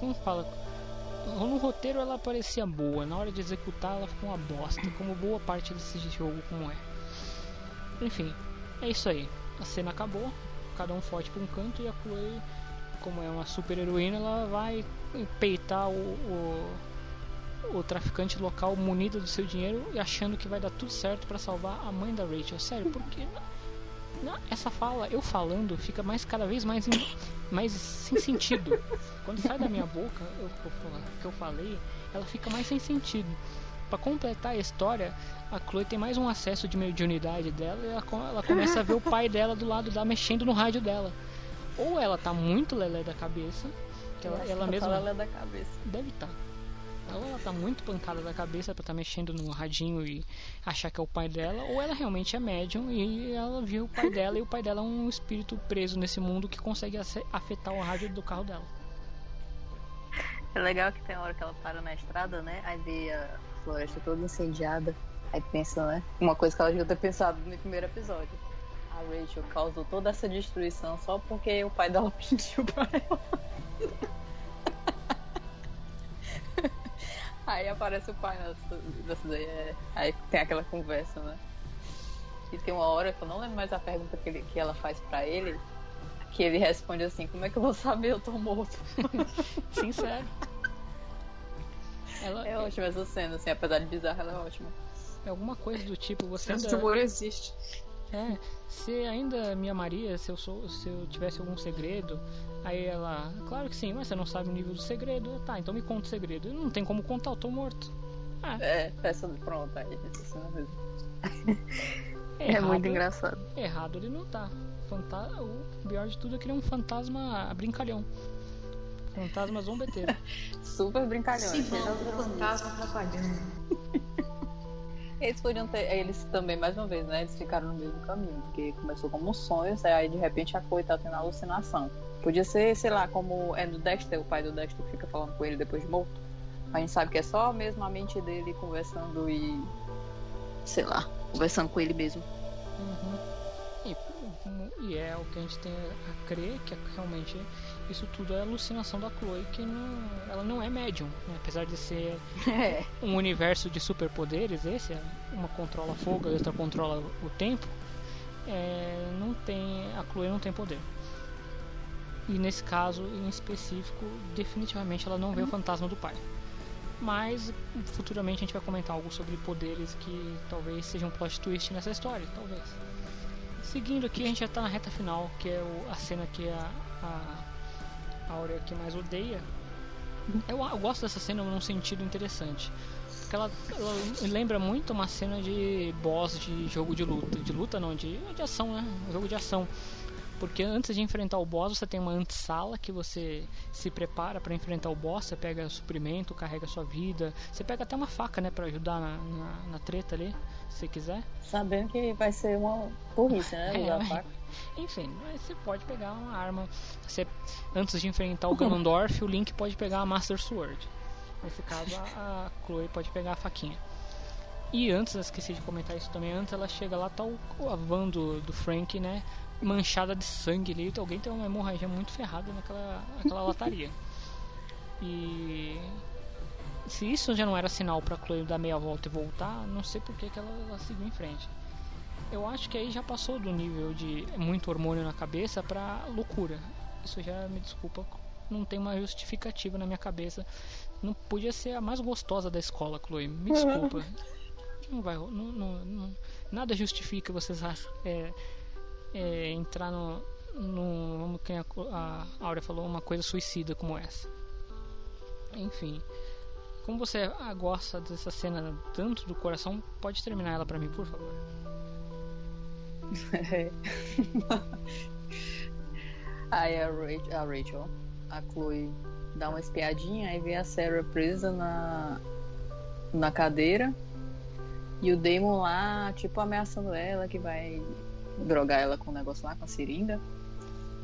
Speaker 6: como fala, no roteiro ela parecia boa, na hora de executar ela ficou uma bosta, como boa parte desse jogo como é. Enfim, é isso aí. A cena acabou, cada um foge para um canto e a Chloe como é uma super heroína, ela vai peitar o, o, o traficante local munido do seu dinheiro e achando que vai dar tudo certo pra salvar a mãe da Rachel. Sério, porque na- essa fala, eu falando, fica mais cada vez mais, em- mais sem sentido. Quando sai da minha boca eu, que eu falei, ela fica mais sem sentido. Pra completar a história, a Chloe tem mais um acesso de mediunidade dela e ela, ela começa a ver o pai dela do lado dela mexendo no rádio dela. Ou ela tá muito lelé da cabeça, que ela, ela mesma
Speaker 7: Ela da cabeça.
Speaker 6: deve estar. Ou ela tá muito pancada da cabeça pra estar mexendo no radinho e achar que é o pai dela, ou ela realmente é médium e ela viu o pai (laughs) dela e o pai dela é um espírito preso nesse mundo que consegue afetar o rádio do carro dela.
Speaker 7: É legal que tem hora que ela para na estrada, né? Aí vê a floresta toda incendiada. Aí pensa, né? Uma coisa que ela já ter pensado no primeiro episódio. A Rachel causou toda essa destruição só porque o pai dela (laughs) pediu pra ela. Aí aparece o pai nessa, nessa daí. é- Aí tem aquela conversa, né? E tem uma hora que eu não lembro mais a pergunta que, ele- que ela faz pra ele. Que ele responde assim, como é que eu vou saber eu tô morto? (laughs)
Speaker 6: Sincero. Ela
Speaker 7: É ótima essa cena, assim, apesar de bizarra, ela é ótima.
Speaker 6: é alguma coisa do tipo, você
Speaker 8: Senso
Speaker 6: ainda...
Speaker 8: humor existe.
Speaker 6: É, você ainda me amaria se eu, sou, se eu tivesse algum segredo? Aí ela, claro que sim, mas você não sabe o nível do segredo. Tá, então me conta o segredo. Não tem como contar, eu tô morto.
Speaker 7: É, essa pronto, aí essa mesmo. É
Speaker 6: Errado-
Speaker 7: muito engraçado.
Speaker 6: Errado ele não tá. Fanta... O pior de tudo é que ele é um fantasma brincalhão. Fantasma zombeteiro. (laughs)
Speaker 7: Super brincalhão.
Speaker 8: Sim,
Speaker 7: gracinhas.
Speaker 8: fantasma atrapalhando. (laughs)
Speaker 7: Eles podiam ter. Eles também, mais uma vez, né? Eles ficaram no mesmo caminho. Porque começou como sonhos, aí de repente a Chloe tá tendo alucinação. Podia ser, sei lá, como é do Dexter, o pai do Dexter que fica falando com ele depois de morto. A gente sabe que é só mesmo a mente dele conversando e. sei lá, conversando com ele mesmo.
Speaker 6: Uhum. E, e é o que a gente tem a crer que é realmente isso tudo é alucinação da Chloe, que não, ela não é médium, né? apesar de ser (laughs)
Speaker 7: É.
Speaker 6: um universo de superpoderes, esse é, uma controla fogo, a outra controla o tempo, é, não tem a Chloe não tem poder. E nesse caso em específico, definitivamente ela não vê o fantasma do pai. Mas futuramente a gente vai comentar algo sobre poderes que talvez seja um plot twist nessa história, talvez. Seguindo aqui, a gente já tá na reta final, que é o- a cena que a, a Áurea que mais odeia. Eu, eu gosto dessa cena num sentido interessante. Porque ela, ela lembra muito uma cena de boss de jogo de luta. De luta não, de, de ação, né? Um jogo de ação. Porque antes de enfrentar o boss, você tem uma antessala que você se prepara para enfrentar o boss. Você pega suprimento, carrega sua vida. Você pega até uma faca, né? Pra ajudar na, na, na treta ali, se quiser.
Speaker 7: Sabendo que vai ser uma burrice, né? (laughs)
Speaker 6: É,
Speaker 7: Usar a
Speaker 6: mas-
Speaker 7: faca.
Speaker 6: Enfim, você pode pegar uma arma. Você, antes de enfrentar o Ganondorf, o Link pode pegar a Master Sword. Nesse caso, a, Chloe pode pegar a faquinha. E antes, eu esqueci de comentar isso também, antes ela chega lá, tá o, a van do, do Frank, né? Manchada de sangue ali. Alguém tem uma hemorragia muito ferrada naquela, naquela lataria. (laughs) E se isso já não era sinal pra Chloe dar meia volta e voltar, não sei por que, que ela, ela seguiu em frente. Eu acho que aí já passou do nível de muito hormônio na cabeça pra loucura. Isso já me desculpa, não tem uma justificativa na minha cabeça. Não podia ser a mais gostosa da escola, Chloe. Me desculpa. Não vai, não, não, não- nada justifica vocês é, é, entrar no, no como quem a, a Áurea falou, uma coisa suicida como essa. Enfim, como você gosta dessa cena tanto do coração, pode terminar ela pra mim, por favor. (laughs)
Speaker 7: Aí a Rachel, a Rachel, a Chloe dá uma espiadinha, aí vê a Sarah presa na, na cadeira e o Damon lá, tipo, ameaçando ela que vai drogar ela com o negócio lá, com a seringa.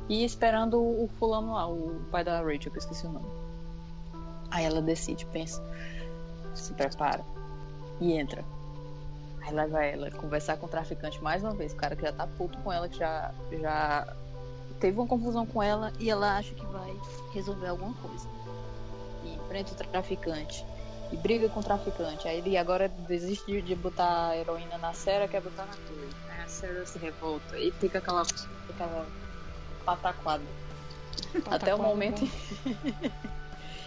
Speaker 7: E esperando o fulano lá, o pai da Rachel, que eu esqueci o nome. Aí ela decide, pensa, se prepara e entra. Aí lá vai ela conversar com o traficante mais uma vez, o cara que já tá puto com ela, que já, já teve uma confusão com ela e ela acha que vai resolver alguma coisa. E enfrenta o traficante. E briga com o traficante. Aí ele agora desiste de, botar a heroína na Sarah, quer botar na Chloe. Aí a Sarah se revolta e fica aquela, aquela pataquada. (laughs) Até o momento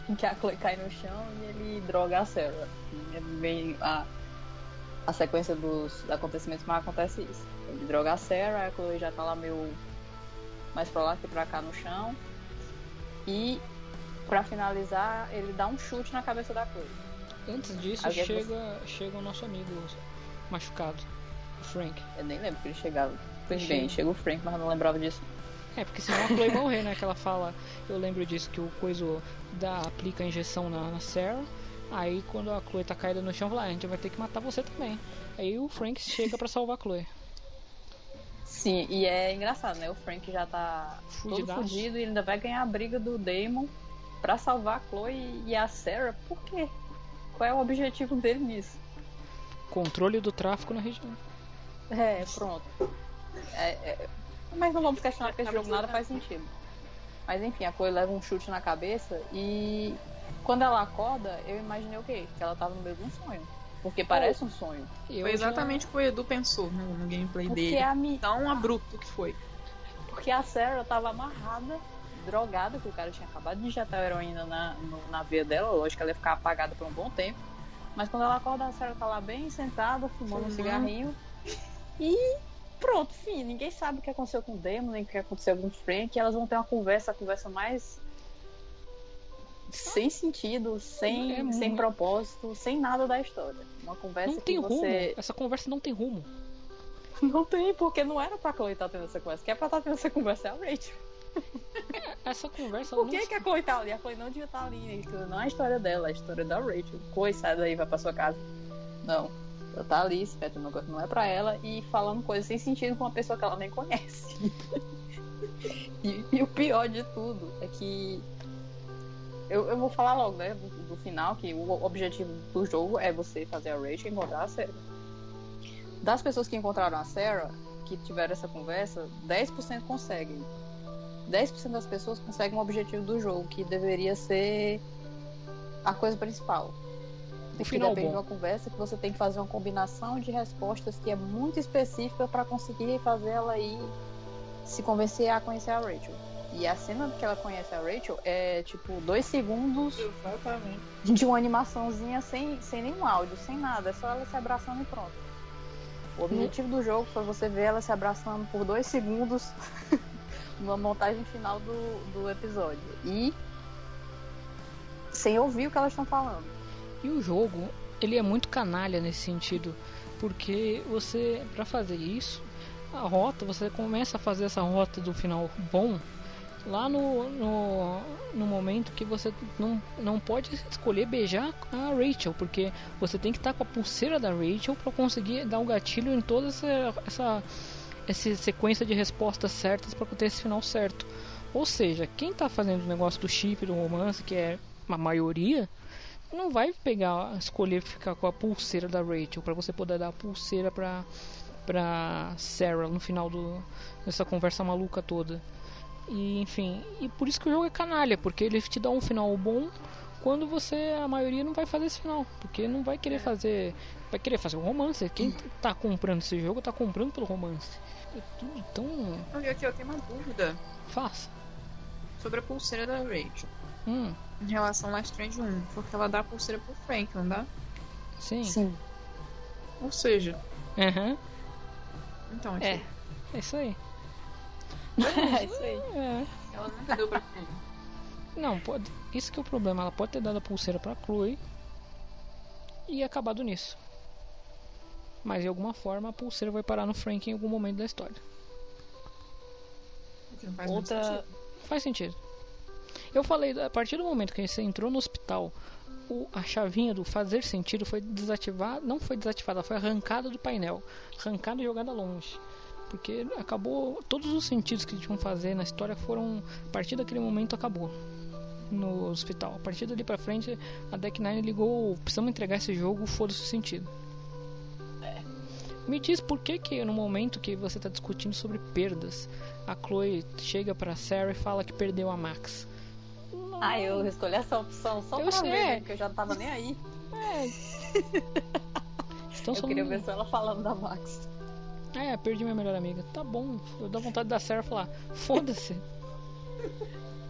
Speaker 7: em (laughs) que a Chloe cai no chão e ele droga a Sarah. E é bem a, a sequência dos acontecimentos, mas acontece isso. Ele droga a Sarah, a Chloe já tá lá meio mais pra lá que pra cá no chão. E pra finalizar, ele dá um chute na cabeça da Chloe.
Speaker 6: Antes disso,
Speaker 7: Alguém-
Speaker 6: chega, chega o nosso amigo machucado, o Frank.
Speaker 7: Eu nem lembro que ele chegava. Pois bem, chega o Frank, mas não lembrava disso.
Speaker 6: É, porque senão a Chloe morrer, né? Que ela fala, eu lembro disso, que o coiso dá, aplica a injeção na, na Sarah. Aí quando a Chloe tá caída no chão, fala, ah, a gente vai ter que matar você também. Aí o Frank chega pra salvar a Chloe.
Speaker 7: Sim, e é engraçado, né? O Frank já tá
Speaker 6: Fudidaço.
Speaker 7: todo fudido e ainda vai ganhar a briga do Damon pra salvar a Chloe e a Sarah. Por quê? Qual é o objetivo dele nisso?
Speaker 6: Controle do tráfico na região.
Speaker 7: É, pronto. É, é, Mas não vamos questionar porque esse jogo nada faz sentido. Mas enfim, a Chloe leva um chute na cabeça e quando ela acorda, eu imaginei o quê? Que ela tava no meio de um sonho. Porque parece um sonho.
Speaker 8: Foi exatamente o que o Edu pensou no, no gameplay
Speaker 7: Porque
Speaker 8: dele.
Speaker 7: a mi-
Speaker 8: Tão abrupto que foi.
Speaker 7: Porque a Sarah tava amarrada, drogada, que o cara tinha acabado de injetar a heroína na, no- na veia dela. Lógico que ela ia ficar apagada por um bom tempo. Mas quando ela acorda, a Sarah tá lá bem sentada, fumando um
Speaker 8: Fumando.
Speaker 7: cigarrinho. E pronto, fim. Ninguém sabe o que aconteceu com o Demon, nem o que aconteceu com o Frank. E elas vão ter uma conversa, a conversa mais. Sem sentido, sem,
Speaker 6: É
Speaker 7: sem
Speaker 6: muito-
Speaker 7: propósito, sem nada da história. Uma conversa
Speaker 6: Não tem
Speaker 7: que você.
Speaker 6: rumo. Essa conversa não tem rumo. (laughs)
Speaker 7: Não tem, porque não era pra Chloe estar tendo essa conversa. Quem é pra estar tendo essa conversa é a Rachel. (laughs)
Speaker 6: Essa conversa
Speaker 7: Por
Speaker 6: não
Speaker 7: que, que a Chloe tá ali? A Chloe não devia estar ali. né? Não é a história dela, é a história da Rachel. Chloe, sai daí, vai pra sua casa. Não. Ela tá ali, mete uma coisa que não é pra ela e falando coisas sem sentido com uma pessoa que ela nem conhece. (laughs) e, e o pior de tudo é que. Eu, eu vou falar logo, né? Do, do final, que o objetivo do jogo é você fazer a Rachel encontrar a Sarah. Das pessoas que encontraram a Sarah, que tiveram essa conversa, 10% conseguem. 10% das pessoas conseguem o objetivo do jogo, que deveria ser a coisa principal.
Speaker 6: O
Speaker 7: que
Speaker 6: final
Speaker 7: depende
Speaker 6: bom.
Speaker 7: de uma conversa que você tem que fazer uma combinação de respostas que é muito específica para conseguir fazer ela ir se convencer a conhecer a Rachel. E a cena que ela conhece a Rachel é tipo dois segundos
Speaker 8: Exatamente.
Speaker 7: de uma animaçãozinha sem, sem nenhum áudio, sem nada, é só ela se abraçando e pronto. O objetivo do jogo foi você ver ela se abraçando por dois segundos (laughs) numa montagem final do, do episódio. E sem ouvir o que elas estão falando.
Speaker 6: E o jogo, ele é muito canalha nesse sentido, porque você, pra fazer isso, a rota, você começa a fazer essa rota do final bom lá no, no, no momento que você não, não pode escolher beijar a Rachel, porque você tem que estar com a pulseira da Rachel para conseguir dar o gatilho em toda essa, essa, essa sequência de respostas certas para ter esse final certo. Ou seja, quem tá fazendo o negócio do chip, do romance, que é a maioria, não vai pegar, escolher ficar com a pulseira da Rachel para você poder dar a pulseira pra, pra Sarah no final do, dessa conversa maluca toda. E enfim, e por isso que o jogo é canalha, porque ele te dá um final bom quando você, a maioria não vai fazer esse final, porque não vai querer fazer, vai querer fazer o romance. Quem tá comprando esse jogo tá comprando pelo romance. É tudo tão
Speaker 8: Olha aqui, eu tenho uma dúvida
Speaker 6: fácil.
Speaker 8: sobre a pulseira da Rachel.
Speaker 6: Hum,
Speaker 8: Em relação a Strange 1, porque ela dá a pulseira pro Frank, não dá?
Speaker 6: sim.
Speaker 7: Sim.
Speaker 8: Ou seja,
Speaker 6: Aham.
Speaker 8: então,
Speaker 6: É.
Speaker 8: tipo,
Speaker 6: É isso aí.
Speaker 7: É isso aí.
Speaker 6: É.
Speaker 8: ela nunca deu pra Chloe.
Speaker 6: Não, pode. Isso que é o problema. Ela pode ter dado a pulseira pra Chloe e acabado nisso. Mas de alguma forma a pulseira vai parar no Frank em algum momento da história.
Speaker 8: Não faz
Speaker 7: Outra.
Speaker 8: sentido.
Speaker 6: Faz sentido. Eu falei, a partir do momento que você entrou no hospital, o- a chavinha do fazer sentido foi desativada, não foi desativada, foi arrancada do painel, arrancada e jogada longe. Porque acabou, todos os sentidos que tinham fazer na história foram, a partir daquele momento acabou no hospital. A partir dali pra frente, a Deck Nine ligou, precisamos entregar esse jogo, foda-se o sentido. Me diz por que que no momento que você está discutindo sobre perdas, a Chloe chega pra Sarah e fala que perdeu a Max.
Speaker 7: Ah, eu escolhi essa opção só
Speaker 6: Eu
Speaker 7: pra
Speaker 6: sei.
Speaker 7: ver, né, porque eu já não tava nem aí. (laughs)
Speaker 6: Estão
Speaker 7: eu queria ver só ela falando da Max.
Speaker 6: É, perdi minha melhor amiga. Tá bom, eu dou vontade da Sarah falar, foda-se.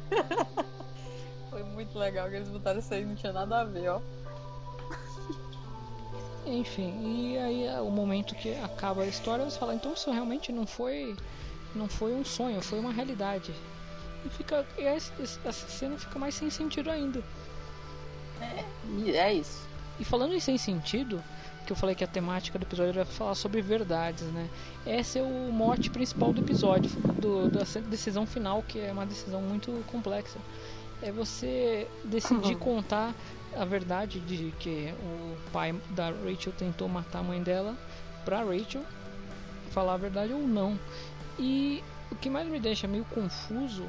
Speaker 6: (laughs)
Speaker 7: Foi muito legal que eles botaram isso aí, não tinha nada a ver, ó. (laughs)
Speaker 6: Enfim, e aí é o momento que acaba a história, você fala, então isso realmente não foi não foi um sonho, foi uma realidade. E fica e essa, essa cena fica mais sem sentido ainda.
Speaker 7: É, é isso.
Speaker 6: E falando em sem sentido, que eu falei que a temática do episódio era falar sobre verdades, né? Esse é o mote principal do episódio, do, da decisão final, que é uma decisão muito complexa. É você decidir (laughs) contar a verdade de que o pai da Rachel tentou matar a mãe dela pra Rachel falar a verdade ou não. E o que mais me deixa meio confuso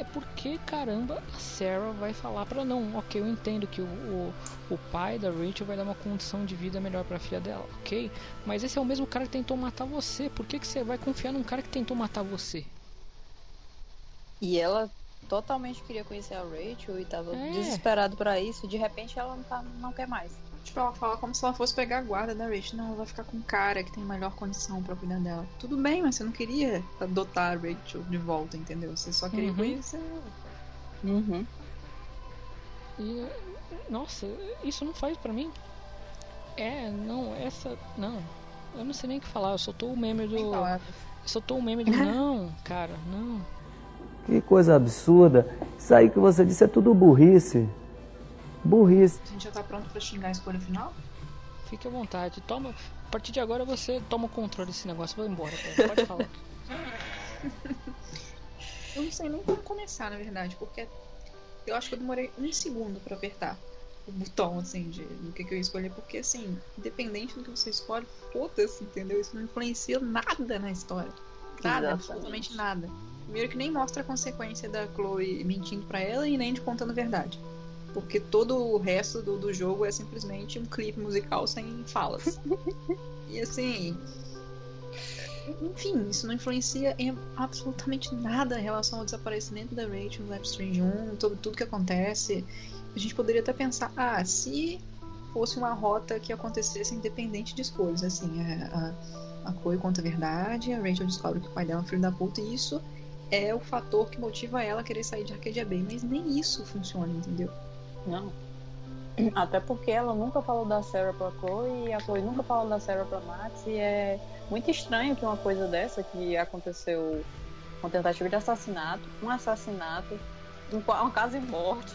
Speaker 6: é porque caramba a Sarah vai falar pra não. Ok, eu entendo que o, o, o pai da Rachel vai dar uma condição de vida melhor pra filha dela, ok? Mas esse é o mesmo cara que tentou matar você. Por que, que você vai confiar num cara que tentou matar você?
Speaker 7: E ela totalmente queria conhecer a Rachel e tava
Speaker 6: É.
Speaker 7: desesperado pra isso. De repente ela não, tá, não quer mais.
Speaker 8: Tipo, ela fala como se ela fosse pegar a guarda da Rachel. Não, ela vai ficar com um cara que tem melhor condição pra cuidar dela. Tudo bem, mas você não queria adotar a Rachel de volta, entendeu? Você só queria
Speaker 6: Uhum.
Speaker 8: conhecer ela.
Speaker 7: Uhum.
Speaker 6: E nossa, isso não faz pra mim. É, não, essa. Não. Eu não sei nem o que falar, eu soltou o meme do. Eu soltou o meme de (laughs) não, cara, não.
Speaker 12: Que coisa absurda. Isso aí que você disse é tudo burrice. Burrice.
Speaker 8: A gente já tá pronto pra xingar a escolha final?
Speaker 6: Fique à vontade. Toma. A partir de agora você toma o controle desse negócio. Vai embora, cara. Pode falar. (laughs)
Speaker 8: Eu não sei nem como começar, na verdade, porque eu acho que eu demorei um segundo pra apertar o botão, assim, de do que, que eu ia escolher, porque, assim, independente do que você escolhe, foda-se, entendeu? Isso não influencia nada na história. Nada,
Speaker 7: Exatamente.
Speaker 8: absolutamente nada. Primeiro que nem mostra a consequência da Chloe mentindo pra ela e nem de contando a verdade. Porque todo o resto do, do jogo é simplesmente um clipe musical sem falas. (laughs) e assim. Enfim, isso não influencia em absolutamente nada em relação ao desaparecimento da Rachel no Strange 1, todo, tudo que acontece. A gente poderia até pensar, ah, se fosse uma rota que acontecesse independente de escolhas, assim, a, a, a Chloe conta a verdade, a Rachel descobre que o pai dela é um filho da puta, e isso é o fator que motiva ela a querer sair de Arcadia Bay, mas nem isso funciona, entendeu?
Speaker 7: Não. Até porque ela nunca falou da Sarah pra Chloe e a Chloe nunca falou da Sarah pra Max e é muito estranho que uma coisa dessa que aconteceu uma tentativa de assassinato, um assassinato, um, uma casa em morte,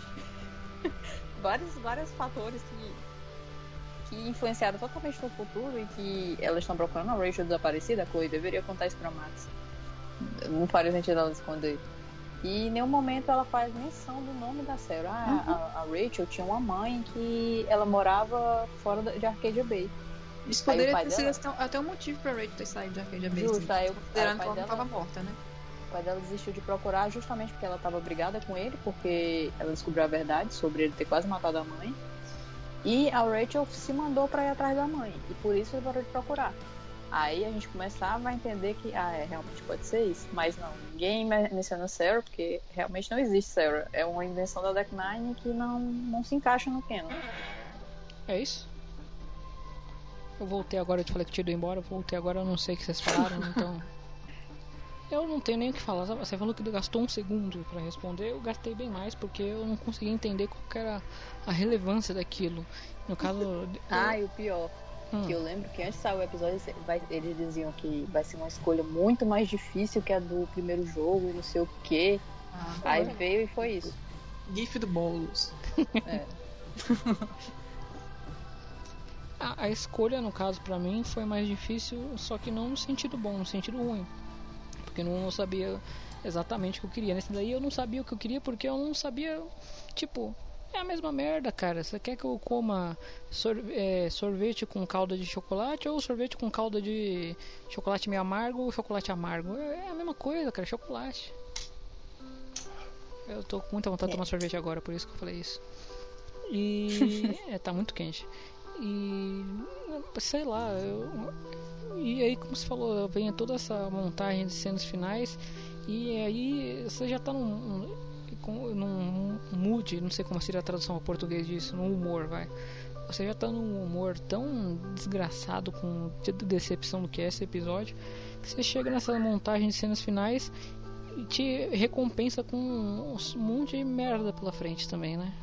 Speaker 7: (laughs) vários, vários fatores que, que influenciaram totalmente no futuro e que elas estão procurando a Rachel desaparecida, a Chloe deveria contar isso pra Max. Não faria sentido ela esconder. E em nenhum momento ela faz menção do nome da Sarah. Ah, a, a Rachel tinha uma mãe que ela morava fora de Arcadia Bay.
Speaker 8: Isso poderia ter
Speaker 7: dela-
Speaker 8: sido até- até um motivo pra Rachel ter saído de Arcadia Bay,
Speaker 7: Justo,
Speaker 8: assim,
Speaker 7: aí o-
Speaker 8: considerando
Speaker 7: aí
Speaker 8: que ela não tava
Speaker 7: dela-
Speaker 8: morta, né?
Speaker 7: O pai dela desistiu de procurar justamente porque ela estava brigada com ele, porque ela descobriu a verdade sobre ele ter quase matado a mãe. E a Rachel se mandou pra ir atrás da mãe. E por isso ele parou de procurar. Aí a gente começava a entender que, ah, é, realmente pode ser isso. Mas não, ninguém me- menciona Sarah, porque realmente não existe Sarah. É uma invenção da Deck Nine que não, não se encaixa no canon.
Speaker 6: É isso? Eu voltei agora, eu te falei que tinha ido embora, eu voltei agora, eu não sei o que vocês falaram, (laughs) então. Eu não tenho nem o que falar. Você falou que gastou um segundo pra responder, eu gastei bem mais porque eu não consegui entender qual que era a relevância daquilo. No caso. (laughs)
Speaker 7: Ah, e o pior,
Speaker 6: Hum.
Speaker 7: que eu lembro que antes de sair o episódio, eles diziam que vai ser uma escolha muito mais difícil que a do primeiro jogo não sei o quê. Aí
Speaker 8: é.
Speaker 7: veio e foi isso.
Speaker 8: GIF do Boulos.
Speaker 7: É. (laughs)
Speaker 6: A, a escolha, no caso, pra mim, foi mais difícil, só que não no sentido bom, no sentido ruim. Porque eu não sabia exatamente o que eu queria. Nesse daí eu não sabia o que eu queria porque eu não sabia. Tipo, é a mesma merda, cara. Você quer que eu coma é, sorvete com calda de chocolate ou sorvete com calda de chocolate meio amargo ou chocolate amargo? É é a mesma coisa, cara, chocolate. Eu tô com muita vontade de tomar sorvete agora, por isso que eu falei isso. E. (laughs) é, tá muito quente. E. sei lá, eu. E aí, como você falou, vem toda essa montagem de cenas finais. E aí você já tá num, num mood, não sei como seria a tradução ao português disso, num humor, vai. Você já tá num humor tão desgraçado com de decepção do que é esse episódio, que você chega nessa montagem de cenas finais e te recompensa com um monte de merda pela frente também, né?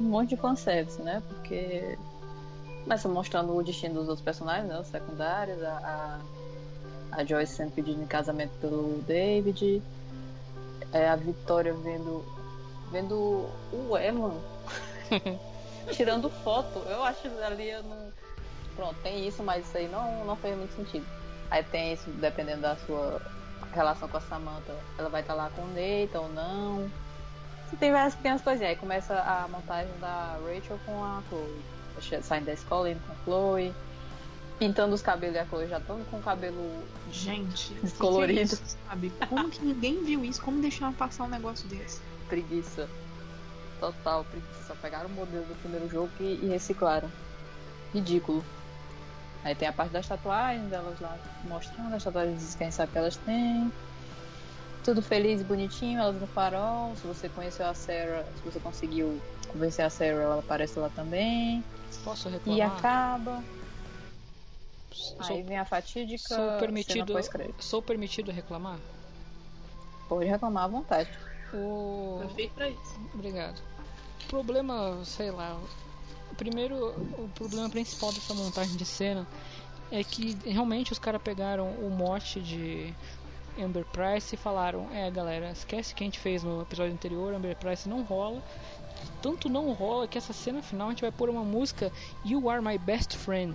Speaker 7: Um monte de fanservice, né? Porque começa mostrando o destino dos outros personagens, né? Os secundários, a, a, a Joyce sendo pedida em casamento pelo David, é, a Vitória vendo, vendo o Eman (laughs) tirando foto. Eu acho ali eu não. Pronto, tem isso, mas isso aí não, não fez muito sentido. Aí tem isso, dependendo da sua relação com a Samantha, ela vai estar lá com o Nathan ou não. E tem várias pequenas coisinhas. Aí começa a montagem da Rachel com a Chloe. Saindo da escola, indo com a Chloe. Pintando os cabelos e a Chloe já estão com o cabelo
Speaker 8: Gente, que é isso, sabe? Como que ninguém viu isso? Como deixaram passar um negócio desse?
Speaker 7: Preguiça. Total preguiça. Só pegaram o modelo do primeiro jogo e, e reciclaram. Ridículo. Aí tem a parte das tatuagens, delas lá mostrando as tatuagens, quem sabe que elas têm. Tudo feliz e bonitinho, elas no farol. Se você conheceu a Sarah, se você conseguiu convencer a Sarah, ela aparece lá também.
Speaker 6: Posso reclamar?
Speaker 7: E acaba.
Speaker 6: Sou-
Speaker 7: Aí vem a fatídica.
Speaker 6: Sou permitido, sou permitido reclamar?
Speaker 7: Pode reclamar à vontade.
Speaker 6: O...
Speaker 8: Foi feito pra isso.
Speaker 6: Obrigado. O problema, sei lá. O primeiro, o problema principal dessa montagem de cena é que realmente os caras pegaram o mote de Amber Price e falaram: É, galera, esquece que a gente fez no episódio anterior. Amber Price não rola. Tanto não rola que essa cena final a gente vai pôr uma música You Are My Best Friend.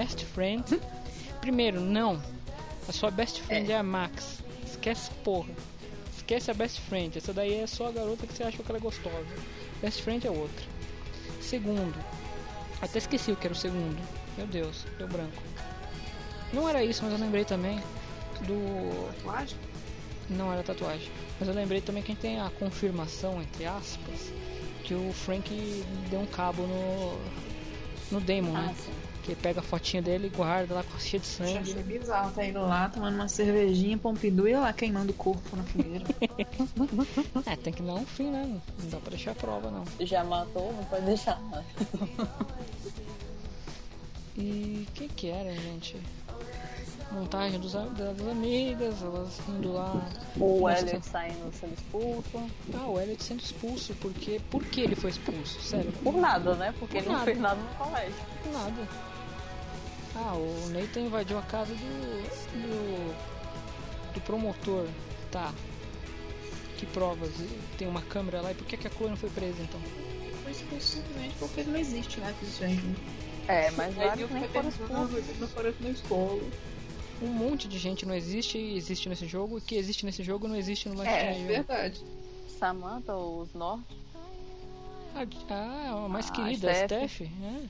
Speaker 10: Best friend.
Speaker 6: Primeiro, não. A sua best friend é, a Max. Esquece porra. Esquece a best friend. Essa daí é só a garota que você achou que ela é gostosa. Best friend é outra. Segundo. Até esqueci o que era o segundo. Meu Deus, deu branco. Não era isso, mas eu lembrei também do.
Speaker 8: Tatuagem?
Speaker 6: Não era tatuagem. Mas eu lembrei também que a gente tem a confirmação, entre aspas, que o Frank deu um cabo no. no Damon, né? Que pega a fotinha dele e guarda lá com cheia de
Speaker 8: Eu
Speaker 6: sangue.
Speaker 8: achei bizarro tá indo lá, tomando uma cervejinha, Pompidou e lá queimando o corpo na fogueira. (laughs)
Speaker 6: É, tem que dar um fim, né? Não dá pra deixar a prova, não.
Speaker 7: Já matou, não pode deixar.
Speaker 6: E o que que era, gente? Montagem dos, das amigas, elas indo lá.
Speaker 7: O Elliot saindo sendo expulso.
Speaker 6: Ah, o Elliot sendo expulso, porque. Por que ele foi expulso? Sério?
Speaker 7: Por nada, né? Porque
Speaker 6: Por
Speaker 7: ele não
Speaker 6: nada.
Speaker 7: fez nada no colégio.
Speaker 6: Por nada. Ah, o Nathan invadiu a casa do. do. do promotor. Tá. Que provas? Tem uma câmera lá e por que, que a Chloe não foi presa então?
Speaker 8: Foi expulso simplesmente porque ele não existe, né? Esse gente.
Speaker 7: É, mas
Speaker 8: Aí
Speaker 7: vários
Speaker 8: eu
Speaker 7: nem foram expulsos.
Speaker 8: Não foram na escola.
Speaker 6: Um monte de gente não existe e existe nesse jogo, e que existe nesse jogo não existe no Life
Speaker 7: É,
Speaker 6: Strange.
Speaker 8: verdade.
Speaker 7: Samantha, os Norte.
Speaker 6: Ah, a mais
Speaker 7: Ah,
Speaker 6: querida, a
Speaker 7: Steph.
Speaker 6: Steph. né?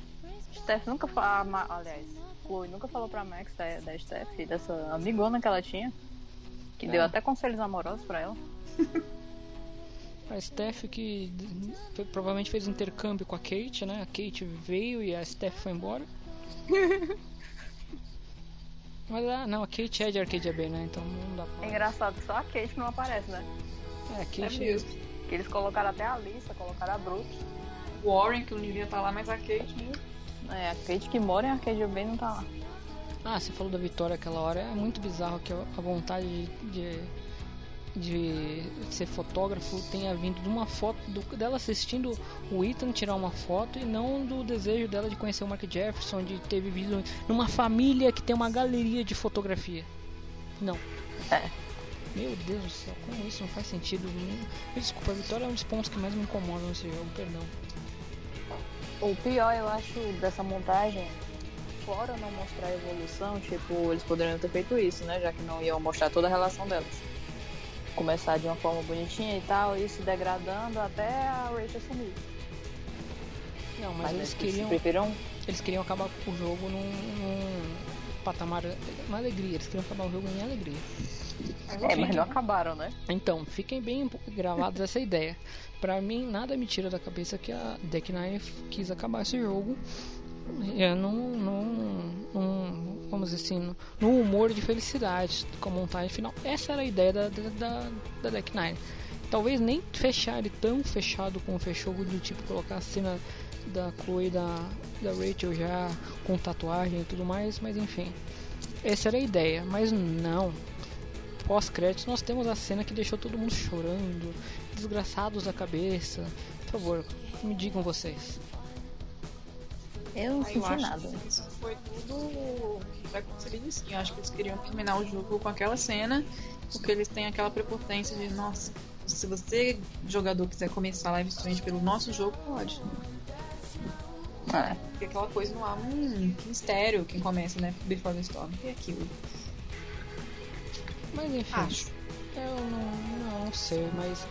Speaker 7: Steph nunca falou. Aliás, Chloe nunca falou pra Max da, da Steph, dessa amigona que ela tinha. Que
Speaker 6: É.
Speaker 7: deu até conselhos amorosos pra ela. (laughs)
Speaker 6: A Steph que provavelmente fez intercâmbio com a Kate, né? A Kate veio e a Steph foi embora. (laughs) Mas ah, não, a Kate é de Arcadia Bay, né? Então não dá
Speaker 7: É
Speaker 6: pra.
Speaker 7: engraçado que só a Kate não aparece, né?
Speaker 6: É, a Kate
Speaker 8: mesmo.
Speaker 7: Que eles colocaram até a Alissa, colocaram a Brooke.
Speaker 8: O Warren, que não devia estar lá, mas a Kate, né?
Speaker 7: É, a Kate que mora em Arcadia Bay não tá lá.
Speaker 6: Ah, você falou da Vitória aquela hora. É muito bizarro que a vontade de, de, de ser fotógrafo tenha vindo de uma foto do- dela assistindo o Ethan tirar uma foto e não do desejo dela de conhecer o Mark Jefferson, de ter vivido numa família que tem uma galeria de fotografia. Não.
Speaker 7: É.
Speaker 6: Meu Deus do céu, como isso não faz sentido? Não- Desculpa, a Vitória é um dos pontos que mais me incomodam nesse jogo, perdão.
Speaker 7: O pior, eu acho, dessa montagem, fora não mostrar a evolução, tipo, eles poderiam ter feito isso, né? Já que não iam mostrar toda a relação delas. começar de uma forma bonitinha e tal, e se degradando até a Rachel sumir.
Speaker 6: Não, mas,
Speaker 7: Mas
Speaker 6: eles
Speaker 7: eles
Speaker 6: queriam.
Speaker 7: preferiram-
Speaker 6: Eles queriam acabar o jogo num, num patamar. Uma alegria, eles queriam acabar o jogo em alegria.
Speaker 7: É, mas não acabaram, né?
Speaker 6: Então, fiquem bem gravados essa ideia. Pra mim, nada me tira da cabeça que a Deck Nine quis acabar esse jogo é, num, num, num- vamos dizer assim, no humor de felicidade com a montagem final. Essa era a ideia da, da, da, Deck Nine. Talvez nem fechar ele tão fechado como fechou do tipo colocar a cena da Chloe da, da Rachel já com tatuagem e tudo mais, mas enfim. Essa era a ideia, mas não. Pós-créditos nós temos a cena que deixou todo mundo chorando, desgraçados da cabeça. Por favor, me digam vocês.
Speaker 7: Eu não
Speaker 8: Ah,
Speaker 7: senti
Speaker 8: eu
Speaker 7: nada.
Speaker 8: isso foi tudo conseguir sim. Eu acho que eles queriam terminar o jogo com aquela cena, porque eles têm aquela prepotência de, nossa, se você, jogador, quiser começar Live Strange pelo nosso jogo, pode.
Speaker 7: É.
Speaker 8: Porque aquela coisa ar, hum, que mistério quem começa, né? Before the Storm. E aquilo.
Speaker 6: Mas enfim,
Speaker 8: Acho.
Speaker 6: eu não, não, não sei, mas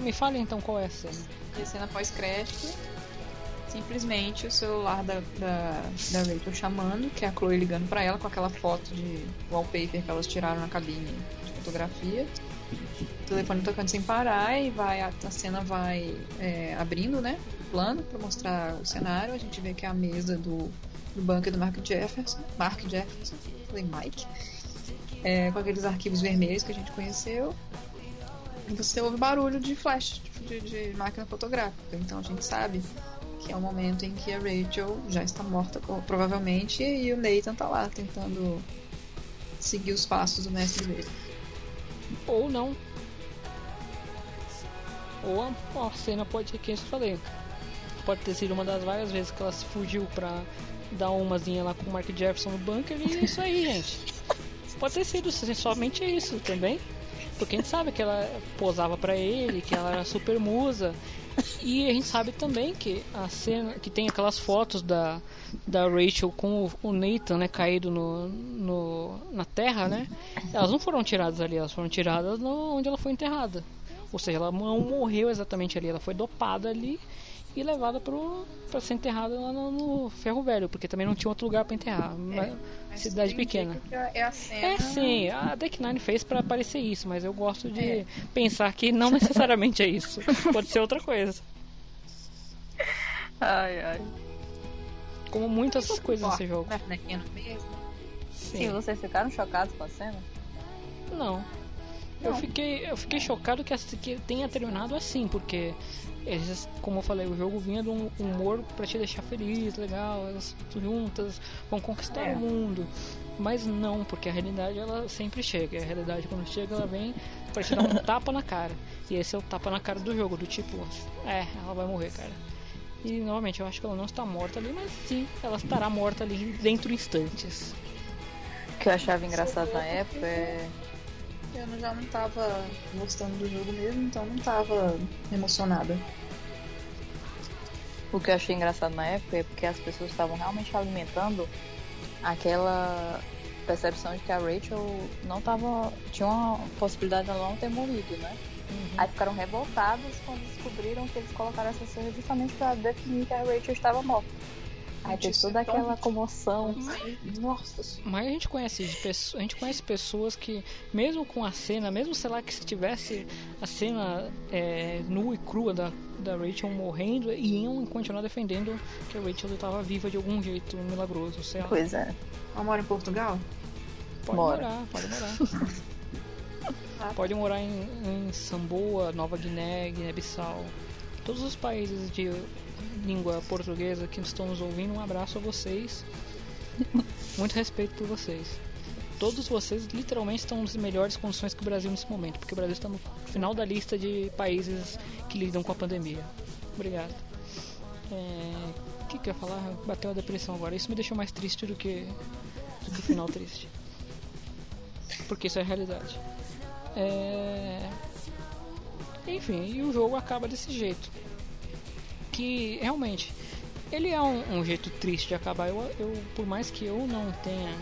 Speaker 6: me fale então qual é a cena.
Speaker 8: E a cena pós-crédito, simplesmente o celular da, da, da Rachel chamando, que é a Chloe ligando pra ela com aquela foto de wallpaper que elas tiraram na cabine de fotografia. O telefone tocando sem parar e vai, a, a cena vai é, abrindo, né? O plano pra mostrar o cenário. A gente vê que é a mesa do, do bunker do Mark Jefferson. Mark Jefferson, falei Mike. É, com aqueles arquivos vermelhos que a gente conheceu. Você ouve barulho de flash, de, de máquina fotográfica. Então a gente sabe que é o momento em que a Rachel já está morta, provavelmente, e o Nathan tá lá tentando seguir os passos do mestre dele.
Speaker 6: Ou não. Ou a, a cena pode ser que eu falei. Pode ter sido uma das várias vezes que ela se fugiu pra dar umazinha lá com o Mark Jefferson no bunker e é isso aí, gente. Pode ter sido somente isso também. Porque a gente sabe que ela posava pra ele, que ela era super musa. E a gente sabe também que a cena que tem aquelas fotos da, da Rachel com o, Nathan, né, caído no, no, na terra, né? Elas não foram tiradas ali, elas foram tiradas no, onde ela foi enterrada. Ou seja, ela não morreu exatamente ali, ela foi dopada ali e levada pro, pra ser enterrada lá no, no Ferro Velho, porque também não tinha outro lugar pra enterrar.
Speaker 8: Mas
Speaker 6: cidade
Speaker 8: tudo
Speaker 6: pequena.
Speaker 8: que É a cena.
Speaker 6: É sim, a Deck Nine fez pra parecer isso, mas eu gosto de
Speaker 8: É.
Speaker 6: pensar que não necessariamente é isso. Pode ser outra coisa. (laughs)
Speaker 7: Ai, ai.
Speaker 6: Como muitas coisas nesse jogo.
Speaker 8: Né, mesa.
Speaker 7: Sim, vocês ficaram chocados com a cena?
Speaker 6: Não. Eu fiquei, eu fiquei chocado que, que tenha terminado assim, porque eles, como eu falei, o jogo vinha de um humor pra te deixar feliz, legal, elas juntas vão conquistar
Speaker 7: É.
Speaker 6: o mundo. Mas não, porque a realidade ela sempre chega. E a realidade quando chega ela vem pra te dar um (laughs) tapa na cara. E esse é o tapa na cara do jogo, do tipo, é, ela vai morrer, cara. E novamente eu acho que ela não está morta ali, mas sim, ela estará morta ali dentro de instantes.
Speaker 7: O que eu achava engraçado na época é.
Speaker 8: Eu já não tava gostando do jogo mesmo, então não tava emocionada.
Speaker 7: O que eu achei engraçado na época é porque as pessoas estavam realmente alimentando aquela percepção de que a Rachel não tava. tinha uma possibilidade de ela não ter morrido, né? Aí ficaram revoltados quando descobriram que eles colocaram essa cena justamente pra definir que a Rachel estava morta. Aí
Speaker 8: Isso é
Speaker 7: toda
Speaker 8: tão
Speaker 7: aquela comoção.
Speaker 8: Nossa senhora.
Speaker 6: Mas a gente conhece de pesso- a gente conhece pessoas que mesmo com a cena, mesmo sei lá que se tivesse a cena é, nua e crua da, da Rachel morrendo, iam continuar defendendo que a Rachel estava viva de algum jeito milagroso, sei lá.
Speaker 7: Pois é.
Speaker 8: Ela mora em Portugal?
Speaker 6: Pode
Speaker 7: Mora.
Speaker 6: morar, pode morar. (laughs) pode morar em, em Samboa, Nova Guiné, Guiné-Bissau. Todos os países de língua portuguesa que estão nos ouvindo, um abraço a vocês. Muito respeito por vocês. Todos vocês literalmente estão nas melhores condições que o Brasil nesse momento, porque o Brasil está no final da lista de países que lidam com a pandemia. Obrigado. É, O que, que eu ia falar? Bateu a depressão agora. Isso me deixou mais triste do que, do que o final triste. (laughs) Porque isso é a realidade. É... Enfim, e o jogo acaba desse jeito. Que realmente ele é um, um jeito triste de acabar. Eu, eu, por mais que eu não tenha.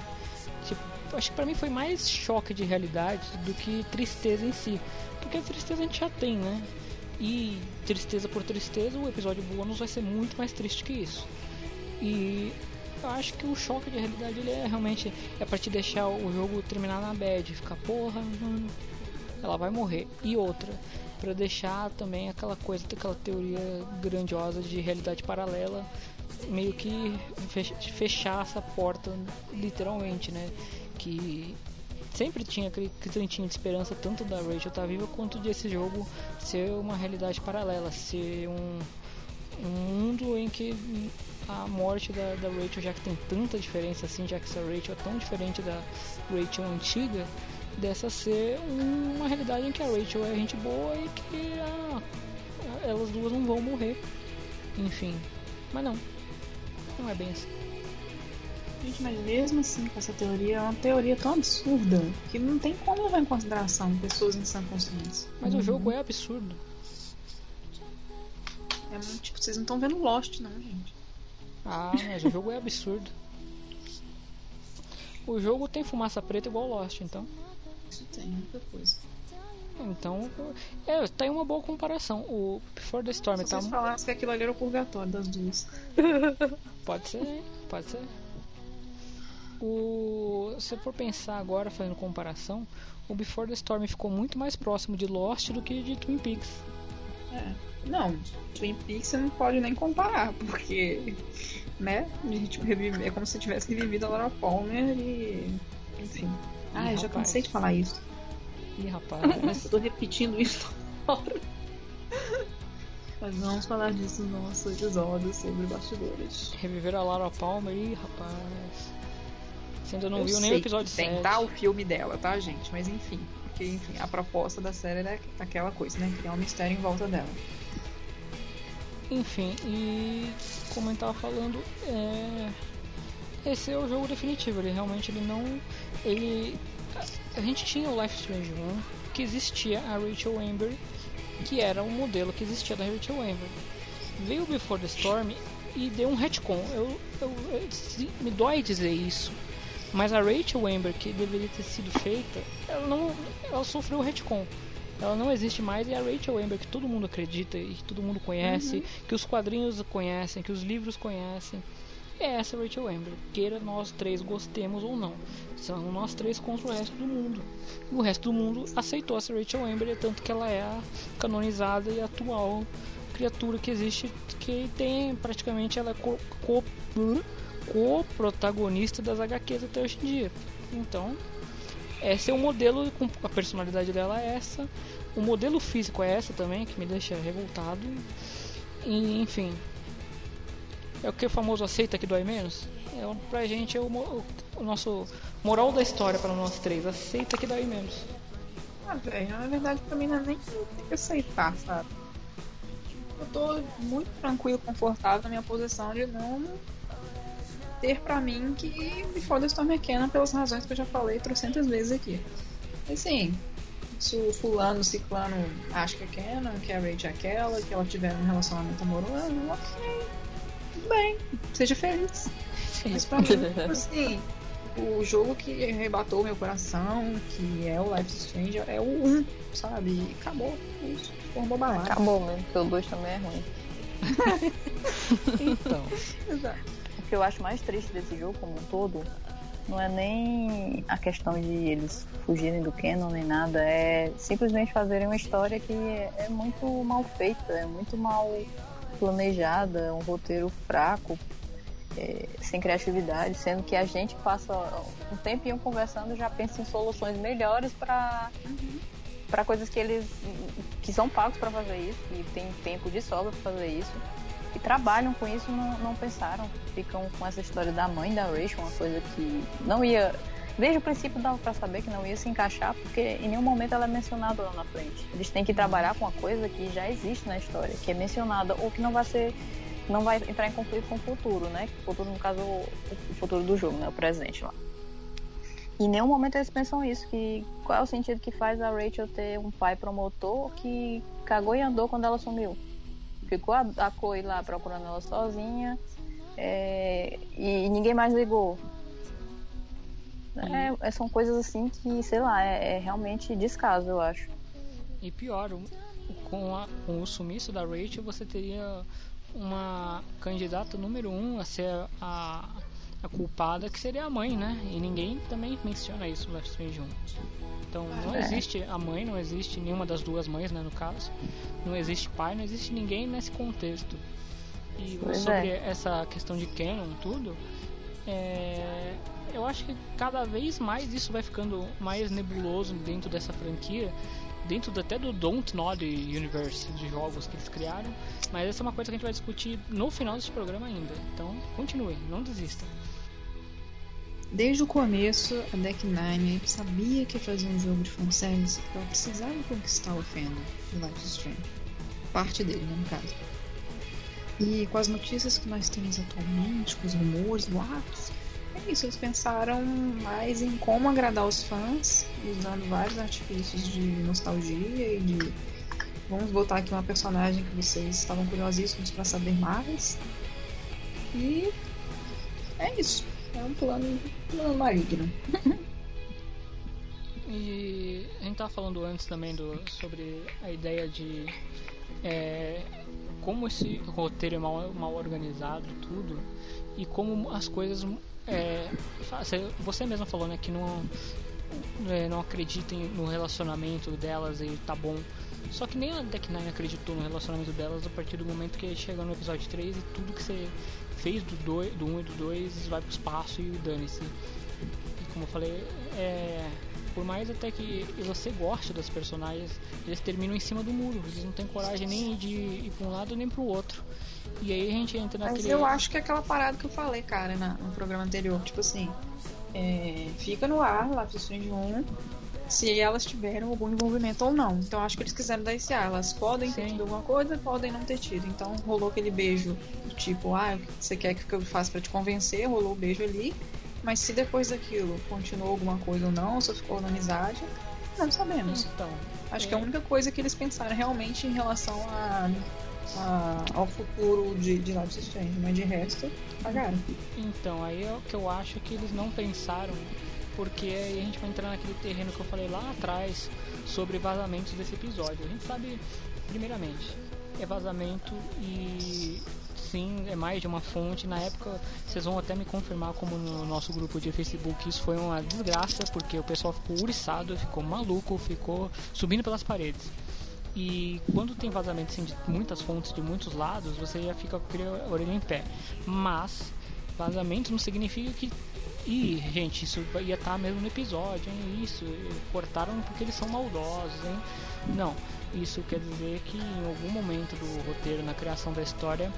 Speaker 6: Tipo, acho que pra mim foi mais choque de realidade do que tristeza em si. Porque a tristeza a gente já tem, né? E tristeza por tristeza, o episódio bônus vai ser muito mais triste que isso. E eu acho que o choque de realidade ele é realmente é para te deixar o jogo terminar na bad, ficar porra, hum, ela vai morrer. E outra, para deixar também aquela coisa, aquela teoria grandiosa de realidade paralela, meio que fech- fechar essa porta literalmente, né? Que sempre tinha aquele cantinho de esperança tanto da Rachel estar viva quanto desse jogo ser uma realidade paralela, ser um, um mundo em que a morte da, da Rachel, já que tem tanta diferença assim, já que essa Rachel é tão diferente da Rachel antiga, dessa ser um- uma realidade em que a Rachel é gente boa e que ah, elas duas não vão morrer. Enfim, mas não, não é bem assim.
Speaker 8: Gente, mas mesmo assim, com essa teoria, é uma teoria tão absurda que não tem como levar em consideração pessoas em sã consciência.
Speaker 6: Mas o jogo é absurdo.
Speaker 8: É muito, tipo, vocês não estão vendo Lost, não, gente.
Speaker 6: Ah, mas o jogo é absurdo. O jogo tem fumaça preta igual Lost, então.
Speaker 8: Isso tem muita coisa.
Speaker 6: Então, é, tá aí uma boa comparação. O Before the Storm
Speaker 8: Se
Speaker 6: tá.
Speaker 8: vocês falassem que aquilo ali era o purgatório das duas. (laughs)
Speaker 6: Pode ser, pode ser. O, se for pensar agora, fazendo comparação, o Before the Storm ficou muito mais próximo de Lost do que de Twin Peaks.
Speaker 8: É. Não, Twin Peaks você não pode nem comparar, porque, né? Tipo, revive, é como se tivesse revivido a Laura Palmer e. Enfim. Ah, eu já cansei de falar isso.
Speaker 6: Ih, rapaz. (laughs)
Speaker 8: Mas eu tô repetindo isso toda hora. Mas vamos falar disso no nosso episódio sobre bastidores.
Speaker 6: Reviver a Lara Palmer, ih, rapaz. Você ainda não
Speaker 8: Eu
Speaker 6: viu nem o episódio
Speaker 8: que tem,
Speaker 6: 7.
Speaker 8: tá? O filme dela, tá, gente? Mas enfim. Porque, enfim, a proposta da série era aquela coisa, né? Criar um mistério em volta dela.
Speaker 6: Enfim, e como eu tava falando, é... esse é o jogo definitivo. Ele realmente ele não. Ele. A gente tinha o Life Strange 1, que existia a Rachel Amber, que era um modelo que existia da Rachel Amber. Veio o Before the Storm e deu um retcon. Eu, eu, eu- me dói dizer isso, mas a Rachel Amber que deveria ter sido feita, ela não, ela sofreu o retcon. Ela não existe mais e a Rachel Amber que todo mundo acredita e que todo mundo conhece,
Speaker 8: Uhum.
Speaker 6: que os quadrinhos conhecem, que os livros conhecem. É essa Rachel Amber, queira nós três gostemos ou não. São nós três contra o resto do mundo. E o resto do mundo aceitou essa Rachel Amber, e tanto que ela é a canonizada e atual criatura que existe, que tem praticamente ela é co- co- co-protagonista das HQs até hoje em dia. Então, esse é o modelo, a personalidade dela é essa, o modelo físico é essa também, que me deixa revoltado. E, enfim, é o que o famoso aceita que dói menos. É, o- pra gente é o, mo- o nosso moral da história para nós três, aceita que dói menos.
Speaker 8: Ah, velho, na verdade pra mim não é nem tem que aceitar, sabe? Eu tô muito tranquilo, confortável na minha posição de não ter pra mim que me foda Storm Canon pelas razões que eu já falei trocentas vezes aqui. Assim, se o fulano, o ciclano acha que é Canon, que a Rachel é aquela, que ela tiver um relacionamento amoroso, ok. Tudo bem, seja feliz. Mas pra mim, tipo (laughs) assim, o jogo que arrebatou meu coração, que é o Life is Strange, é o 1, sabe? E acabou. Isso. Foi uma bobalada.
Speaker 7: Acabou mesmo, porque o 2 também é ruim. (laughs)
Speaker 6: Então. (laughs)
Speaker 8: Exato.
Speaker 7: O que eu acho mais triste desse jogo como um todo não é nem a questão de eles fugirem do canon nem nada, é simplesmente fazerem uma história que é, é muito mal feita, é muito mal planejada, é um roteiro fraco, é, sem criatividade, sendo que a gente passa um tempinho conversando e já pensa em soluções melhores para para coisas que eles que são pagos para fazer isso, que tem tempo de sobra para fazer isso e trabalham com isso não, não pensaram. Ficam com essa história da mãe da Rachel, uma coisa que não ia. Desde o princípio dava pra saber que não ia se encaixar, porque em nenhum momento ela é mencionada lá na frente. Eles têm que trabalhar com uma coisa que já existe na história, que é mencionada, ou que não vai ser. não vai entrar em conflito com o futuro, né? O futuro, no caso, o futuro do jogo, né? O presente lá. Em nenhum momento eles pensam isso, que qual é o sentido que faz a Rachel ter um pai promotor que cagou e andou quando ela sumiu? Ficou a, a Chloe lá procurando ela sozinha é, e ninguém mais ligou. É, são coisas assim que, sei lá, é, é realmente descaso, eu acho.
Speaker 6: E pior, com, a- com o sumiço da Rachel, você teria uma candidata número um a ser a, a culpada, que seria a mãe, né? E ninguém também menciona isso no Life Strange 1. Então não
Speaker 7: É.
Speaker 6: existe a mãe, não existe nenhuma das duas mães, né, no caso. Não existe pai, não existe ninguém nesse contexto. E
Speaker 7: Pois
Speaker 6: sobre
Speaker 7: é.
Speaker 6: essa questão de canon, tudo, é, eu acho que cada vez mais isso vai ficando mais nebuloso dentro dessa franquia, dentro do- até do Don't Nod Universe de jogos que eles criaram. Mas essa é uma coisa que a gente vai discutir no final desse programa ainda. Então continue, não desista.
Speaker 8: Desde o começo, a Deck Nine sabia que fazer um jogo de fanservice ela precisava conquistar o fandom de Life Strange. Parte dele, né, no caso. E com as notícias que nós temos atualmente, com os rumores, boatos, é isso, eles pensaram mais em como agradar os fãs, usando vários artifícios de nostalgia e de vamos botar aqui uma personagem que vocês estavam curiosíssimos para saber mais. E é isso. É um plano, plano maligno. (laughs)
Speaker 6: E a gente tava falando antes também do, sobre a ideia de é, como esse roteiro é mal, mal organizado, tudo, e como as coisas. É, você- mesmo falou né, que não, é, não acreditem no relacionamento delas e tá bom. Só que nem a Deck Nine acreditou no relacionamento delas a partir do momento que chega no episódio 3 e tudo que você fez do 1 do um e do 2 vai pro espaço e dane-se. E como eu falei, é, por mais até que você goste das personagens, eles terminam em cima do muro. Eles não têm coragem nem de ir pra um lado nem pro outro. E aí a gente entra
Speaker 8: Mas
Speaker 6: naquele.
Speaker 8: eu acho que é aquela parada que eu falei, cara, na- no programa anterior. Tipo assim, é, fica no ar, Life is Strange 1, se elas tiveram algum envolvimento ou não. Então acho que eles quiseram dar esse ar. Elas podem ter tido alguma coisa, podem não ter tido. Então rolou aquele beijo, tipo, ah, o você quer que eu faça pra te convencer? Rolou o beijo ali. Mas se depois daquilo continuou alguma coisa ou não, se ficou na amizade, não sabemos.
Speaker 6: Então,
Speaker 8: Acho que é a única coisa que eles pensaram realmente em relação a, a- ao futuro de, de Life Strange, mas de resto, pagaram.
Speaker 6: Então, aí é o que eu acho que eles não pensaram, porque aí a gente vai entrar naquele terreno que eu falei lá atrás sobre vazamentos desse episódio. A gente sabe, primeiramente, é vazamento e sim, é mais de uma fonte. Na época, vocês vão até me confirmar como no nosso grupo de Facebook isso foi uma desgraça, porque o pessoal ficou uriçado, ficou maluco, ficou subindo pelas paredes. E quando tem vazamento assim, de muitas fontes de muitos lados, você já fica com a orelha em pé. Mas vazamento não significa que. Ih, gente, isso ia estar mesmo no episódio, hein? Isso, cortaram porque eles são maldosos, hein? Não, isso quer dizer que em algum momento do roteiro, na criação da história,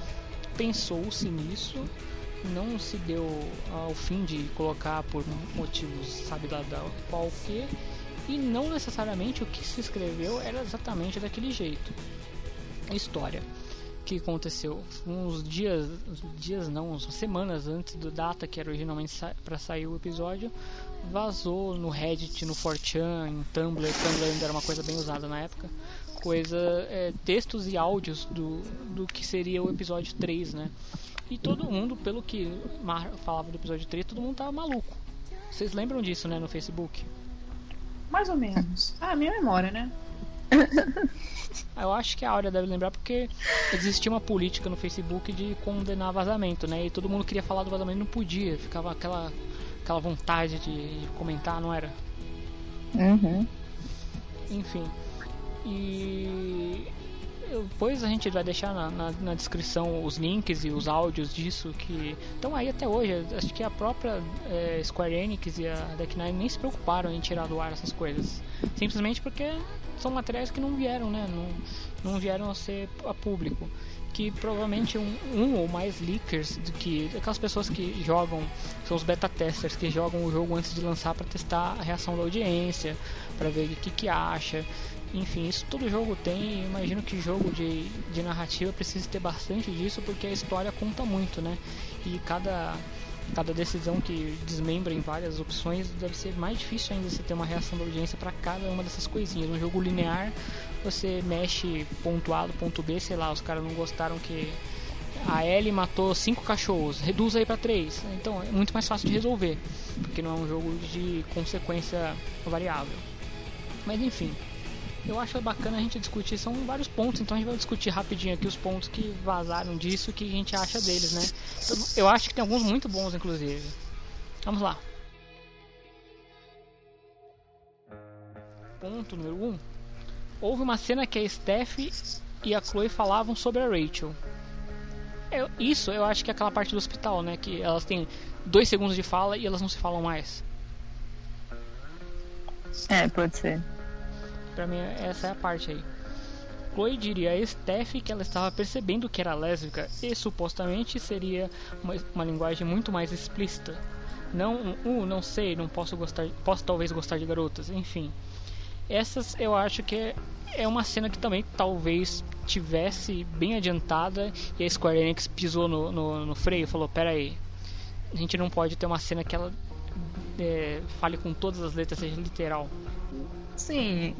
Speaker 6: pensou-se nisso, não se deu ao fim de colocar por motivos, sabe lá da qual que, e não necessariamente o que se escreveu era exatamente daquele jeito. História que aconteceu uns dias, dias não, uns semanas antes da data que era originalmente sa para sair o episódio, vazou no Reddit, no 4chan, em Tumblr, Tumblr ainda era uma coisa bem usada na época, coisa, é, textos e áudios do, do que seria o episódio 3, né? E todo mundo, pelo que Mar falava do episódio 3, todo mundo tava maluco. Vocês lembram disso, né, no Facebook?
Speaker 8: Mais ou menos. Ah, minha memória, né?
Speaker 6: Eu acho que a Áurea deve lembrar porque existia uma política no Facebook de condenar vazamento, né? E todo mundo queria falar do vazamento e não podia. Ficava aquela, aquela vontade de, de comentar, não era?
Speaker 7: Uhum.
Speaker 6: Enfim. E depois a gente vai deixar na, na, na descrição os links e os áudios disso que estão aí até hoje. Acho que a própria é, Square Enix e a Deck Nine nem se preocuparam em tirar do ar essas coisas. Simplesmente porque são materiais que não vieram, né? Não, não vieram a ser a público. Que provavelmente um, um ou mais leakers do que aquelas pessoas que jogam, são os beta testers que jogam o jogo antes de lançar para testar a reação da audiência, para ver o que, que acha. Enfim, isso todo jogo tem. Imagino que jogo de, de narrativa precisa ter bastante disso porque a história conta muito, né? E cada cada decisão que desmembra em várias opções deve ser mais difícil ainda você ter uma reação da audiência para cada uma dessas coisinhas. No jogo linear, você mexe ponto A do ponto B, sei lá, os caras não gostaram que a Ellie matou cinco cachorros, reduz aí pra três. Então é muito mais fácil de resolver, porque não é um jogo de consequência variável. Mas enfim, eu acho bacana a gente discutir, são vários pontos, então a gente vai discutir rapidinho aqui os pontos que vazaram disso, o que a gente acha deles, né? Eu, eu acho que tem alguns muito bons, inclusive. Vamos lá. Ponto número 1. Um. Houve uma cena que a Steph e a Chloe falavam sobre a Rachel. Eu- isso eu acho que é aquela parte do hospital, né? Que elas têm dois segundos de fala e elas não se falam mais.
Speaker 7: É, pode ser.
Speaker 6: Pra mim, essa é a parte aí. Chloe diria a Steph que ela estava percebendo que era lésbica e supostamente seria uma, uma linguagem muito mais explícita. Não, um, uh, não sei, não posso gostar, posso talvez gostar de garotas, enfim. Essas eu acho que é, é uma cena que também talvez tivesse bem adiantada e a Square Enix pisou no, no, no freio e falou: Pera aí, a gente não pode ter uma cena que ela é, fale com todas as letras, seja literal.
Speaker 8: Sim.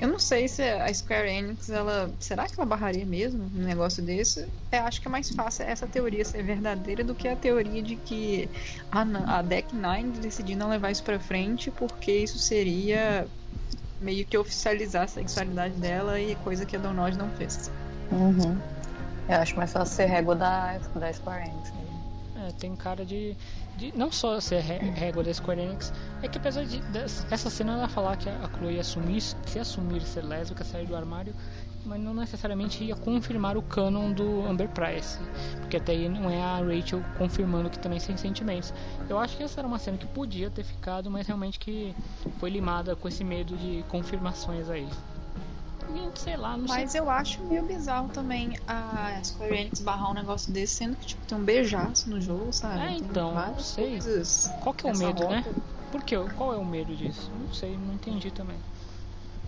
Speaker 8: Eu não sei se a Square Enix, ela. Será que ela barraria mesmo um negócio desse? Eu acho que é mais fácil essa teoria ser verdadeira do que a teoria de que a, a Deck Nine decidiu não levar isso pra frente porque isso seria meio que oficializar a sexualidade dela e coisa que a Donald não fez.
Speaker 7: Uhum. Eu acho mais fácil ser régua da, da Square Enix.
Speaker 6: Tem cara de, de não só ser ré- régua da Square Enix, é que apesar de des- essa cena ela falar que a Chloe assumir, se assumir ser lésbica, sair do armário, mas não necessariamente ia confirmar o canon do Amber Price, porque até aí não é a Rachel confirmando que também tem sentimentos. Eu acho que essa era uma cena que podia ter ficado, mas realmente que foi limada com esse medo de confirmações aí. E, sei lá, não
Speaker 8: Mas
Speaker 6: sei.
Speaker 8: eu acho meio bizarro também a Square Enix barrar um negócio desse, sendo que tipo, tem um beijaço no jogo, sabe?
Speaker 6: É, então, não sei.
Speaker 8: coisas
Speaker 6: Qual que é o
Speaker 8: nessa
Speaker 6: medo, né?
Speaker 8: rota.
Speaker 6: Por quê? Qual é o medo disso? Não sei, não entendi também.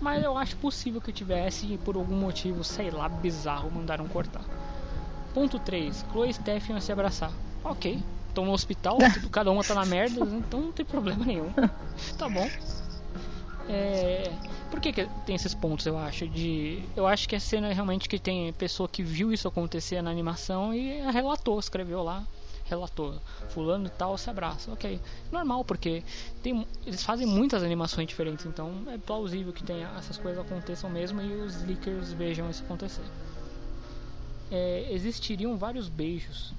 Speaker 6: Mas eu acho possível que tivesse e por algum motivo, sei lá, bizarro, mandaram cortar. Ponto 3. Chloe e Steph iam se abraçar. Ok. Estão no hospital, (laughs) tudo- cada uma tá na merda, então não tem problema nenhum. Tá bom. É, Por que, que tem esses pontos, eu acho? De, eu acho que a cena é realmente que tem pessoa que viu isso acontecer na animação e relatou, escreveu lá, relatou. Fulano e tal se abraça. Ok. Normal, porque tem, eles fazem muitas animações diferentes, então é plausível que tenha, essas coisas aconteçam mesmo e os leakers vejam isso acontecer. É, existiriam vários beijos,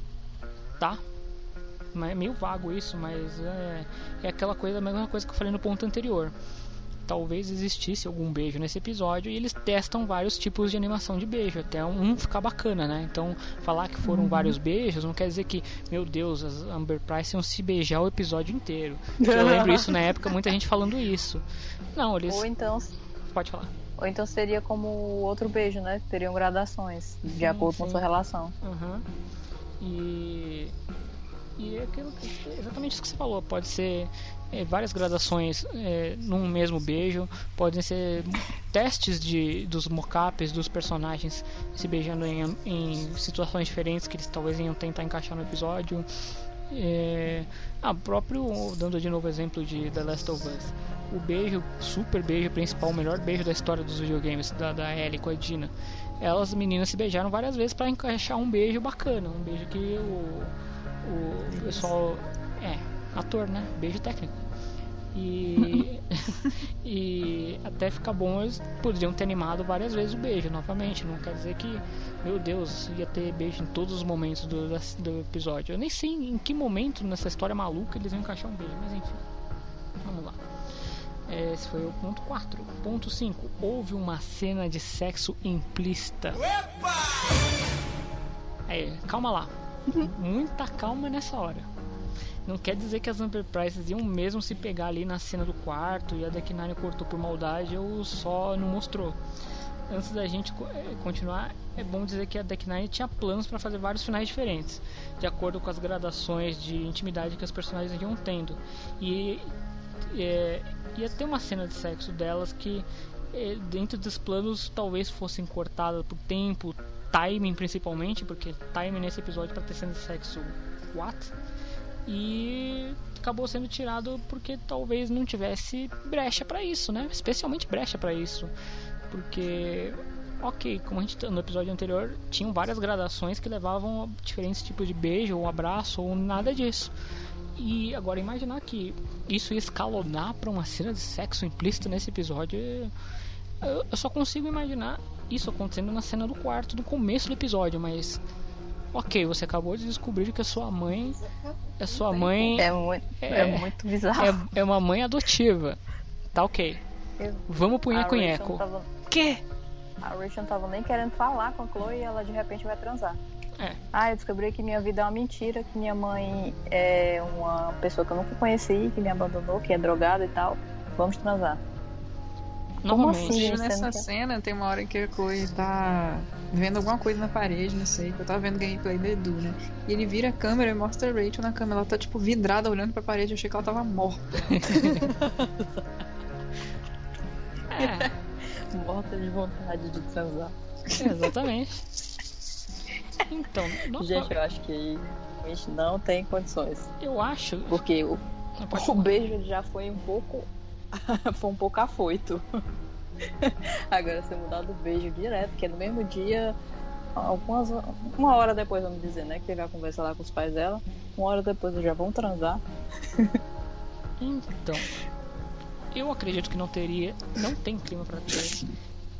Speaker 6: tá? É meio vago isso, mas é, é aquela coisa, a mesma coisa que eu falei no ponto anterior. Talvez existisse algum beijo nesse episódio e eles testam vários tipos de animação de beijo, até um ficar bacana, né? Então, falar que foram
Speaker 7: Uhum.
Speaker 6: vários beijos não quer dizer que, meu Deus, as Amber Price iam se beijar o episódio inteiro. (laughs) Eu lembro isso na época, muita gente falando isso. Não, eles.
Speaker 7: Ou então,
Speaker 6: Pode falar.
Speaker 7: ou então seria como o outro beijo, né? Teriam gradações, de
Speaker 6: Sim,
Speaker 7: acordo com
Speaker 6: sim.
Speaker 7: sua relação.
Speaker 6: Aham. E. E é aquilo que, exatamente isso que você falou. Pode ser é, várias gradações é, num mesmo beijo. Podem ser testes de, dos mockups dos personagens se beijando em, em situações diferentes que eles talvez iam tentar encaixar no episódio. É, ah, próprio, dando de novo exemplo de The Last of Us, o beijo, super beijo principal, o melhor beijo da história dos videogames, da, da Ellie com a Dina. Elas, meninas, se beijaram várias vezes para encaixar um beijo bacana, um beijo que o, o pessoal. É, ator, né? Beijo técnico. E, (laughs) e até ficar bom, eles poderiam ter animado várias vezes o beijo novamente. Não quer dizer que, meu Deus, ia ter beijo em todos os momentos do, do episódio. Eu nem sei em que momento nessa história maluca eles iam encaixar um beijo, mas enfim. Vamos lá. Esse foi o ponto 4. Ponto 5. Houve uma cena de sexo implícita. Aí, calma lá. Muita calma nessa hora. Não quer dizer que as Amber Prices iam mesmo se pegar ali na cena do quarto e a Deck Nine cortou por maldade ou só não mostrou. Antes da gente eh, continuar, é bom dizer que a Deck Nine tinha planos para fazer vários finais diferentes, de acordo com as gradações de intimidade que os personagens iam tendo. E é, ia ter uma cena de sexo delas que, é, dentro dos planos, talvez fossem cortadas por tempo, timing principalmente, porque timing nesse episódio para ter cena de sexo, what? E acabou sendo tirado porque talvez não tivesse brecha para isso, né? Especialmente brecha para isso, porque ok, como a gente no episódio anterior, tinham várias gradações que levavam a diferentes tipos de beijo, ou abraço, ou nada disso. E agora imaginar que isso ia escalonar para uma cena de sexo implícito nesse episódio, eu, só consigo imaginar isso acontecendo na cena do quarto, do começo do episódio, mas ok, você acabou de descobrir que a sua mãe, a sua mãe
Speaker 7: É muito, é, muito bizarro.
Speaker 6: é, é uma mãe adotiva, tá ok.
Speaker 7: Eu-
Speaker 6: Vamos pro
Speaker 7: não tava-
Speaker 6: Quê?
Speaker 7: A Rachel não tava nem querendo falar com a Chloe e ela de repente vai transar.
Speaker 6: É.
Speaker 7: Ah, eu descobri que minha vida é uma mentira, que minha mãe é uma pessoa que eu nunca conheci, que me abandonou, que é drogada e tal. Vamos transar. Como assim?
Speaker 8: Nessa cena tem uma hora que a Chloe tá vendo alguma coisa na parede, não sei, que eu tava vendo gameplay do Edu, né? E ele vira a câmera e mostra a Rachel na câmera. Ela tá tipo vidrada olhando pra parede, eu achei que ela tava morta. (laughs)
Speaker 6: É,
Speaker 7: Morta de vontade de transar.
Speaker 6: exatamente. Então, no-
Speaker 7: Gente, eu acho que a gente não tem condições.
Speaker 6: eu acho.
Speaker 7: Porque o,
Speaker 6: Não,
Speaker 7: o beijo já foi um pouco. (laughs) foi um pouco afoito. (laughs) Agora, se mudar do beijo direto, porque no mesmo dia, algumas, uma hora depois, vamos dizer, né? Que teve a conversa lá com os pais dela. Uma hora depois já vão transar. (laughs)
Speaker 6: Então, eu acredito que não teria, não tem clima pra ter,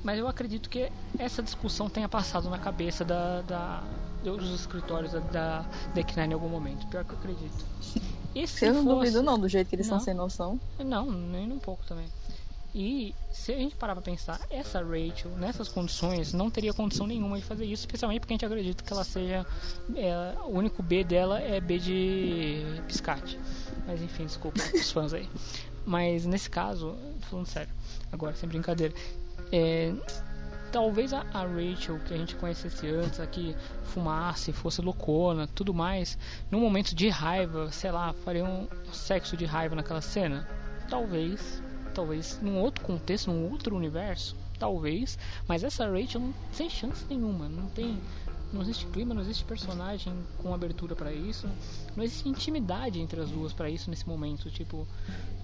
Speaker 6: mas eu acredito que essa discussão tenha passado na cabeça da, da dos escritórios da, da Deck Nine em algum momento. Pior que eu acredito. (laughs) E se
Speaker 7: eu não
Speaker 6: fosse-
Speaker 7: duvido, não, do jeito que eles
Speaker 6: Não.
Speaker 7: são sem noção.
Speaker 6: Não, nem um pouco também. E se a gente parar pra pensar, essa Rachel, nessas condições, não teria condição nenhuma de fazer isso, especialmente porque a gente acredita que ela seja. é, o único B dela é B de piscate. Mas enfim, desculpa os (laughs) fãs aí. Mas nesse caso, falando sério, agora sem brincadeira. É, talvez a, a Rachel que a gente conhecesse antes, a que fumasse, fosse loucona, tudo mais, num momento de raiva, sei lá, faria um sexo de raiva naquela cena? Talvez, talvez num outro contexto, num outro universo, talvez, mas essa Rachel sem chance nenhuma, não tem não existe clima, não existe personagem com abertura pra isso, não existe intimidade entre as duas pra isso nesse momento, tipo,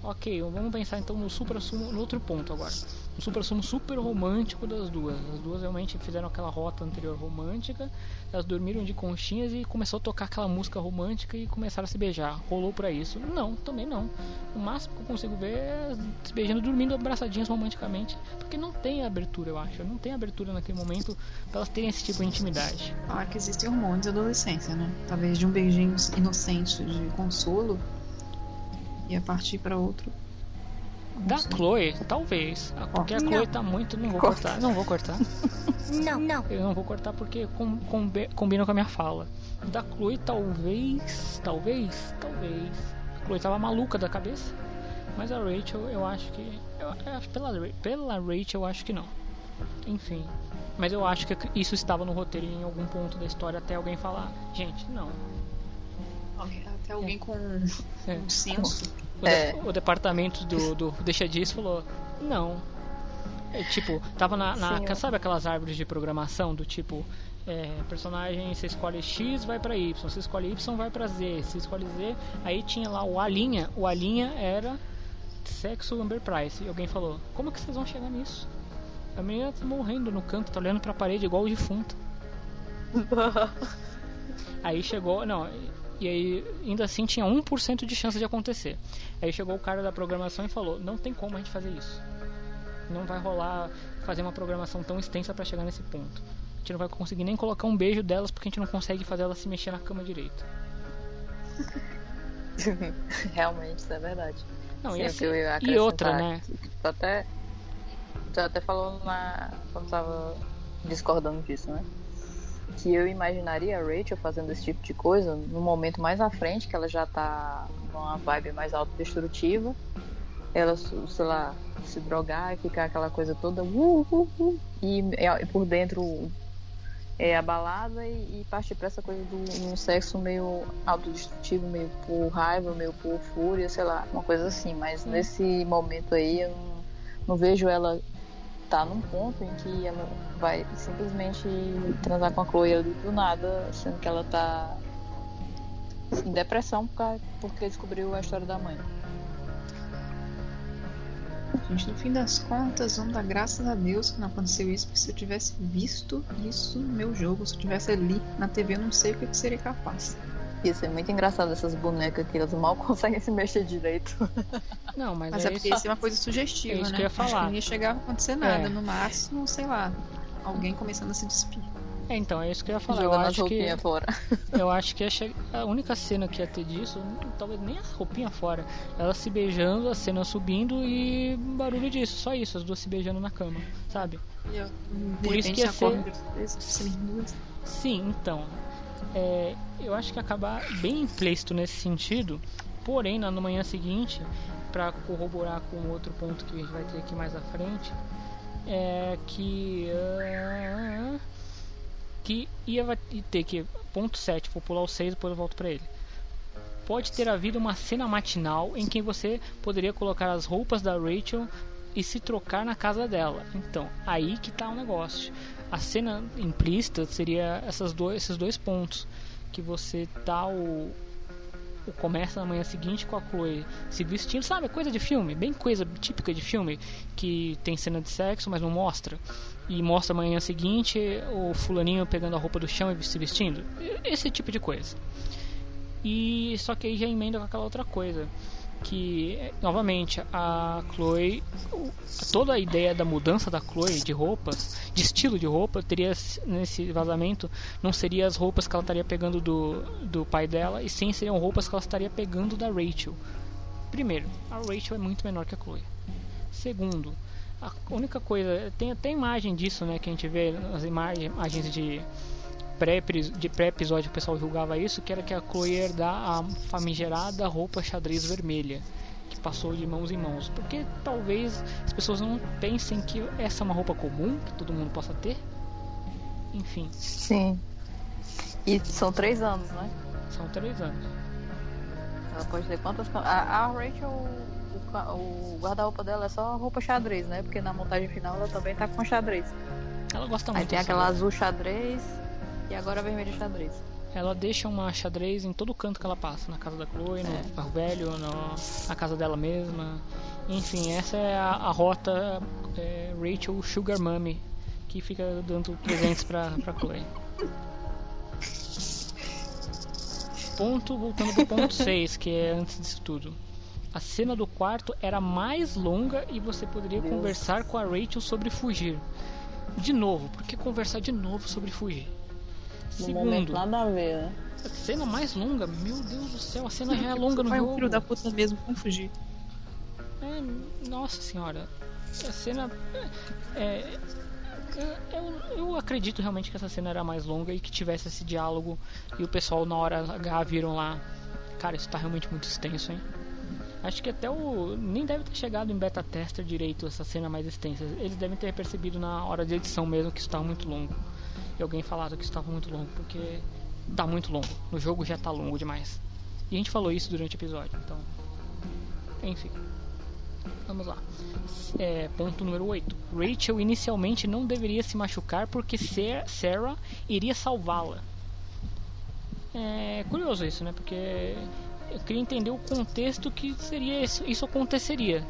Speaker 6: OK, vamos pensar então no supra no outro ponto agora. Um sumo super romântico das duas. As duas realmente fizeram aquela rota anterior romântica, elas dormiram de conchinhas e começou a tocar aquela música romântica e começaram a se beijar. Rolou pra isso? Não, também não. O máximo que eu consigo ver é se beijando, dormindo abraçadinhas romanticamente, porque não tem abertura, eu acho. Não tem abertura naquele momento pra elas terem esse tipo de intimidade.
Speaker 8: Falar que existem hormônios da adolescência, né? Talvez de um beijinho inocente de consolo ia partir pra outro.
Speaker 6: Da Chloe, talvez. Ah, Porque a
Speaker 8: Não.
Speaker 6: Chloe tá muito. Não vou
Speaker 8: Corta.
Speaker 6: cortar. Não vou cortar. (laughs)
Speaker 11: Não, não.
Speaker 6: Eu não vou cortar porque com, combi- combina com a minha fala. Da Chloe, talvez. Talvez. Talvez. A Chloe tava maluca da cabeça. Mas a Rachel, eu acho que. Eu, pela, pela Rachel, eu acho que não. Enfim. Mas eu acho que isso estava no roteiro em algum ponto da história até alguém falar: gente, não.
Speaker 8: Até alguém com
Speaker 6: É.
Speaker 8: um senso.
Speaker 6: O, de- o departamento do, do Deixa Disso falou: não. É, tipo, tava na. na-
Speaker 7: eu-
Speaker 6: sabe aquelas árvores de programação do tipo. é, personagem, você escolhe X, vai pra Y. Você escolhe Y, vai pra Z. Você escolhe Z, aí tinha lá o A linha. O A linha era sexo Amber Price. E alguém falou: Como que vocês vão chegar nisso? A menina tá morrendo no canto, tá olhando pra parede igual o defunto. (laughs) Aí chegou, não, e aí ainda assim tinha 1% de chance de acontecer. Aí chegou o cara da programação e falou: "Não tem como a gente fazer isso. Não vai rolar fazer uma programação tão extensa pra chegar nesse ponto. A gente não vai conseguir nem colocar um beijo delas porque a gente não consegue fazer elas se mexer na cama direito." (laughs)
Speaker 7: Realmente, isso é verdade.
Speaker 6: Não,
Speaker 7: Sim,
Speaker 6: e assim- e outra, né?
Speaker 7: Tu até, tu até falou na, quando tava discordando disso, né? Que eu imaginaria a Rachel fazendo esse tipo de coisa no momento mais à frente, que ela já tá numa vibe mais autodestrutiva. Ela, sei lá, se drogar e ficar aquela coisa toda uh, uh, uh, e, e por dentro é abalada e, e partir pra essa coisa do um sexo meio autodestrutivo, meio por raiva, meio por fúria, sei lá, uma coisa assim. Mas nesse momento aí eu não, não vejo ela tá num ponto em que ela vai simplesmente transar com a Chloe ali do nada, sendo que ela tá em depressão porque descobriu a história da mãe.
Speaker 8: Gente, no fim das contas, vamos dar graças a Deus que não aconteceu isso, porque se eu tivesse visto isso no meu jogo, se eu tivesse ali na TV, eu não sei o que eu seria capaz.
Speaker 7: Ia ser muito engraçado essas bonecas que elas mal (laughs) conseguem se mexer direito.
Speaker 6: Não, mas,
Speaker 8: Mas
Speaker 6: é
Speaker 8: é porque
Speaker 6: isso.
Speaker 8: isso é uma coisa sugestiva,
Speaker 6: É isso
Speaker 8: né?
Speaker 6: que eu ia
Speaker 8: Acho
Speaker 6: falar.
Speaker 8: não ia chegar a acontecer nada.
Speaker 6: É.
Speaker 8: No máximo, sei lá, alguém começando a se despir.
Speaker 6: É, então, é isso que eu ia falar. Eu
Speaker 7: Jogando as
Speaker 6: acho que
Speaker 7: fora. (laughs)
Speaker 6: eu acho que ia che- a única cena que ia ter disso, talvez nem a roupinha fora, ela se beijando, a cena subindo e barulho disso, só isso, as duas se beijando na cama, sabe?
Speaker 8: E eu,
Speaker 6: Por isso que ia ser-
Speaker 8: duas.
Speaker 6: Sim, então. É, eu acho que acabar bem implícito nesse sentido. Porém, na manhã seguinte, para corroborar com outro ponto que a gente vai ter aqui mais à frente, é que. ah, que ia ter que. Ponto 7, vou pular o 6 depois eu volto para ele. Pode ter havido uma cena matinal em que você poderia colocar as roupas da Rachel e se trocar na casa dela. Então, aí que tá o negócio. A cena implícita seria essas dois, esses dois pontos. Que você tá o, o começa na manhã seguinte com a Chloe se vestindo, sabe? Coisa de filme, bem coisa típica de filme, que tem cena de sexo, mas não mostra. E mostra amanhã seguinte o fulaninho pegando a roupa do chão e se vestindo. Esse tipo de coisa. E só que aí já emenda com aquela outra coisa. Que, novamente, a Chloe. Toda a ideia da mudança da Chloe de roupas, de estilo de roupa, teria nesse vazamento. Não seria as roupas que ela estaria pegando do, do pai dela, e sim seriam roupas que ela estaria pegando da Rachel. Primeiro, a Rachel é muito menor que a Chloe. Segundo, a única coisa. Tem até imagem disso, né? Que a gente vê nas imagens de pré- pré-episódio, o pessoal julgava isso, que era que a Chloe herdar a famigerada roupa xadrez vermelha, que passou de mãos em mãos. Porque talvez as pessoas não pensem que essa é uma roupa comum, que todo mundo possa ter. Enfim,
Speaker 7: Sim. E são três anos, né?
Speaker 6: são três anos.
Speaker 7: Ela pode ter quantas. A, a Rachel, o, o guarda-roupa dela é só roupa xadrez, né? Porque na montagem final ela também tá com xadrez.
Speaker 6: Ela gosta
Speaker 7: Aí
Speaker 6: muito
Speaker 7: tem
Speaker 6: dessa
Speaker 7: aquela azul xadrez e agora a vermelha xadrez.
Speaker 6: Ela deixa uma xadrez em todo canto que ela passa, na casa da Chloe, no
Speaker 7: É.
Speaker 6: carro velho, no- na casa dela mesma. Enfim, essa é a, a rota é, Rachel Sugar Mummy, que fica dando presentes pra, pra Chloe. Ponto, voltando pro ponto (laughs) 6, que é antes disso tudo. A cena do quarto era mais longa e você poderia
Speaker 7: Deus.
Speaker 6: conversar com a Rachel sobre fugir. De novo, por que conversar de novo sobre fugir?
Speaker 7: No momento
Speaker 6: Segundo,
Speaker 7: nada a ver, né?
Speaker 6: a cena mais longa, meu Deus do céu, a cena já é (laughs) longa no
Speaker 8: Vai um
Speaker 6: jogo.
Speaker 8: filho da puta mesmo com fugir.
Speaker 6: É, nossa senhora, a cena. É, é, eu, eu acredito realmente que essa cena era mais longa e que tivesse esse diálogo e o pessoal na hora H viram lá. Cara, isso tá realmente muito extenso, hein? Acho que até o. Nem deve ter chegado em beta tester direito essa cena mais extensa. Eles devem ter percebido na hora de edição mesmo que isso estava muito longo. E alguém falado que estava muito longo, porque tá muito longo. No jogo já tá longo demais. E a gente falou isso durante o episódio, então. Enfim. Vamos lá. É, ponto número 8. Rachel inicialmente não deveria se machucar porque Sa- Sarah iria salvá-la. É curioso isso, né? Porque eu queria entender o contexto que seria isso, isso aconteceria.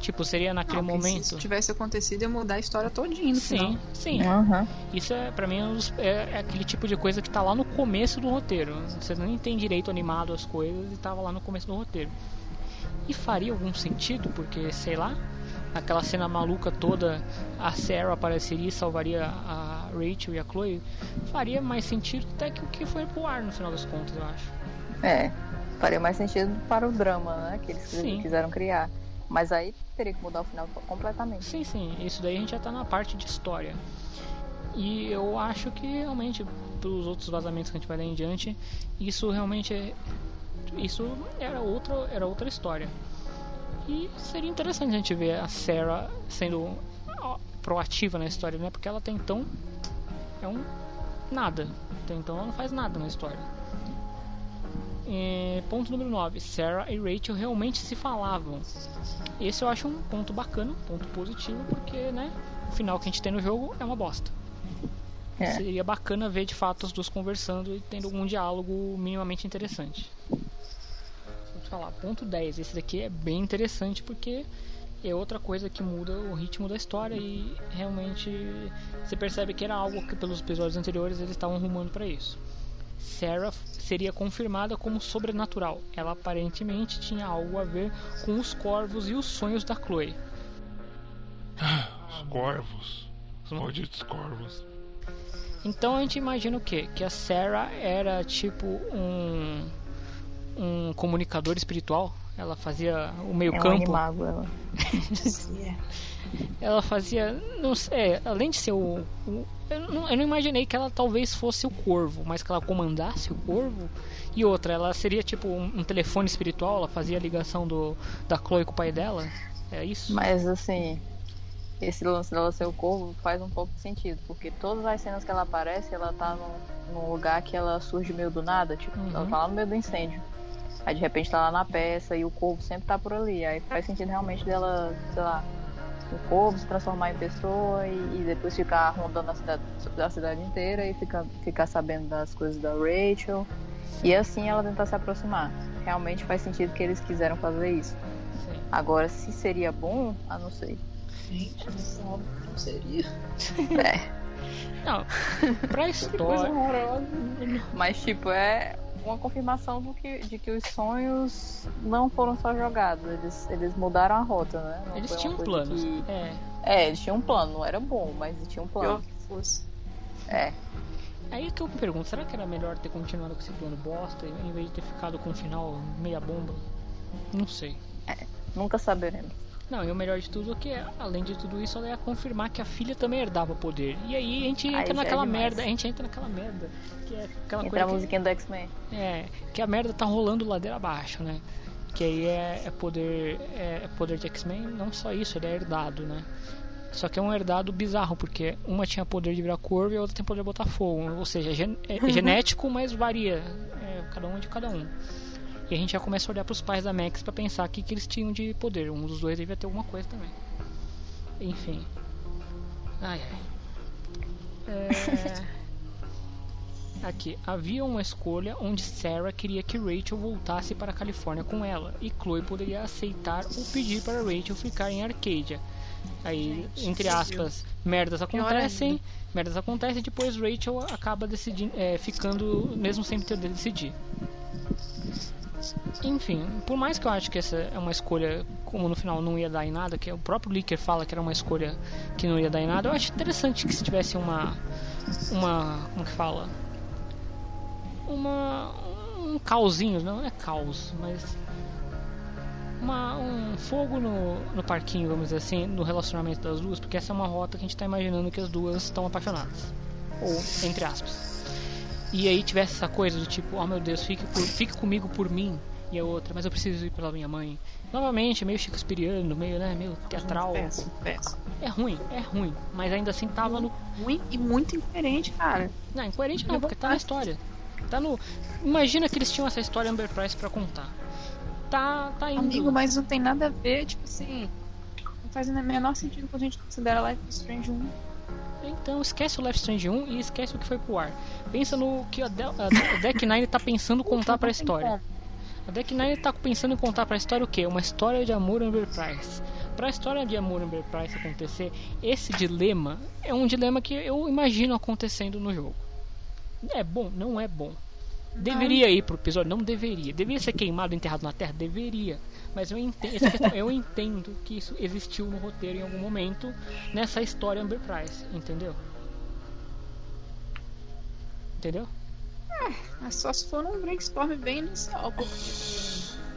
Speaker 6: Tipo, seria naquele
Speaker 8: Não, porque
Speaker 6: momento.
Speaker 8: Se isso tivesse acontecido, ia mudar a história todinha no
Speaker 6: Sim,
Speaker 8: final.
Speaker 6: sim.
Speaker 7: Aham.
Speaker 6: Isso é, pra mim, dos- é, é aquele tipo de coisa que tá lá no começo do roteiro. Você nem tem direito animado às coisas e tava lá no começo do roteiro. E faria algum sentido, porque, sei lá, aquela cena maluca toda, a Sarah apareceria e salvaria a Rachel e a Chloe. Faria mais sentido até que o que foi pro ar no final das contas, eu acho.
Speaker 7: É. Faria mais sentido para o drama, né? Que eles
Speaker 6: Sim.
Speaker 7: quiseram criar. Mas aí teria que mudar o final completamente.
Speaker 6: Sim, sim, isso daí a gente já tá na parte de história. E eu acho que realmente, pelos outros vazamentos que a gente vai dar em diante, isso realmente é. Isso era outra, era outra história. E seria interessante a gente ver a Sarah sendo proativa na história, né? Porque ela até então é um nada. Até então ela não faz nada na história. É, ponto número 9. Sarah e Rachel realmente se falavam. Esse eu acho um ponto bacana, um ponto positivo, porque né, o final que a gente tem no jogo é uma bosta.
Speaker 7: É.
Speaker 6: Seria bacana ver de fato os dois conversando e tendo algum diálogo minimamente interessante. Te falar, ponto 10. Esse daqui é bem interessante porque é outra coisa que muda o ritmo da história e realmente você percebe que era algo que pelos episódios anteriores eles estavam rumando para isso. Sarah seria confirmada como sobrenatural. Ela aparentemente tinha algo a ver com os corvos e os sonhos da Chloe.
Speaker 13: Os corvos. Os malditos corvos.
Speaker 6: Então a gente imagina o quê? Que a Sarah era tipo um um comunicador espiritual. Ela fazia o meio (laughs)
Speaker 7: É um
Speaker 6: campo.
Speaker 7: animago, ela.
Speaker 6: Ela fazia, não sei, é, além de ser o, o- eu, não, eu não imaginei que ela talvez fosse o corvo, mas que ela comandasse o corvo. E outra, ela seria tipo um, um telefone espiritual. Ela fazia a ligação do da Chloe com o pai dela. É isso?
Speaker 7: Mas assim, esse lance dela ser o corvo faz um pouco de sentido, porque todas as cenas que ela aparece, ela tá num, num lugar que ela surge meio do nada, tipo,
Speaker 6: Uhum.
Speaker 7: ela tá lá no meio do incêndio. Aí de repente tá lá na peça e o corvo sempre tá por ali. Aí faz sentido realmente dela, sei lá, o corvo se transformar em pessoa e, e depois ficar rondando a cidade, a cidade inteira e ficar, ficar sabendo das coisas da Rachel. E assim ela tentar se aproximar. Realmente faz sentido que eles quiseram fazer isso. Agora, se seria bom, ah, não sei.
Speaker 8: Gente, obra não seria.
Speaker 7: É.
Speaker 6: Não, pra
Speaker 8: coisa
Speaker 6: história.
Speaker 8: horrorosa.
Speaker 7: Mas, tipo, é uma confirmação do que, de que os sonhos não foram só jogados. Eles, eles mudaram a rota, né? Não
Speaker 6: Eles tinham
Speaker 7: coisa
Speaker 6: planos.
Speaker 7: que-
Speaker 6: É.
Speaker 7: É, eles tinham um plano. Não era bom, mas eles tinham um plano.
Speaker 8: Pior que fosse.
Speaker 7: É.
Speaker 6: Aí que eu me pergunto, será que era melhor ter continuado com esse plano bosta em vez de ter ficado com um final meia bomba? Não sei.
Speaker 7: Nunca saberemos.
Speaker 6: Não, e o melhor de tudo é que, além de tudo isso, ela ia confirmar que a filha também herdava poder. E aí a gente
Speaker 7: Aí
Speaker 6: entra
Speaker 7: já é
Speaker 6: naquela
Speaker 7: demais.
Speaker 6: merda, a gente entra naquela merda. Que é aquela
Speaker 7: Entra
Speaker 6: coisa
Speaker 7: a
Speaker 6: que-
Speaker 7: musiquinha do X-Men.
Speaker 6: É, que a merda tá rolando ladeira abaixo, né? Que aí é, é poder é, é poder de X-Men, não só isso, ele é herdado, né? Só que é um herdado bizarro, porque uma tinha poder de virar corvo e a outra tem poder de botar fogo. Ou seja, é, gen- é (laughs) genético, mas varia. É, cada um é de cada um. E a gente já começa a olhar pros pais da Max pra pensar o que, que eles tinham de poder. Um dos dois devia ter alguma coisa também. Enfim. Ai ai. (laughs) É... Aqui, havia uma escolha onde Sarah queria que Rachel voltasse para a Califórnia com ela, e Chloe poderia aceitar ou pedir para Rachel ficar em Arcadia. Aí, entre aspas, merdas acontecem, merdas acontecem, e depois Rachel acaba decidindo, é, ficando, mesmo sem ter de decidir. Enfim, por mais que eu acho que essa é uma escolha, como no final não ia dar em nada, que o próprio Licker fala que era uma escolha que não ia dar em nada, eu acho interessante que se tivesse uma. Uma. Como que fala? Uma. Um cauzinho, não é caos, mas. Uma, um fogo no, no parquinho, vamos dizer assim, no relacionamento das duas, porque essa é uma rota que a gente está imaginando que as duas estão apaixonadas. Ou, entre aspas. E aí tivesse essa coisa do tipo, oh meu Deus, fique, por- fique comigo por mim. E a outra, mas eu preciso ir pela minha mãe. Novamente, meio shakespeariano, meio, né, meio teatral.
Speaker 8: Péssimo, péssimo.
Speaker 6: É ruim, é ruim. Mas ainda assim tava no.
Speaker 8: Ruim e muito incoerente, cara.
Speaker 6: Não, incoerente não, porque tá na história. Tá no. Imagina que eles tinham essa história Amber Price pra contar. Tá, tá indo.
Speaker 8: Amigo, mas não tem nada a ver, tipo assim. Não faz o menor sentido quando a gente considera Life is Strange 1.
Speaker 6: Então esquece o Left Strange 1 e esquece o que foi pro ar. Pensa no que a, De a a Deck Nine tá pensando contar pra história. A Deck Nine tá pensando em contar pra história o quê? Uma história de amor Amber Price. Pra história de amor Amber Price acontecer, esse dilema é um dilema que eu imagino acontecendo no jogo. É bom? Não é bom. Deveria ir pro episódio? Não deveria. Deveria ser queimado, enterrado na terra? Deveria. Mas eu entendo, questão- eu entendo que isso existiu no roteiro em algum momento nessa história Amber Price, entendeu? Entendeu?
Speaker 8: Mas só se for um brainstorm bem inicial, porque.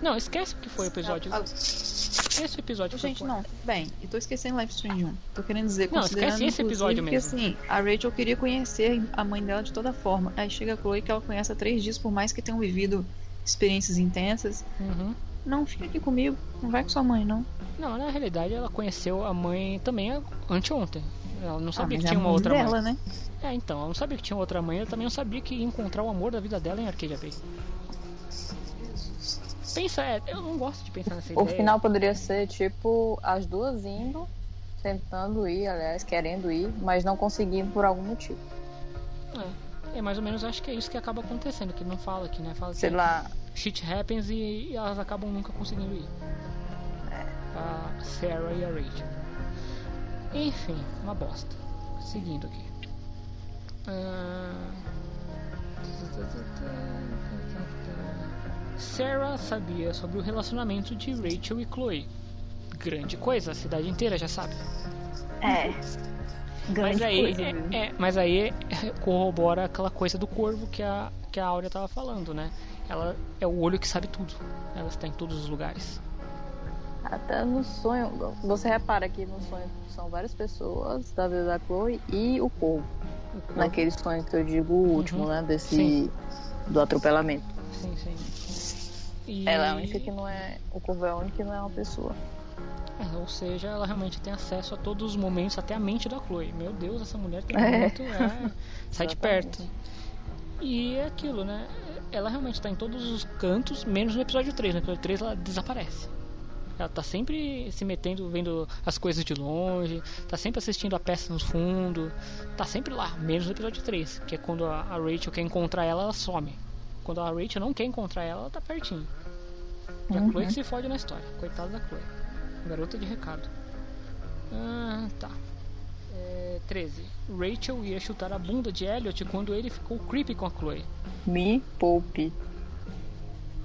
Speaker 6: Não, esquece que foi o episódio. Esquece o episódio foi
Speaker 8: Gente,
Speaker 6: pro
Speaker 8: não, bem. E tô esquecendo Life is Strange 1. Tô querendo dizer,
Speaker 6: Não, esquece esse episódio mesmo.
Speaker 8: Que, assim, a Rachel queria conhecer a mãe dela de toda forma. Aí chega a Chloe que ela conhece há três dias, por mais que tenham vivido experiências intensas.
Speaker 6: Uhum.
Speaker 8: Não, fica aqui comigo. Não vai com sua mãe, não.
Speaker 6: Não, na realidade ela conheceu a mãe também anteontem. Ela não sabia
Speaker 8: mas
Speaker 6: que
Speaker 8: é
Speaker 6: tinha uma outra
Speaker 8: dela,
Speaker 6: mãe.
Speaker 8: né?
Speaker 6: É, então, ela não sabia que tinha outra mãe, ela também não sabia que ia encontrar o amor da vida dela em Arcadia Bay. Pensa, é, eu não gosto de pensar nessa
Speaker 7: O
Speaker 6: ideia.
Speaker 7: final poderia ser tipo as duas indo, tentando ir, aliás, querendo ir, mas não conseguindo por algum motivo.
Speaker 6: É, é mais ou menos, acho que é isso que acaba acontecendo, que não fala aqui, né? Fala
Speaker 7: Sei
Speaker 6: que
Speaker 7: lá.
Speaker 6: shit happens e, e elas acabam nunca conseguindo ir. a Sarah e a Rachel. Enfim, uma bosta. Seguindo aqui. Ah, Sarah sabia sobre o relacionamento de Rachel e Chloe. Grande coisa, a cidade inteira já sabe.
Speaker 7: É.
Speaker 6: Mas
Speaker 7: Grande
Speaker 6: aí,
Speaker 7: coisa,
Speaker 6: é-
Speaker 7: viu?
Speaker 6: é, mas aí é, corrobora aquela coisa do corvo que a, que a Áurea tava falando, né? Ela é o olho que sabe tudo. Ela está em todos os lugares.
Speaker 7: Até no sonho. Você repara que no sonho são várias pessoas da vida da Chloe e o corvo. Naquele sonho que eu digo o último,
Speaker 6: Uhum.
Speaker 7: né? Desse.
Speaker 6: Sim.
Speaker 7: Do atropelamento.
Speaker 6: Sim, sim. E-
Speaker 7: Ela é a única que não é. O corvo é a única que não é uma pessoa.
Speaker 6: É, ou seja, ela realmente tem acesso a todos os momentos, até a mente da Chloe. Meu Deus, essa mulher tem
Speaker 7: É.
Speaker 6: muito. É, (laughs) sai de perto. E é aquilo, né? Ela realmente tá em todos os cantos, menos no episódio 3. No episódio 3 ela desaparece. Ela tá sempre se metendo, vendo as coisas de longe, tá sempre assistindo a peça no fundo, tá sempre lá, menos no episódio 3, que é quando a Rachel quer encontrar ela, ela some. Quando a Rachel não quer encontrar ela, ela tá pertinho. E a
Speaker 7: Uhum.
Speaker 6: Chloe que se fode na história. Coitada da Chloe. Garota de recado. Ah, tá. É, 13. Rachel ia chutar a bunda de Elliot quando ele ficou creepy com a Chloe.
Speaker 7: Me poupe.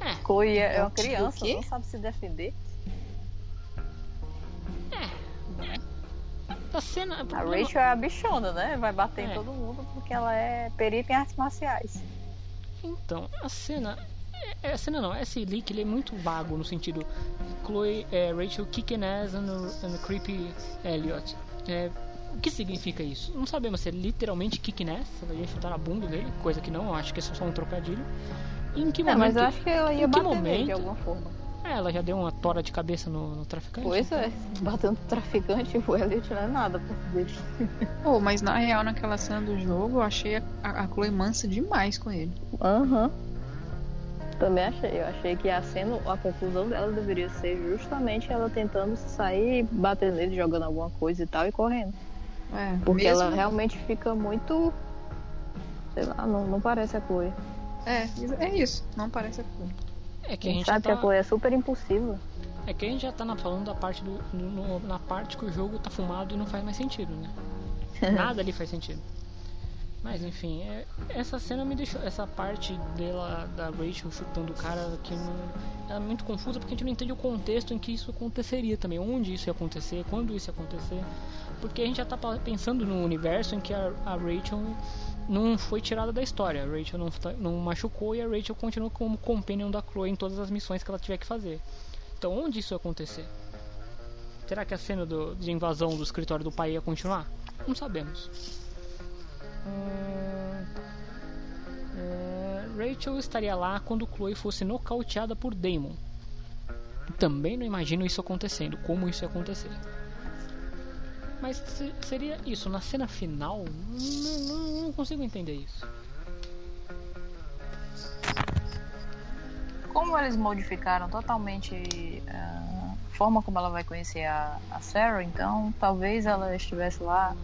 Speaker 6: É.
Speaker 7: Chloe é, é uma criança, não sabe se defender.
Speaker 6: A cena.
Speaker 7: A Rachel é a bichona, né? Vai bater
Speaker 6: É.
Speaker 7: em todo mundo porque ela é perita em artes marciais.
Speaker 6: Então, a cena. é- A cena não, esse leak ele é muito vago no sentido. Chloe, é, Rachel kicking ass and, and creepy Elliot. É, o que significa isso? Não sabemos se é literalmente kicking ass, ela ia chutar na bunda dele, coisa que não, acho que é só um trocadilho. E em que
Speaker 7: É,
Speaker 6: momento?
Speaker 7: mas eu acho que ela ia bater nele de
Speaker 6: momento?
Speaker 7: alguma forma.
Speaker 6: É, ela já deu uma tora de cabeça no, no traficante.
Speaker 7: Pois é, batendo traficante, o Elliot não é nada perto dele. (laughs)
Speaker 8: Pô, mas na real, naquela cena do jogo, eu achei a, a Chloe mansa demais com ele.
Speaker 7: Aham. Também achei. Eu achei que a cena, a conclusão dela deveria ser justamente ela tentando sair, batendo nele, jogando alguma coisa e tal e correndo.
Speaker 8: É,
Speaker 7: Porque
Speaker 8: mesmo-
Speaker 7: ela realmente fica muito. Sei lá, não, não parece a Chloe.
Speaker 8: É, é isso. Não parece a Chloe.
Speaker 6: É que a gente
Speaker 7: sabe
Speaker 6: já
Speaker 7: que a
Speaker 6: tá,
Speaker 7: é super impulsiva.
Speaker 6: é que a gente já tá na- falando da parte do, no- na parte que o jogo tá fumado e não faz mais sentido, né? (laughs) Nada ali faz sentido. Mas enfim, é- essa cena me deixou. Essa parte dela, da Rachel chutando o cara, que não, ela é muito confusa porque a gente não entende o contexto em que isso aconteceria também. Onde isso ia acontecer, quando isso ia acontecer. Porque a gente já tá pensando no universo em que a, a Rachel não foi tirada da história. A Rachel não, tá- não machucou e a Rachel continua como companion da Chloe em todas as missões que ela tiver que fazer. Então, onde isso ia acontecer? Será que a cena do- de invasão do escritório do pai ia continuar? Não sabemos. Hum, é, Rachel estaria lá quando Chloe fosse nocauteada por Damon. Também não imagino isso acontecendo, como isso ia acontecer. Mas se- seria isso, na cena final? Não, não- não consigo entender isso.
Speaker 7: Como eles modificaram totalmente ah, a forma como ela vai conhecer a, a Sarah, então talvez ela estivesse lá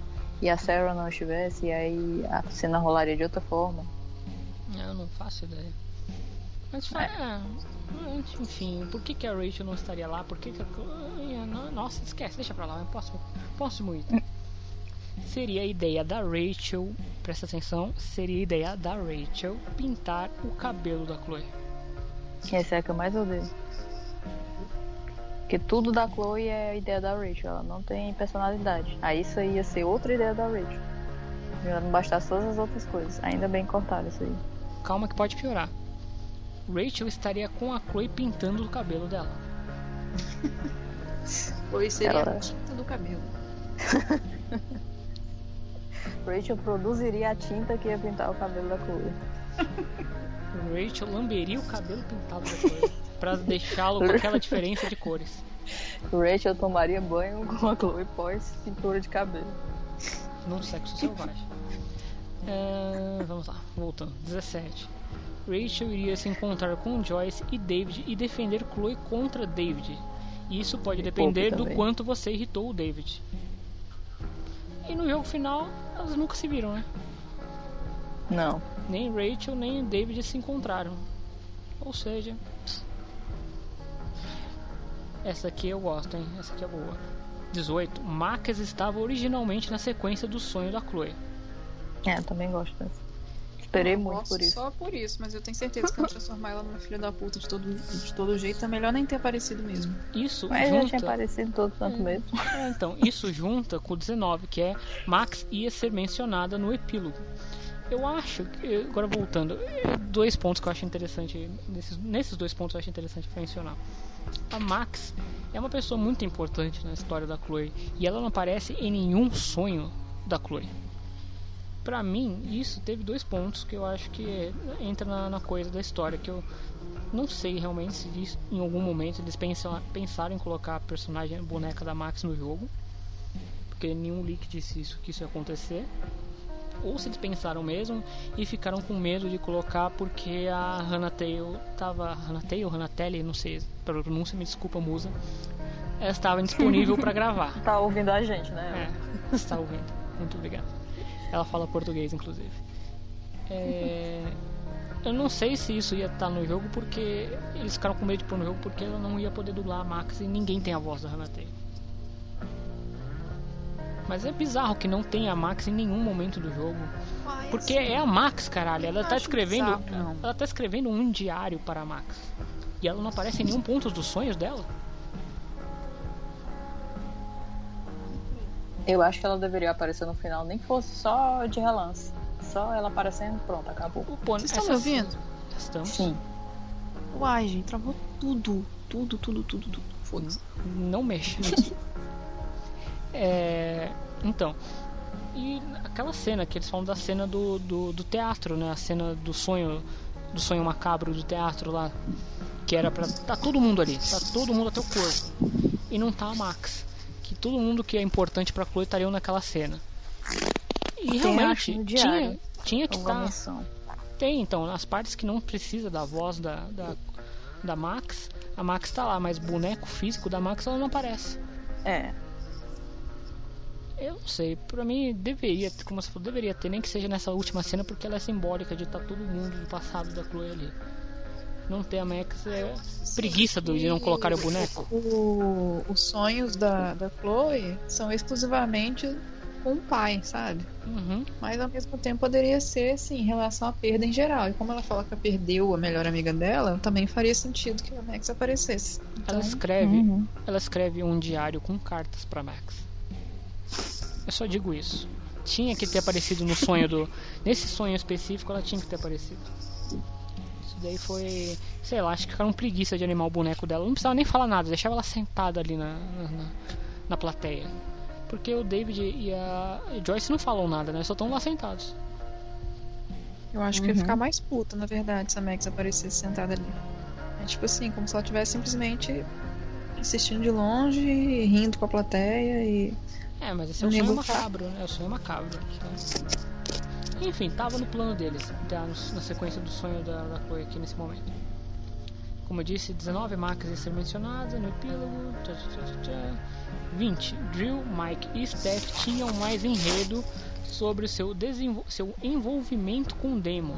Speaker 7: e a Sarah não estivesse, e aí a cena rolaria de outra forma.
Speaker 6: Eu não faço ideia. Mas fa- é, enfim, por que, que a Rachel não estaria lá? Por que, que a Nossa, esquece, deixa pra lá. vai, Próximo, próximo item. Seria a ideia da Rachel, presta atenção, seria a ideia da Rachel pintar o cabelo da Chloe.
Speaker 7: Essa é a que eu mais odeio. Porque tudo da Chloe é a ideia da Rachel, ela não tem personalidade. Aí isso aí ia ser outra ideia da Rachel. Não bastasse todas as outras coisas. Ainda bem cortaram isso aí.
Speaker 6: Calma que pode piorar. Rachel estaria com a Chloe pintando o cabelo dela.
Speaker 8: Chloe seria
Speaker 7: Ela-
Speaker 8: a tinta do cabelo. (laughs)
Speaker 7: Rachel produziria a tinta que ia pintar o cabelo da Chloe. (laughs)
Speaker 6: Rachel lamberia o cabelo pintado da Chloe pra deixá-lo com aquela diferença de cores.
Speaker 7: Rachel tomaria banho (laughs) com a Chloe pós pintura de cabelo.
Speaker 6: Num sexo selvagem. É, vamos lá, voltando. 17. Rachel iria se encontrar com Joyce e David e defender Chloe contra David. Isso pode depender do quanto você irritou o David. E no jogo final, elas nunca se viram, né?
Speaker 7: Não.
Speaker 6: Nem Rachel nem David se encontraram. Ou seja. Essa aqui eu gosto, hein? Essa aqui é boa. 18. Max estava originalmente na sequência do sonho da Chloe.
Speaker 7: É, também gosto dessa. Esperei
Speaker 8: Eu
Speaker 7: muito
Speaker 8: gosto
Speaker 7: por isso.
Speaker 8: Só por isso, mas eu tenho certeza que não transformar ela numa filha da puta de todo, de todo jeito é melhor nem ter aparecido mesmo.
Speaker 6: Isso
Speaker 7: Mas já
Speaker 6: junta.
Speaker 7: tinha aparecido todo tanto mesmo.
Speaker 6: É, então, isso junta com o 19, que é Max ia ser mencionada no epílogo. Eu acho, que- agora voltando, é, dois pontos que eu acho interessante, nesses, nesses dois pontos eu acho interessante mencionar. A Max é uma pessoa muito importante na história da Chloe e ela não aparece em nenhum sonho da Chloe. Pra mim, isso teve dois pontos que eu acho que entra na, na coisa da história, que eu não sei realmente se isso, em algum momento eles pensam, pensaram em colocar a personagem a boneca da Max no jogo, porque nenhum leak disse isso, que isso ia acontecer. Ou se eles pensaram mesmo e ficaram com medo de colocar porque a Hannah Tail tava. Hannah Tail, Hannah Telly, não sei a pronúncia, me desculpa, musa. Ela estava disponível para (laughs) gravar.
Speaker 7: Tá ouvindo a gente, né?
Speaker 6: É, (laughs) está ouvindo. Muito obrigado. Ela fala português, inclusive. É, eu não sei se isso ia estar no jogo porque eles ficaram com medo de pôr no jogo porque ela não ia poder dublar a Max e ninguém tem a voz da Hannah Taylor. Mas é bizarro que não tenha a Max em nenhum momento do jogo. Porque é a Max, caralho. Ela tá escrevendo.
Speaker 8: bizarro.
Speaker 6: Ela tá escrevendo um diário para a Max. E ela não aparece em nenhum ponto dos sonhos dela.
Speaker 7: Eu acho que ela deveria aparecer no final, nem que fosse só de relance. Só ela aparecendo, pronto, acabou.
Speaker 8: Vocês estão me ouvindo?
Speaker 6: Estamos.
Speaker 7: Sim.
Speaker 8: Uai, gente, travou tudo. Tudo, tudo, tudo, tudo. Foda-se.
Speaker 6: Não mexa. (laughs) É, então, e aquela cena que eles falam da cena do, do, do teatro, né? A cena do sonho, do sonho macabro do teatro lá, que era pra tá todo mundo ali, tá todo mundo até o corpo e não tá a Max, que todo mundo que é importante pra Chloe estariam naquela cena. E
Speaker 7: Tem,
Speaker 6: realmente tinha,
Speaker 7: diário,
Speaker 6: tinha que estar.
Speaker 7: menção.
Speaker 6: Tem, então, as partes que não precisa da voz da, da, da Max, a Max tá lá, mas boneco físico da Max ela não aparece.
Speaker 7: É.
Speaker 6: Eu não sei, pra mim deveria, como você falou, deveria ter, nem que seja nessa última cena, porque ela é simbólica de estar todo mundo do passado da Chloe ali. Não ter a Max é preguiça do- de não colocar o boneco.
Speaker 8: O- os sonhos da, da Chloe são exclusivamente com o pai, sabe?
Speaker 6: Uhum.
Speaker 8: Mas ao mesmo tempo poderia ser, sim, em relação à perda em geral. E como ela fala que ela perdeu a melhor amiga dela, também faria sentido que a Max aparecesse. Então,
Speaker 6: Ela escreve,
Speaker 8: uhum.
Speaker 6: ela escreve um diário com cartas pra Max. Eu só digo isso. Tinha que ter aparecido no sonho do. Nesse sonho específico, ela tinha que ter aparecido. Daí foi. Sei lá, acho que ficaram preguiça de animar o boneco dela. Não precisava nem falar nada, deixava ela sentada ali na, na, na- na plateia. Porque o David e a Joyce não falam nada, né? Só estão lá sentados.
Speaker 8: Eu acho que ia
Speaker 6: Uhum.
Speaker 8: ficar mais puta, na verdade, se a Max aparecesse sentada ali. É tipo assim, como se ela estivesse simplesmente assistindo de longe, rindo com a plateia e.
Speaker 6: É, mas esse é o sonho macabro, né? É o sonho macabro. né? Enfim, tava no plano deles, no- na sequência do sonho da, da Chloe aqui nesse momento. Como eu disse, 19 marcas a ser mencionadas no epílogo. Tchá, tchá, tchá, tchá. 20. Drill, Mike e Steph tinham mais enredo sobre o seu, seu envolvimento com o Demon.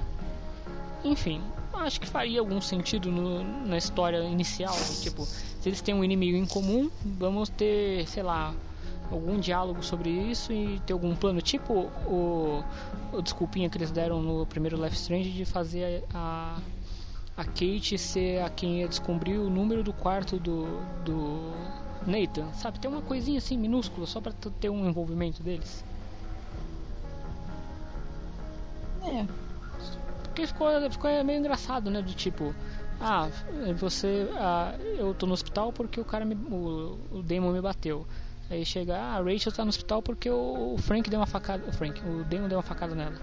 Speaker 6: Enfim, acho que faria algum sentido no- na história inicial. Tipo, se eles têm um inimigo em comum, vamos ter, sei lá, algum diálogo sobre isso e ter algum plano. Tipo o, o desculpinha que eles deram no primeiro Life Strange de fazer a, a Kate ser a quem ia descobrir o número do quarto do, do Nathan. Sabe, tem uma coisinha assim minúscula só pra t- ter um envolvimento deles.
Speaker 8: É.
Speaker 6: Porque ficou, ficou meio engraçado, né? Do tipo, ah, você. Ah, eu tô no hospital porque o cara me. O, o Damon me bateu. Aí chega, ah, a Rachel tá no hospital porque o, Frank deu uma facada. O Frank, o Damon deu uma facada nela.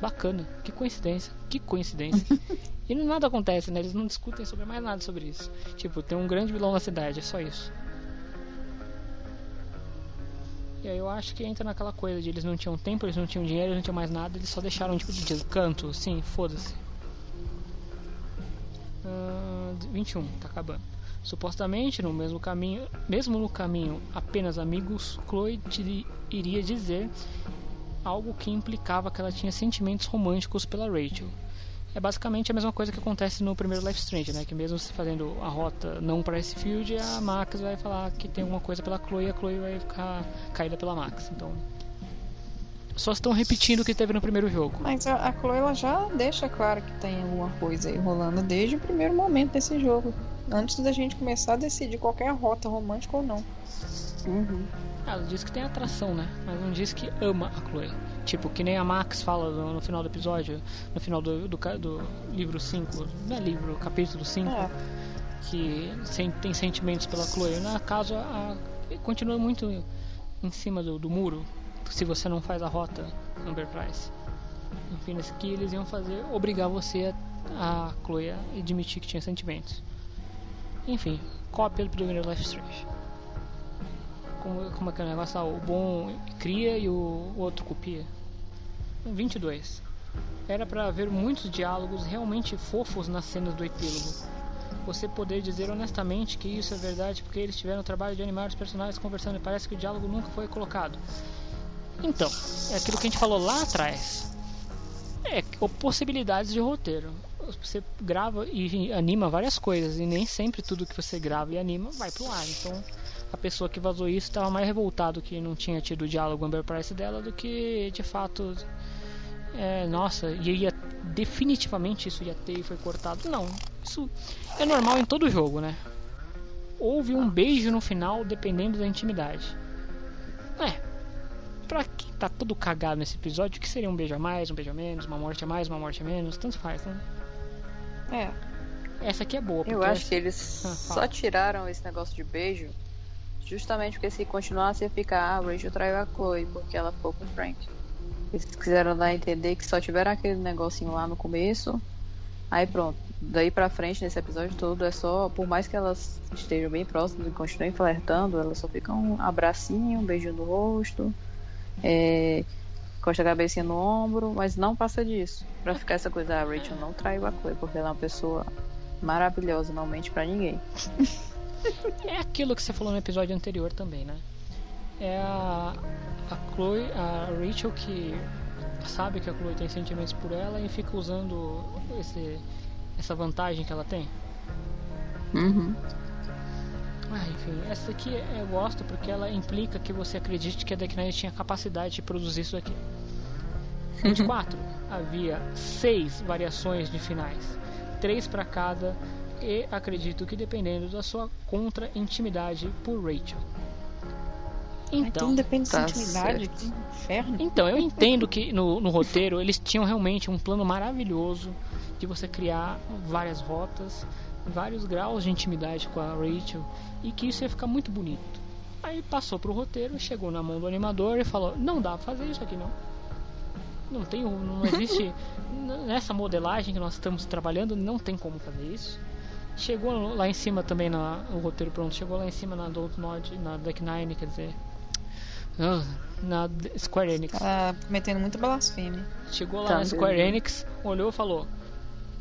Speaker 6: Bacana, que coincidência, que coincidência. (laughs) e nada acontece, né? Eles não discutem sobre mais nada sobre isso. Tipo, tem um grande vilão na cidade, é só isso. E aí eu acho que entra naquela coisa de eles não tinham tempo, eles não tinham dinheiro, eles não tinham mais nada, eles só deixaram tipo de canto, sim, foda-se. Ah, 21, tá acabando. Supostamente no mesmo caminho, mesmo no caminho apenas amigos, Chloe iria dizer algo que implicava que ela tinha sentimentos românticos pela Rachel. é basicamente a mesma coisa que acontece no primeiro Life Strange, né? Que mesmo se fazendo a rota não para esse field, a Max vai falar que tem alguma coisa pela Chloe e a Chloe vai ficar caída pela Max. Então, só estão repetindo o que teve no primeiro jogo.
Speaker 8: Mas a, a Chloe ela já deixa claro que tem alguma coisa aí rolando desde o primeiro momento desse jogo. Antes da gente começar a decidir qualquer rota romântica ou não.
Speaker 6: Ela diz que tem atração, né? Mas não diz que ama a Chloe. Tipo, que nem a Max fala no, no final do episódio, no final do, do, ca- do livro 5, não é livro, capítulo 5,
Speaker 8: É.
Speaker 6: que sen- tem sentimentos pela Chloe. Na caso, a, continua muito em cima do, do muro, se você não faz a rota Amber Price. Enfim, nesse aqui eles iam fazer, obrigar você a, a Chloe a admitir que tinha sentimentos. Enfim, cópia do primeiro Life Strange. Como, como é que é o negócio? Ah, o bom cria e o outro copia. 22. Era para haver muitos diálogos realmente fofos nas cenas do epílogo. Você poder dizer honestamente que isso é verdade porque eles tiveram o trabalho de animar os personagens conversando e parece que o diálogo nunca foi colocado. Então, é aquilo que a gente falou lá atrás. É possibilidades de roteiro. Você grava e anima várias coisas e nem sempre tudo que você grava e anima vai pro ar. Então, a pessoa que vazou isso estava mais revoltado que não tinha tido o diálogo Amber Price dela do que de fato é, nossa, e ia definitivamente isso ia ter e foi cortado. Não, isso é normal em todo jogo, né? Houve um beijo no final dependendo da intimidade. É, pra quem tá todo cagado nesse episódio, o que seria um beijo a mais, um beijo a menos, uma morte a mais, uma morte a menos, tanto faz, né?
Speaker 8: É.
Speaker 6: Essa aqui é boa,
Speaker 7: Eu acho
Speaker 6: essa-
Speaker 7: que eles
Speaker 6: Ah,
Speaker 7: só tiraram esse negócio de beijo justamente porque se continuasse ia ficar ah, a Rachel traiu a Chloe porque ela ficou com o Frank. Eles quiseram dar a entender que só tiveram aquele negocinho lá no começo. Aí pronto. Daí pra frente, nesse episódio todo, é só, por mais que elas estejam bem próximas e continuem flertando, elas só ficam um abracinho, um beijo no rosto, é, encosta a cabecinha no ombro, mas não passa disso. Pra ficar essa coisa, a Rachel não traiu a Chloe, porque ela é uma pessoa maravilhosa, não mente pra ninguém.
Speaker 6: É aquilo que você falou no episódio anterior também, né? É a, a Chloe, a Rachel que sabe que a Chloe tem sentimentos por ela e fica usando esse, essa vantagem que ela tem.
Speaker 7: Uhum.
Speaker 6: Ah, enfim, essa aqui eu gosto porque ela implica que você acredite que a Deck Nine tinha capacidade de produzir isso aqui. 24. (laughs) havia seis variações de finais, três para cada, e acredito que dependendo da sua contra-intimidade por Rachel. Então,
Speaker 8: depende da
Speaker 7: tá
Speaker 8: intimidade,
Speaker 7: certo.
Speaker 8: que inferno.
Speaker 6: então, eu entendo que no, no roteiro eles tinham realmente um plano maravilhoso de você criar várias rotas, vários graus de intimidade com a Rachel e que isso ia ficar muito bonito. Aí passou pro roteiro, chegou na mão do animador e falou: Não dá pra fazer isso aqui não. Não tem, não existe (laughs) nessa modelagem que nós estamos trabalhando, não tem como fazer isso. Chegou lá em cima também na o roteiro pronto, chegou lá em cima na Dontnod, na Deck Nine, quer dizer, ah, na Square Enix.
Speaker 8: Tá cometendo muita blasfêmia.
Speaker 6: Chegou lá
Speaker 7: Tá
Speaker 6: na Square. Enix, olhou e falou: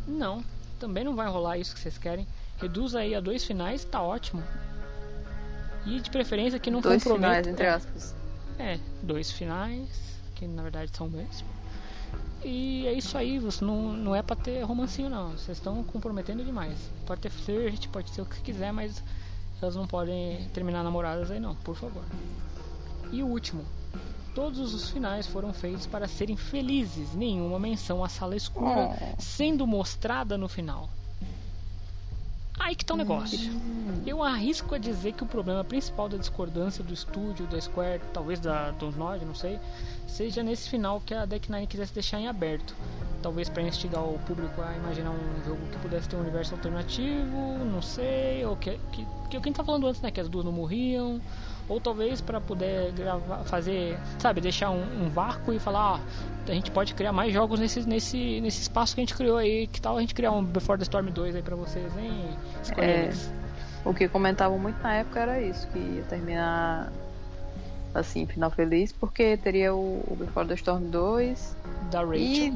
Speaker 6: Não, também não vai rolar isso que vocês querem. Reduz aí a dois finais, tá ótimo. E de preferência que não
Speaker 7: Dois
Speaker 6: comprometa.
Speaker 7: finais, entre aspas.
Speaker 6: É, dois finais, que na verdade são dois. E é isso aí, você não, não é pra ter romancinho não. Vocês estão comprometendo demais. Pode ter flirt, pode ser o que quiser, mas elas não podem terminar namoradas aí não, por favor. E o último. Todos os finais foram feitos para serem felizes, nenhuma menção à sala escura sendo mostrada no final. Aí que tá o negócio. Eu arrisco a dizer que o problema principal da discordância do estúdio, da Square, talvez da Dontnod, não sei, seja nesse final que a Deck Nine quisesse deixar em aberto. Talvez para instigar o público a imaginar um jogo que pudesse ter um universo alternativo, não sei, ou que, que, que quem tá falando antes, né, que as duas não morriam, ou talvez para poder gravar, fazer, sabe, deixar um, um vácuo e falar, ó, a gente pode criar mais jogos nesse, nesse, nesse espaço que a gente criou aí, que tal a gente criar um Before the Storm 2 aí pra vocês, hein,
Speaker 7: É. O que comentavam muito na época era isso, que ia terminar assim, final feliz, porque teria o, o Before the Storm 2
Speaker 6: Da Rachel.
Speaker 7: e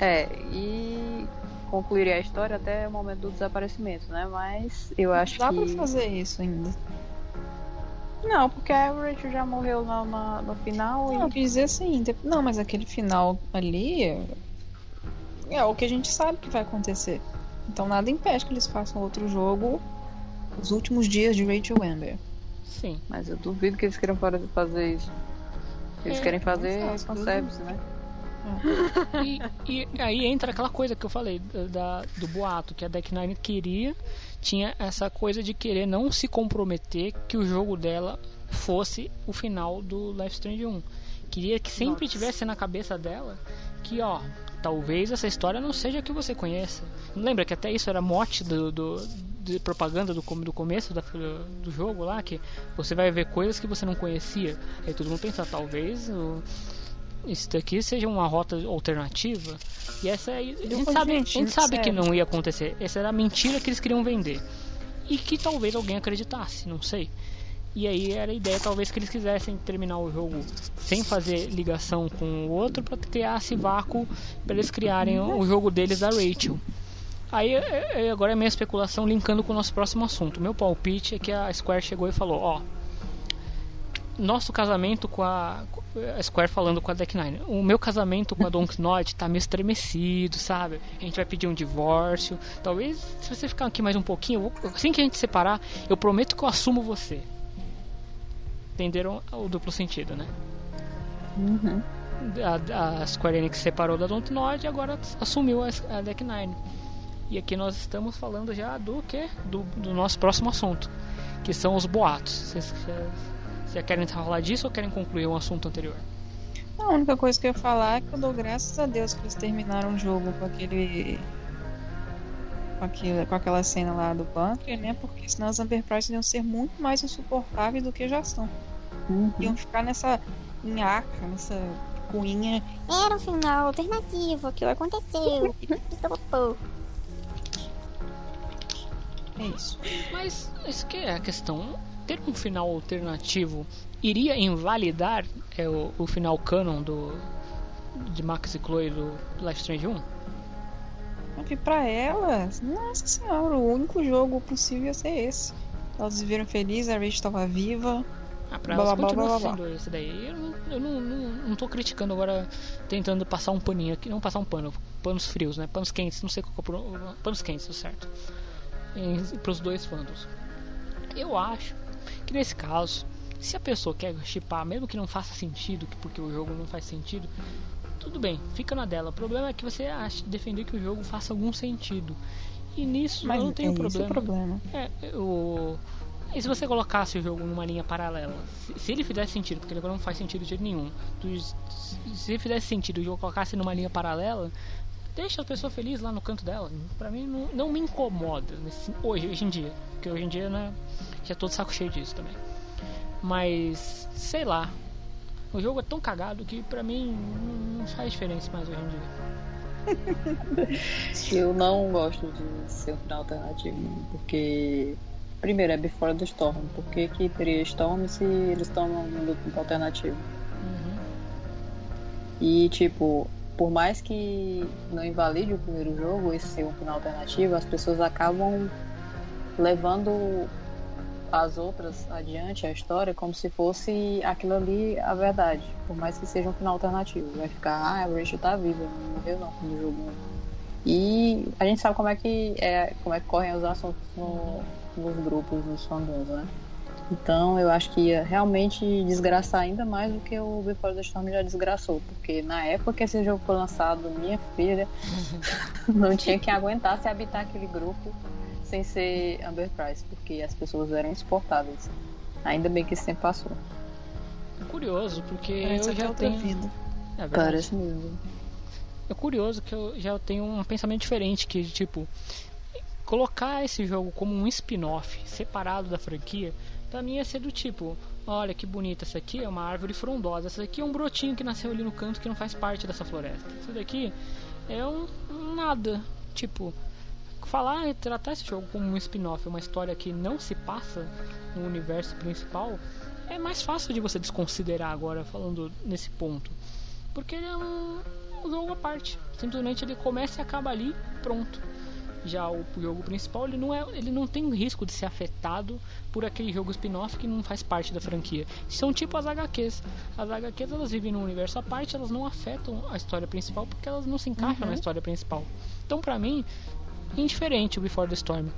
Speaker 7: é, e concluiria a história até o momento do desaparecimento, né? Mas eu acho
Speaker 8: Dá
Speaker 7: que
Speaker 8: pra fazer isso ainda.
Speaker 7: Não, porque a Rachel já morreu no, no, no final
Speaker 8: Não, eu
Speaker 7: e
Speaker 8: quis dizer assim, não, mas aquele final ali, é o que a gente sabe que vai acontecer. Então nada impede que eles façam outro jogo os últimos dias de Rachel Amber.
Speaker 6: Sim.
Speaker 7: Mas eu duvido que eles queiram fora de fazer isso. Eles
Speaker 6: É,
Speaker 7: querem fazer fanservice, né?
Speaker 6: E, e aí entra aquela coisa que eu falei da, da- do boato, que a Deck Nine queria, tinha essa coisa de querer não se comprometer que o jogo dela fosse o final do Life Strange 1. Queria que sempre
Speaker 7: Nossa.
Speaker 6: tivesse na cabeça dela que, ó, talvez essa história não seja a que você conheça. Lembra que até isso era mote do, do- de propaganda do, do começo da- do jogo lá, que você vai ver coisas que você não conhecia. Aí todo mundo pensa, talvez o, isso daqui seja uma rota alternativa. E essa a gente sabe, a gente sabe que não ia acontecer. Essa era a mentira que eles queriam vender. E que talvez alguém acreditasse, não sei. E aí era a ideia talvez que eles quisessem terminar o jogo sem fazer ligação com o outro para criar esse vácuo para eles criarem o jogo deles da Rachel. Aí é- é- agora é minha especulação linkando com o nosso próximo assunto. Meu palpite é que a Square chegou e falou, ó, nosso casamento com a, a Square falando com a Deck Nine. O meu casamento com a Donknod (laughs) tá meio estremecido, sabe? A gente vai pedir um divórcio. Talvez se você ficar aqui mais um pouquinho, assim que a gente separar, eu prometo que eu assumo você. Entenderam o duplo sentido, né?
Speaker 7: Uhum.
Speaker 6: A, a Square Enix separou da Dontnod e agora assumiu a, a Deck Nine. E aqui nós estamos falando já do que? Do, do nosso próximo assunto, que são os boatos. Vocês vocês já querem falar disso ou querem concluir um assunto anterior?
Speaker 8: A única coisa que eu ia falar é que eu dou graças a Deus que eles terminaram o jogo com aquele. Com, aquele, com aquela cena lá do bunker, né? Porque senão as Amber Price iam ser muito mais insuportáveis do que já são.
Speaker 7: Uhum.
Speaker 8: Iam ficar nessa nhaca, nessa ruinha.
Speaker 11: Era um final alternativo, aquilo aconteceu. Pô.
Speaker 8: É isso.
Speaker 6: Mas isso que é a questão. Ter um final alternativo iria invalidar é, o, o final canon do de Max e Chloe do Life Strange 1?
Speaker 8: Porque pra elas, nossa senhora, o único jogo possível ia ser esse. Elas viveram felizes, a Rachel estava viva.
Speaker 6: Ah, pra
Speaker 8: blá,
Speaker 6: elas
Speaker 8: blá,
Speaker 6: continua
Speaker 8: blá,
Speaker 6: sendo esse daí. Eu, não, eu não, não, não tô criticando agora, tentando passar um paninho aqui. Não passar um pano, panos frios, né? Panos quentes, não sei qual é o Panos quentes, tá certo. Em, pros dois fandoms. Eu acho que nesse caso, se a pessoa quer chipar, mesmo que não faça sentido, que- porque o jogo não faz sentido, tudo bem, fica na dela. O problema é que você acha, defender que o jogo faça algum sentido. E nisso
Speaker 8: Mas
Speaker 6: eu não tenho
Speaker 8: é esse o
Speaker 6: problema.
Speaker 8: problema.
Speaker 6: É, o... E se você colocasse o jogo numa linha paralela? Se, se ele fizesse sentido, porque ele agora não faz sentido de jeito nenhum. Tu- se ele fizesse sentido e o jogo colocasse numa linha paralela, deixa a pessoa feliz lá no canto dela. Pra mim não, não me incomoda nesse- hoje, hoje em dia. Porque hoje em dia né, já tô de saco cheio disso também. Mas, sei lá. O jogo é tão cagado que pra mim não- não faz diferença mais hoje em dia. (laughs)
Speaker 7: Eu não gosto de ser um final alternativo, porque. Primeiro, é Before the Storm. Por que, teria Storm se eles estão num mundo alternativo? E, tipo, por mais que não invalide o primeiro jogo, esse ser um final alternativo, as pessoas acabam levando as outras adiante, a história, como se fosse aquilo ali a verdade. Por mais que seja um final alternativo. Vai ficar, ah, a Rachel tá viva, não morreu não no jogo. E a gente sabe como é que é, como é que correm os assuntos no- nos grupos, nos fandoms, né? Então eu acho que ia realmente desgraçar ainda mais do que o Before the Storm já desgraçou. Porque na época que esse jogo foi lançado, minha filha (laughs) não tinha quem aguentasse habitar aquele grupo sem ser Amber Price, porque as pessoas eram insuportáveis. Ainda bem que esse tempo passou.
Speaker 6: É curioso, porque
Speaker 8: Parece
Speaker 6: eu já tenho.
Speaker 8: vida.
Speaker 6: É.
Speaker 7: Parece mesmo.
Speaker 6: É curioso que eu já tenho um pensamento diferente, que tipo, colocar esse jogo como um spin-off separado da franquia, pra mim ia ser do tipo, olha que bonita, essa aqui é uma árvore frondosa, essa aqui é um brotinho que nasceu ali no canto que não faz parte dessa floresta. Isso daqui é um, nada, tipo, falar, tratar esse jogo como um spin-off, uma história que não se passa no universo principal, é mais fácil de você desconsiderar agora falando nesse ponto. Porque ele é um jogo à parte. Simplesmente ele começa e acaba ali, pronto. Já o jogo principal, ele não, é, ele não tem risco de ser afetado por aquele jogo spin-off que não faz parte da franquia. São tipo as HQs. As HQs elas vivem num universo à parte, elas não afetam a história principal porque elas não se encaixam
Speaker 8: Uhum.
Speaker 6: na história principal. Então, pra mim, indiferente o Before the Storm.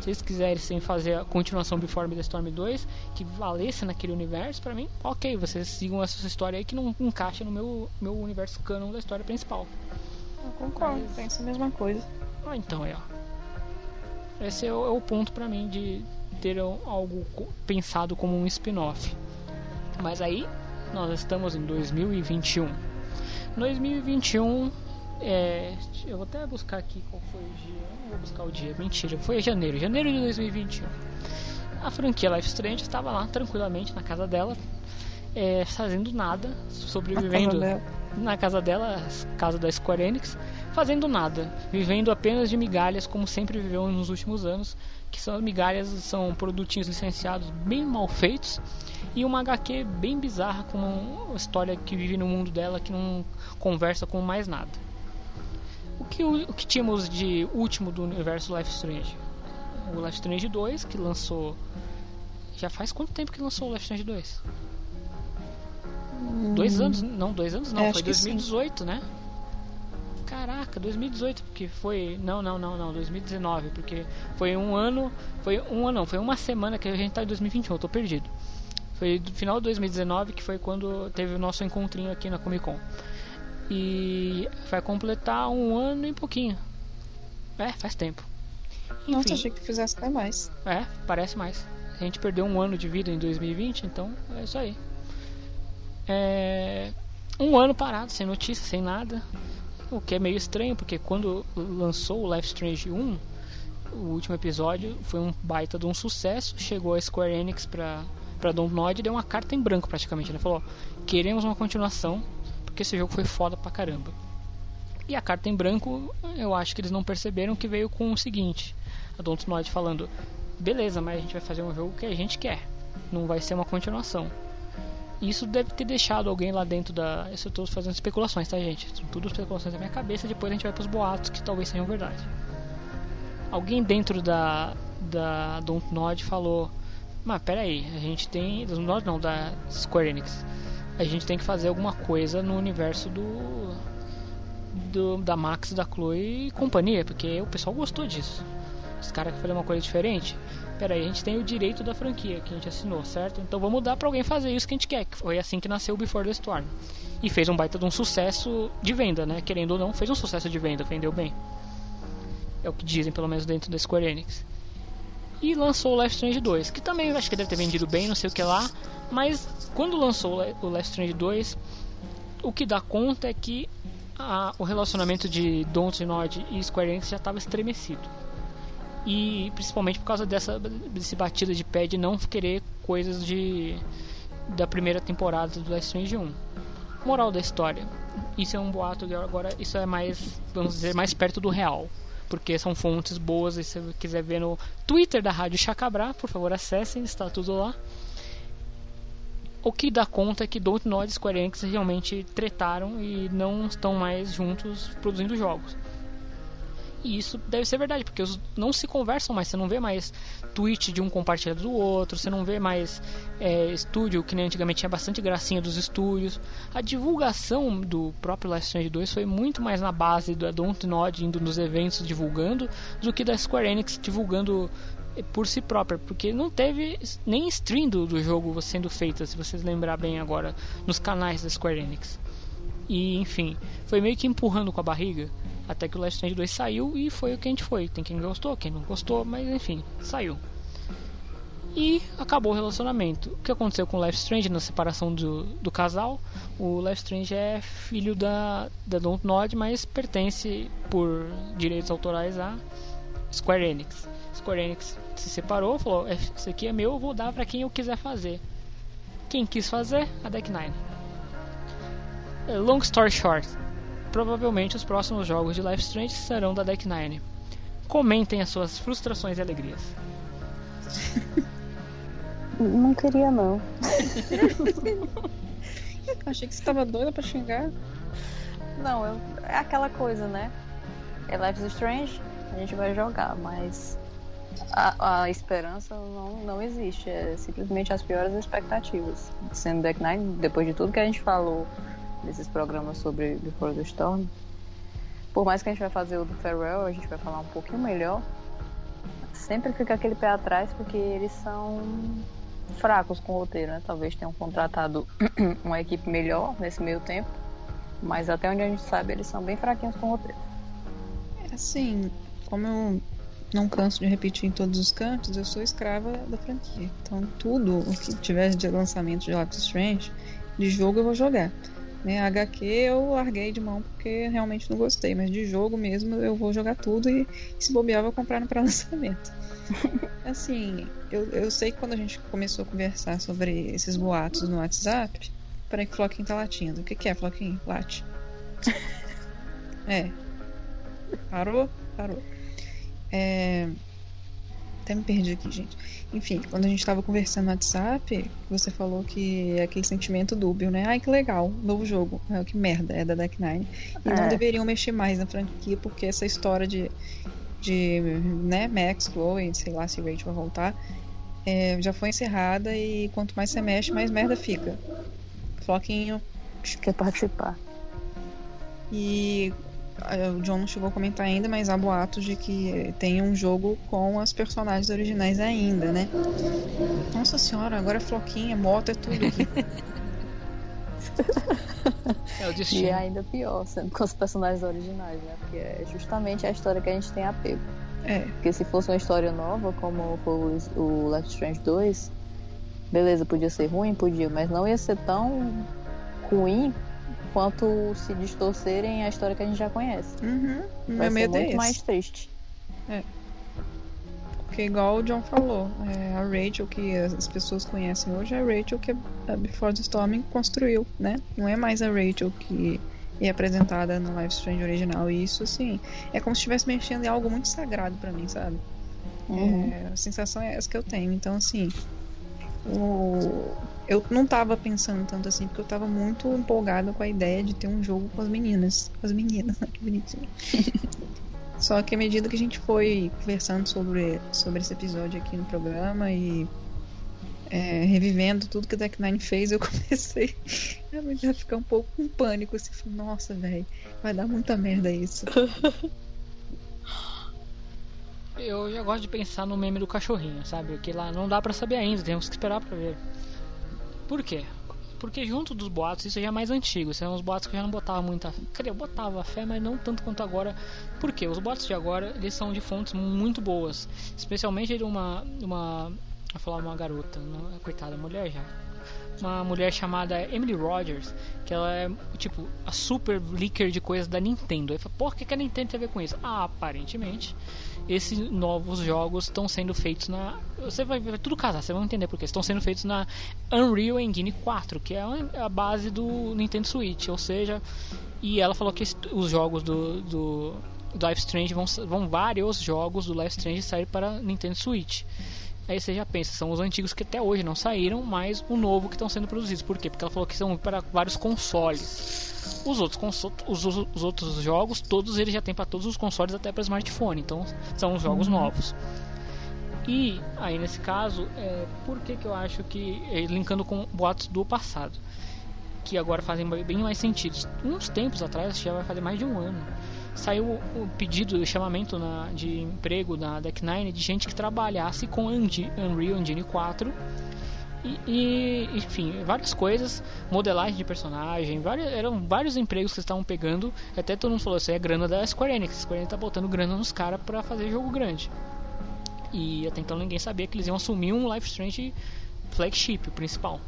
Speaker 6: Se eles quiserem fazer a continuação Before the Storm 2, que valesse naquele universo, pra mim, ok, vocês sigam essa história aí que não encaixa no meu, meu universo canon da história principal.
Speaker 8: Eu concordo, penso a mesma coisa.
Speaker 6: Ah, então é. Esse é o, é o ponto pra mim de ter algo pensado como um spin-off. Mas aí, nós estamos em 2021. 2021, é, eu vou até buscar aqui qual foi o dia. Não vou buscar o dia, mentira, foi janeiro, janeiro de 2021. A franquia Life Strange estava lá tranquilamente na casa dela, é, fazendo nada, sobrevivendo
Speaker 8: Na casa dela.
Speaker 6: casa da Square Enix, fazendo nada, vivendo apenas de migalhas como sempre viveu nos últimos anos, que são migalhas, são produtinhos licenciados bem mal feitos e uma HQ bem bizarra com uma história que vive no mundo dela que não conversa com mais nada. O que, o que tínhamos de último do universo Life Strange? O Life Strange 2, que lançou. Já faz quanto tempo que lançou o Life Strange 2? Dois anos? Não, dois anos não,
Speaker 8: É,
Speaker 6: foi
Speaker 8: acho que sim.
Speaker 6: 2018, né? Caraca, 2018, porque foi. Não, não, não, não, 2019, porque foi um ano. Foi um ano, não, foi uma semana que a gente tá em 2021, eu tô perdido. Foi do final de 2019 que foi quando teve o nosso encontrinho aqui na Comic Con. E vai completar um ano e pouquinho. É, faz tempo.
Speaker 8: Nossa,
Speaker 6: Enfim.
Speaker 8: achei que fizesse até mais.
Speaker 6: É, parece mais. A gente perdeu um ano de vida em 2020, então é isso aí. É, um ano parado, sem notícia, sem nada. O que é meio estranho, porque quando lançou o Life Strange 1, o último episódio foi um baita de um sucesso. Chegou a Square Enix pra, pra Dontnod e deu uma carta em branco praticamente. Ele falou: queremos uma continuação, porque esse jogo foi foda pra caramba. E a carta em branco, eu acho que eles não perceberam que veio com o seguinte: a Dontnod falando, beleza, mas a gente vai fazer um jogo que a gente quer, não vai ser uma continuação. Isso deve ter deixado alguém lá dentro da. Isso eu tô fazendo especulações, tá, gente? São tudo especulações da minha cabeça. Depois a gente vai pros boatos que talvez sejam verdade. Alguém dentro da. Da Dontnod falou: Mas peraí, a gente tem. Dontnod não, da Square Enix. A gente tem que fazer alguma coisa no universo do. do da Max, da Chloe e companhia, porque o pessoal gostou disso. Os caras querem fazer uma coisa diferente. Pera aí, a gente tem o direito da franquia que a gente assinou, certo? Então vamos dar pra alguém fazer isso que a gente quer. Que foi assim que nasceu o Before the Storm. E fez um baita de um sucesso de venda, né? Querendo ou não, fez um sucesso de venda, vendeu bem. É o que dizem, pelo menos dentro da Square Enix. E lançou o Life Strange 2, que também acho que deve ter vendido bem, não sei o que lá. Mas quando lançou o Life Strange 2, o que dá conta é que a- o relacionamento de Dontnod e Square Enix já estava estremecido e principalmente por causa dessa desse batida de pé de não querer coisas de da primeira temporada do Life Strange 1. Moral da história. Isso é um boato agora isso é mais, vamos dizer, mais perto do real, porque são fontes boas e se você quiser ver no Twitter da Rádio Chacabra, por favor, acessem, está tudo lá. O que dá conta é que Dontnod e Square Enix realmente tretaram e não estão mais juntos produzindo jogos. E isso deve ser verdade, porque os não se conversam mais, você não vê mais tweet de um compartilhado do outro, você não vê mais é, estúdio, que nem antigamente tinha bastante gracinha dos estúdios. A divulgação do próprio Life Strange 2 foi muito mais na base da Dontnod indo nos eventos divulgando, do que da Square Enix divulgando eh, por si própria, porque não teve nem stream do, do jogo sendo feita, se vocês lembrar bem agora, nos canais da Square Enix. E enfim, foi meio que empurrando com a barriga. Até que o Life Strange 2 saiu e foi o que a gente foi. Tem quem gostou, quem não gostou, mas enfim, saiu. E acabou o relacionamento. O que aconteceu com o Life Strange na separação do, do casal? O Life Strange é filho da, da Dontnod, mas pertence por direitos autorais a Square Enix. Square Enix se separou, falou: "É, Isso aqui é meu, eu vou dar pra quem eu quiser fazer. Quem quis fazer? A Deck Nine. Eh, Long story short, provavelmente os próximos jogos de Life Strange serão da Deck Nine. Comentem as suas frustrações e alegrias. (laughs)
Speaker 7: Não queria, não. (laughs)
Speaker 8: Achei que você tava doida pra xingar.
Speaker 7: Não, eu- é aquela coisa, né? É Life is Strange, a gente vai jogar, mas a, a esperança não, não existe. É simplesmente as piores expectativas. Sendo Deck Nine, depois de tudo que a gente falou nesses programas sobre Before the Storm, por mais que a gente vai fazer o do Farewell, a gente vai falar um pouquinho melhor. Sempre fica aquele pé atrás porque eles são fracos com o roteiro, né? Talvez tenham contratado (clears throat) uma equipe melhor nesse meio tempo, mas até onde a gente sabe eles são bem fraquinhos com o roteiro.
Speaker 8: Assim, como eu não canso de repetir em todos os cantos, eu sou escrava da franquia. Então, tudo o que tiver de lançamento de Life is Strange, de jogo eu vou jogar. Né, HQ eu larguei de mão porque realmente não gostei, mas de jogo mesmo eu vou jogar tudo e, se bobear vou comprar no pré-lançamento. (laughs) assim, eu, eu sei que quando a gente começou a conversar sobre esses boatos no WhatsApp, peraí que o Floquinho tá latindo. O que, que é, Floquinho? Late. (laughs) é. Parou? Parou. É... Até me perdi aqui, gente. Enfim, quando a gente tava conversando no WhatsApp, você falou que é aquele sentimento dúbio, né? Ai, que legal, novo jogo. É, que merda, é da Deck Nine. E não
Speaker 7: É.
Speaker 8: deveriam mexer mais na franquia, porque essa história de, de né, Max, Chloe, sei lá se Rachel vai voltar, é, já foi encerrada e quanto mais você mexe, mais merda fica. Floquinho.
Speaker 7: Quer participar.
Speaker 8: E ah, o John não chegou a comentar ainda, mas há boatos de que tem um jogo com as personagens originais ainda, né? Nossa senhora, agora é floquinha, moto, é tudo aqui.
Speaker 6: É o
Speaker 7: E
Speaker 6: destino.
Speaker 7: é ainda pior, sendo com os personagens originais, né? Porque é justamente a história que a gente tem apego.
Speaker 8: É.
Speaker 7: Porque se fosse uma história nova, como foi o- is Strange 2, beleza, podia ser ruim, podia, mas não ia ser tão ruim quanto se distorcerem a história que a gente já conhece.
Speaker 8: Uhum.
Speaker 7: Vai
Speaker 8: Meu
Speaker 7: ser
Speaker 8: medo é
Speaker 7: muito
Speaker 8: esse.
Speaker 7: mais triste.
Speaker 8: É. Porque igual o John falou, é, a Rachel que as pessoas conhecem hoje é a Rachel que a Before the Storm construiu, né? Não é mais a Rachel que é apresentada no Life is Strange original. E isso, assim, é como se estivesse mexendo em algo muito sagrado pra mim, sabe?
Speaker 7: Uhum.
Speaker 8: É, a sensação é essa que eu tenho. Então, assim, o... eu não tava pensando tanto assim, porque eu tava muito empolgada com a ideia de ter um jogo com as meninas. Com as meninas, (laughs) né? Que bonitinho. (laughs) Só que à medida que a gente foi conversando sobre, sobre esse episódio aqui no programa e é, revivendo tudo que o Deck Nine fez, eu (laughs) comecei realmente a ficar um pouco com pânico. Assim, nossa, velho, vai dar muita merda isso.
Speaker 6: Eu já gosto de pensar no meme do cachorrinho, sabe? Que lá não dá pra saber ainda, temos que esperar pra ver. Por quê? Porque junto dos boatos, isso já é mais antigo, são uns boatos que eu já não botava muita fé. Eu botava fé, mas não tanto quanto agora. Por quê? Os boatos de agora, eles são de fontes muito boas. Especialmente de uma. uma vou falar uma garota, não, coitada, mulher já. Uma mulher chamada Emily Rogers, que ela é tipo a super leaker de coisas da Nintendo. Aí fala, por que, que a Nintendo tem a ver com isso? Ah, aparentemente, esses novos jogos estão sendo feitos na. Você vai ver tudo casar, você vai entender porque estão sendo feitos na Unreal Engine 4, que é a base do Nintendo Switch. Ou seja, e ela falou que os jogos do, do, do Life Strange vão, vão vários jogos do Life Strange sair para Nintendo Switch. Aí você já pensa, são os antigos que até hoje não saíram, mas o novo que estão sendo produzidos. Por quê? Porque ela falou que são para vários consoles. Os outros, conso- os, os- os outros jogos, todos eles já tem para todos os consoles, até para smartphone. Então são os jogos novos. E aí nesse caso, é, por que, que eu acho que é, linkando com boatos do passado, que agora fazem bem mais sentido. Uns tempos atrás, acho que já vai fazer mais de um ano, saiu o pedido, o chamamento na- de emprego na Deck9 de gente que trabalhasse com Unreal Engine 4 e, e, enfim, várias coisas, modelagem de personagem, eram vários empregos que estavam pegando. Até todo mundo falou: aí é grana da Square Enix. A Square Enix tá botando grana nos caras pra fazer jogo grande. E até então ninguém sabia que eles iam assumir um Life Strange flagship, principal.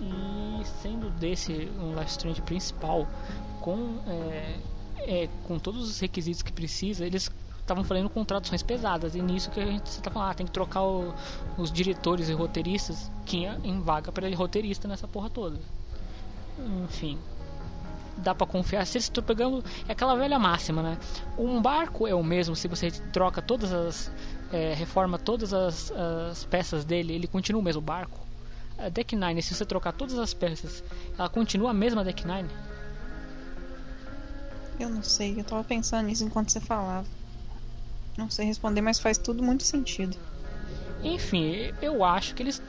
Speaker 6: E sendo desse um Life Strange principal, com, é, é, com todos os requisitos que precisa, eles estavam fazendo contratações pesadas. E nisso que a gente está falando, ah, tem que trocar o- os diretores e roteiristas, que é em vaga para roteirista nessa porra toda. Enfim, dá pra confiar. Se estão pegando. É aquela velha máxima, né? Um barco é o mesmo se você troca todas as. é, reforma todas as, as peças dele, ele continua o mesmo barco. A Deck 9, se você trocar todas as peças, ela continua a mesma Deck 9?
Speaker 8: Eu não sei, eu tava pensando nisso enquanto você falava. Não sei responder, mas faz tudo muito sentido.
Speaker 6: Enfim, eu acho que eles.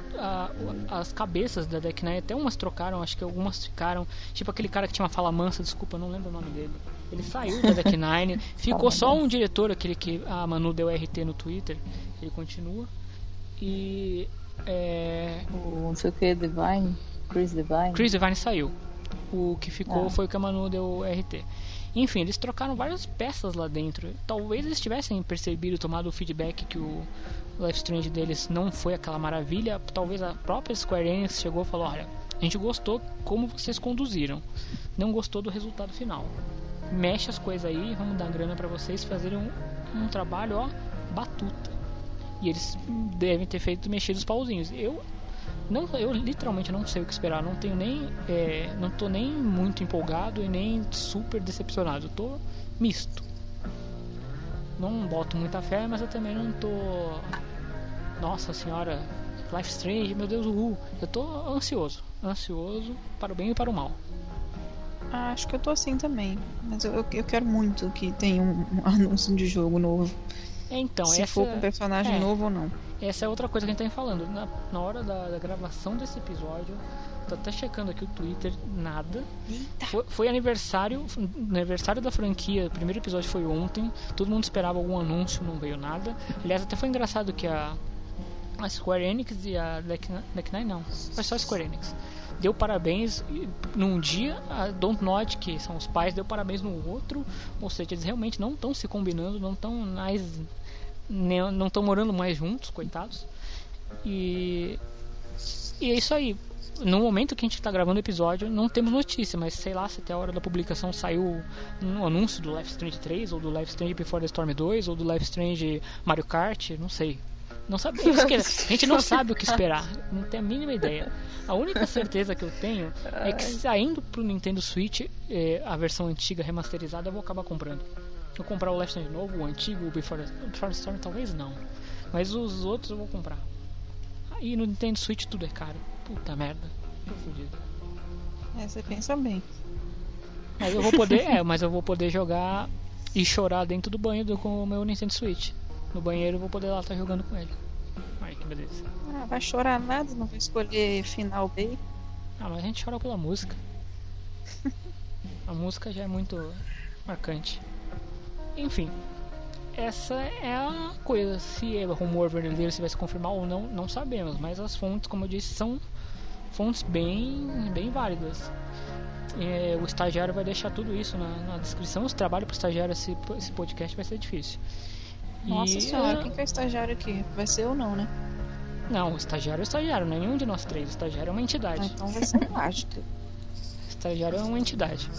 Speaker 6: as cabeças da Deck Nine, até umas trocaram, acho que algumas ficaram. Tipo aquele cara que tinha uma fala mansa, desculpa, eu não lembro o nome dele. Ele saiu da Deck Nine, (laughs) ficou só um diretor, aquele que a Manu deu RT no Twitter, ele continua. E. É,
Speaker 7: O não sei o que, Divine? Chris Divine?
Speaker 6: Chris Devine saiu. O que ficou
Speaker 7: Ah.
Speaker 6: foi o que a Manu deu RT. Enfim, eles trocaram várias peças lá dentro. Talvez eles tivessem percebido, tomado o feedback que o Life Strange deles não foi aquela maravilha. Talvez a própria Square Enix chegou e falou: Olha, a gente gostou como vocês conduziram, não gostou do resultado final. Mexe as coisas aí, vamos dar grana pra vocês fazerem um, um trabalho, ó, batuta. E eles devem ter feito mexido os pauzinhos. Eu não, eu literalmente não sei o que esperar. Não tenho nem, é, não tô nem muito empolgado e nem super decepcionado. Eu tô misto. Não boto muita fé, mas eu também não tô. Nossa senhora, Life Strange, meu Deus, uhul. Eu tô ansioso, ansioso para o bem e para o mal.
Speaker 8: Ah, acho que eu tô assim também. Mas eu, eu, quero muito que tenha um anúncio de jogo novo.
Speaker 6: Então,
Speaker 8: Se
Speaker 6: essa
Speaker 8: for com personagem
Speaker 6: é.
Speaker 8: novo ou não.
Speaker 6: Essa é outra coisa que a gente tá falando. Na, na hora da, da gravação desse episódio, tô até checando aqui o Twitter, nada. Foi, foi aniversário, aniversário da franquia. O primeiro episódio foi ontem. Todo mundo esperava algum anúncio, não veio nada. Aliás, até foi engraçado que a, a Square Enix e a Deck Nine não, foi só a Square Enix. Deu parabéns num dia, a Don't Nod, que são os pais, deu parabéns no outro. Ou seja, eles realmente não estão se combinando, não estão mais não estão morando mais juntos, coitados. E, e é isso aí. No momento que a gente está gravando o episódio, não temos notícia, mas sei lá se até a hora da publicação saiu um anúncio do Life Strange 3, ou do Life Strange Before the Storm 2, ou do Life Strange Mario Kart, não sei. Não sabe, a gente não (laughs) sabe o que esperar, não tem a mínima ideia. A única certeza que eu tenho é que saindo pro Nintendo Switch, eh, a versão antiga remasterizada, eu vou acabar comprando. Eu comprar o Hand novo, o antigo, o Before Before Storm talvez não. Mas os outros eu vou comprar. E no Nintendo Switch tudo é caro. Puta merda. Tô fudido.
Speaker 8: É, você pensa bem.
Speaker 6: Mas eu vou poder, é, mas eu vou poder jogar e chorar dentro do banho do, com o meu Nintendo Switch. No banheiro eu vou poder lá estar jogando com ele. Ai, que beleza.
Speaker 8: Ah, vai chorar nada, não vai escolher final B.
Speaker 6: Ah, mas a gente chora pela música. (laughs) A música já é muito marcante. Enfim, essa é a coisa. Se é rumor verdadeiro, se vai se confirmar ou não, não sabemos. Mas as fontes, como eu disse, são fontes bem, bem válidas. É, o estagiário vai deixar tudo isso na, na descrição. Se trabalho para estagiário esse, esse podcast vai ser difícil.
Speaker 8: Nossa
Speaker 6: E,
Speaker 8: senhora, quem que é estagiário aqui? Vai ser eu não, né?
Speaker 6: Não, o estagiário é o estagiário, não é nenhum de nós três. O estagiário é uma entidade.
Speaker 8: Ah, então vai ser (laughs) mágica.
Speaker 6: O estagiário é uma entidade.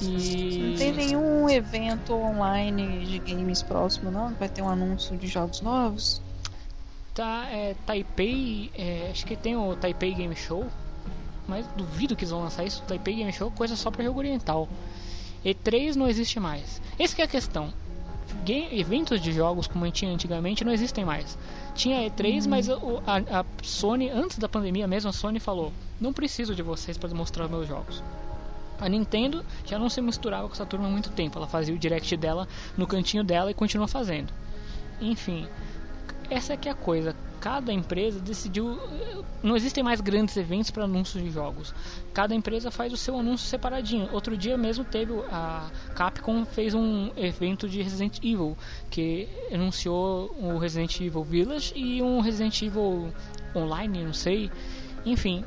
Speaker 6: E.
Speaker 8: Não tem nenhum evento online de games próximo, não? Vai ter um anúncio de jogos novos?
Speaker 6: Tá, é, Taipei, é, acho que tem o Taipei Game Show, mas duvido que eles vão lançar isso. Taipei Game Show, coisa só pra jogo oriental. E3 não existe mais. Essa que é a questão. Game, eventos de jogos como a gente tinha antigamente não existem mais. Tinha E3, mas o- a, a Sony, antes da pandemia mesmo, a Sony falou: Não preciso de vocês para mostrar meus jogos. A Nintendo já não se misturava com essa turma há muito tempo. Ela fazia o direct dela no cantinho dela e continua fazendo. Enfim, essa é que é a coisa. Cada empresa decidiu. Não existem mais grandes eventos para anúncios de jogos. Cada empresa faz o seu anúncio separadinho. Outro dia mesmo teve a Capcom fez um evento de Resident Evil que anunciou o Resident Evil Village e um Resident Evil Online, não sei. Enfim,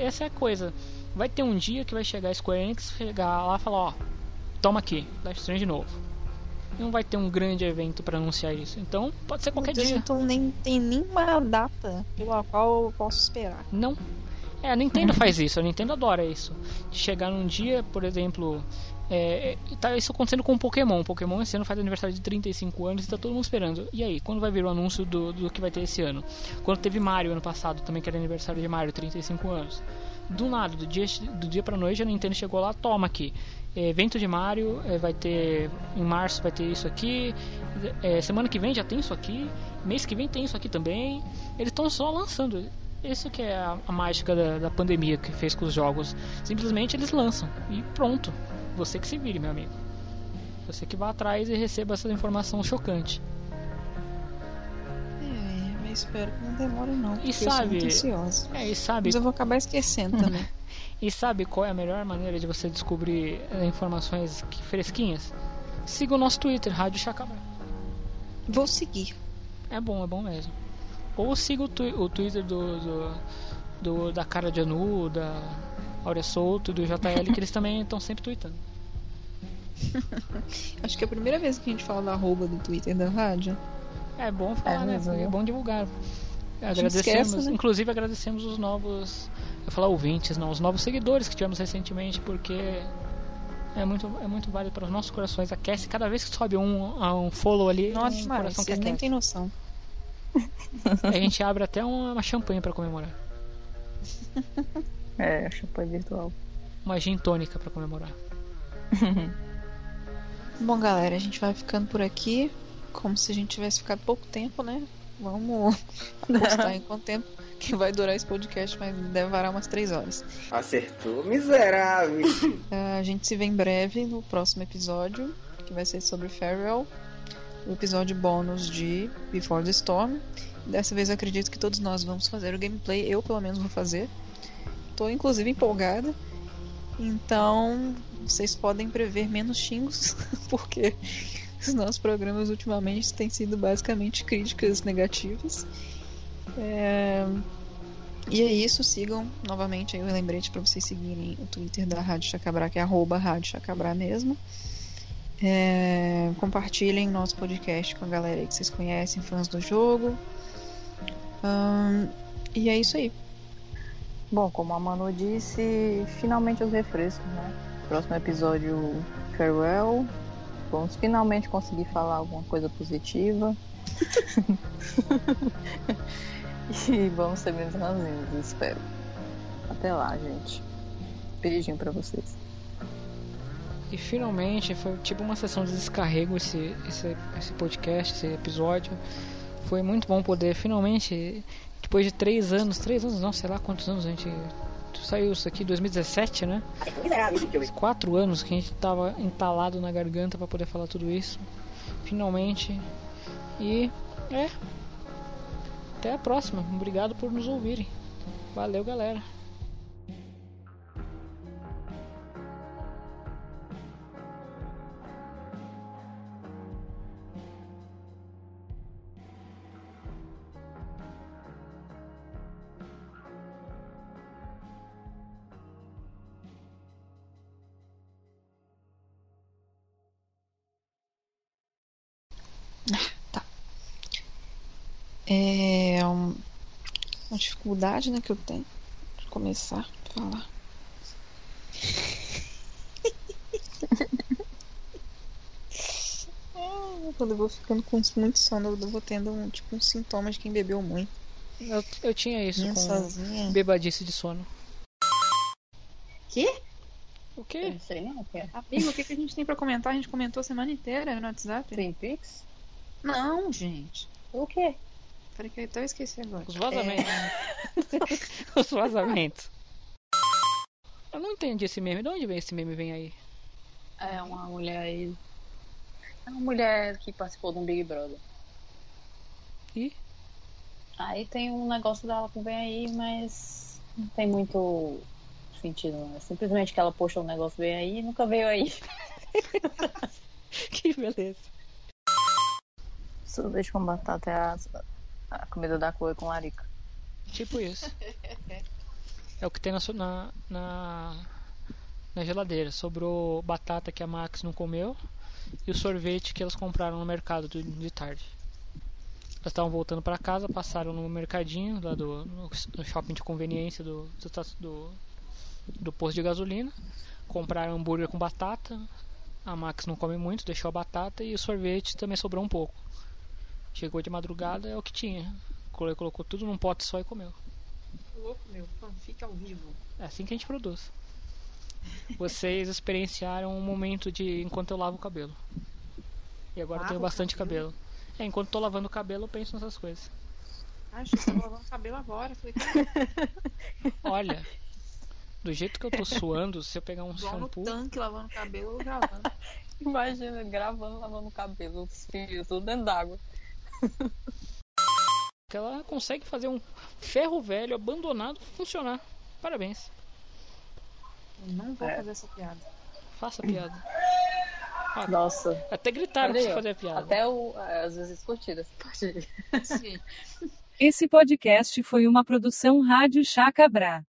Speaker 6: essa é a coisa. Vai ter um dia que vai chegar a Square Enix, chegar lá e falar, ó, toma aqui, Life Strange de novo. Não vai ter um grande evento para anunciar isso. Então, pode ser qualquer
Speaker 8: Deus,
Speaker 6: dia.
Speaker 8: Então nem tem nenhuma data pela qual eu posso esperar.
Speaker 6: Não. É, a Nintendo faz isso, a Nintendo adora isso. De chegar num dia, por exemplo. É, é, tá isso acontecendo com o Pokémon. O Pokémon esse ano faz aniversário de 35 anos e tá todo mundo esperando. E aí, quando vai vir o anúncio do, do que vai ter esse ano? Quando teve Mario ano passado, também que era aniversário de Mario, 35 anos. Do nada, do dia, do dia pra noite, a Nintendo chegou lá, toma aqui. É, evento de Mario, é, vai ter. Em março vai ter isso aqui. é, semana que vem já tem isso aqui. Mês que vem tem isso aqui também. Eles estão só lançando. Isso que é a, a mágica da, da pandemia que fez com os jogos. Simplesmente eles lançam e pronto. Você que se vire, meu amigo. Você que vá atrás e receba essa informação chocante.
Speaker 8: Espero que não demore não.
Speaker 6: E
Speaker 8: porque eu sou
Speaker 6: sabe-. É, e sabe.
Speaker 8: Mas eu vou acabar esquecendo (laughs) também.
Speaker 6: E sabe qual é a melhor maneira de você descobrir eh, informações fresquinhas? Siga o nosso Twitter, Rádio Chacabra.
Speaker 8: Vou seguir.
Speaker 6: É bom, é bom mesmo. Ou siga o, twi- o Twitter do, do, do- da Cara de Anu, da Áurea Souto, do JL, que eles (laughs) também estão sempre tweetando.
Speaker 8: Acho que é a primeira vez que a gente fala da arroba do Twitter da rádio.
Speaker 6: É bom falar,
Speaker 8: É
Speaker 6: né? É bom divulgar. Agradecemos,
Speaker 8: esquece, né?
Speaker 6: inclusive agradecemos os novos, eu falar ouvintes, não, os novos seguidores que tivemos recentemente, porque é muito, é muito válido para os nossos corações. Aquece cada vez que sobe um, um follow ali,
Speaker 8: Nossa,
Speaker 6: um
Speaker 8: demais,
Speaker 6: coração que
Speaker 8: nem têm noção.
Speaker 6: A gente abre até uma, uma champanhe para comemorar, (laughs)
Speaker 7: É, champanhe virtual.
Speaker 6: uma gin tônica para comemorar. (laughs)
Speaker 8: Bom, galera, a gente vai ficando por aqui. Como se a gente tivesse ficado pouco tempo, né? Vamos (laughs) postar em quanto tempo que vai durar esse podcast, mas deve varar umas três horas.
Speaker 14: Acertou, miserável.
Speaker 8: Eh, (laughs) A gente se vê em breve no próximo episódio, que vai ser sobre Farewell, o episódio bônus de Before the Storm. Dessa vez eu acredito que todos nós vamos fazer o gameplay, eu pelo menos vou fazer. Tô inclusive empolgada. Então, vocês podem prever menos xingos, (laughs) porque os nossos programas ultimamente têm sido basicamente críticas negativas. É, E é isso, sigam novamente aí o lembrete para vocês seguirem o Twitter da Rádio Chacabra, que é arroba Rádio Chacabra mesmo. É, Compartilhem nosso podcast com a galera aí que vocês conhecem, fãs do jogo. E é isso aí.
Speaker 7: Bom, como a Manu disse, finalmente os refrescos, né? Próximo episódio, Farewell. Vamos finalmente conseguir falar alguma coisa positiva. (laughs) e vamos ser menos ranzinhos, espero. Até lá, gente. Beijinho pra vocês.
Speaker 6: E finalmente foi tipo uma sessão de descarrego esse, esse, esse podcast, esse episódio. Foi muito bom poder finalmente, depois de três anos, três anos não, sei lá quantos anos a gente saiu isso aqui, 2017, né? Quatro anos que a gente tava entalado na garganta para poder falar tudo isso. Finalmente. E é. Até a próxima. Obrigado por nos ouvirem. Valeu, galera.
Speaker 8: É um- uma dificuldade né, que eu tenho de começar a falar. Ah, (laughs) Quando eu vou ficando com muito sono, eu vou tendo um, tipo, um sintoma de quem bebeu muito.
Speaker 6: Eu, eu tinha isso
Speaker 8: Minha
Speaker 6: com
Speaker 8: sozinha.
Speaker 6: bebadice de sono.
Speaker 8: Que?
Speaker 6: O quê?
Speaker 7: Não sei nem o que é.
Speaker 8: Amigo, o que, que a gente tem pra comentar? A gente comentou a semana inteira no WhatsApp.
Speaker 7: Twin Peaks?
Speaker 8: Não, gente.
Speaker 7: O quê?
Speaker 8: Peraí que eu até esqueci agora.
Speaker 6: Os vazamentos. (laughs) Os vazamentos. Eu não entendi esse meme. De onde vem esse meme? Vem aí.
Speaker 7: É uma mulher aí. É uma mulher que participou de um Big Brother.
Speaker 6: E?
Speaker 7: Aí tem um negócio dela que vem aí, mas não tem muito sentido, não. É simplesmente que ela postou um negócio vem aí e nunca veio aí. (laughs)
Speaker 6: que beleza.
Speaker 7: Deixa com batata é a, a comida da Chloe com larica.
Speaker 6: Tipo isso. É o que tem na, na, na, na geladeira. Sobrou batata que a Max não comeu e o sorvete que elas compraram no mercado de, de tarde. Elas estavam voltando para casa, passaram no mercadinho lá do no, no shopping de conveniência do, do, do posto de gasolina. Compraram hambúrguer com batata. A Max não come muito, deixou a batata e o sorvete também sobrou um pouco. Chegou de madrugada, é o que tinha. Colocou tudo num pote só e comeu.
Speaker 8: Louco, meu. Fica ao vivo.
Speaker 6: É assim que a gente produz. Vocês experienciaram um momento de enquanto eu lavo o cabelo. E agora eu
Speaker 8: Lava
Speaker 6: tenho
Speaker 8: o
Speaker 6: bastante cabelo. É, enquanto eu tô lavando o cabelo, eu penso nessas coisas.
Speaker 8: Ai, achei que tava lavando cabelo agora. Falei,
Speaker 6: Olha, do jeito que eu tô suando, se eu pegar um
Speaker 8: igual no
Speaker 6: shampoo.
Speaker 8: tanque lavando cabelo, eu gravando. (laughs)
Speaker 7: Imagina gravando, lavando o cabelo, tudo dentro d'água. (laughs)
Speaker 6: Que ela consegue fazer um ferro velho abandonado funcionar. Parabéns.
Speaker 8: Não vou
Speaker 7: É.
Speaker 8: fazer essa piada.
Speaker 6: Faça a piada. Ah, (laughs)
Speaker 7: Nossa.
Speaker 6: Até gritaram pra você fazer a piada.
Speaker 7: Até o, às vezes curtidas. Pode
Speaker 8: Sim.
Speaker 15: Esse podcast foi uma produção Rádio Chacabra.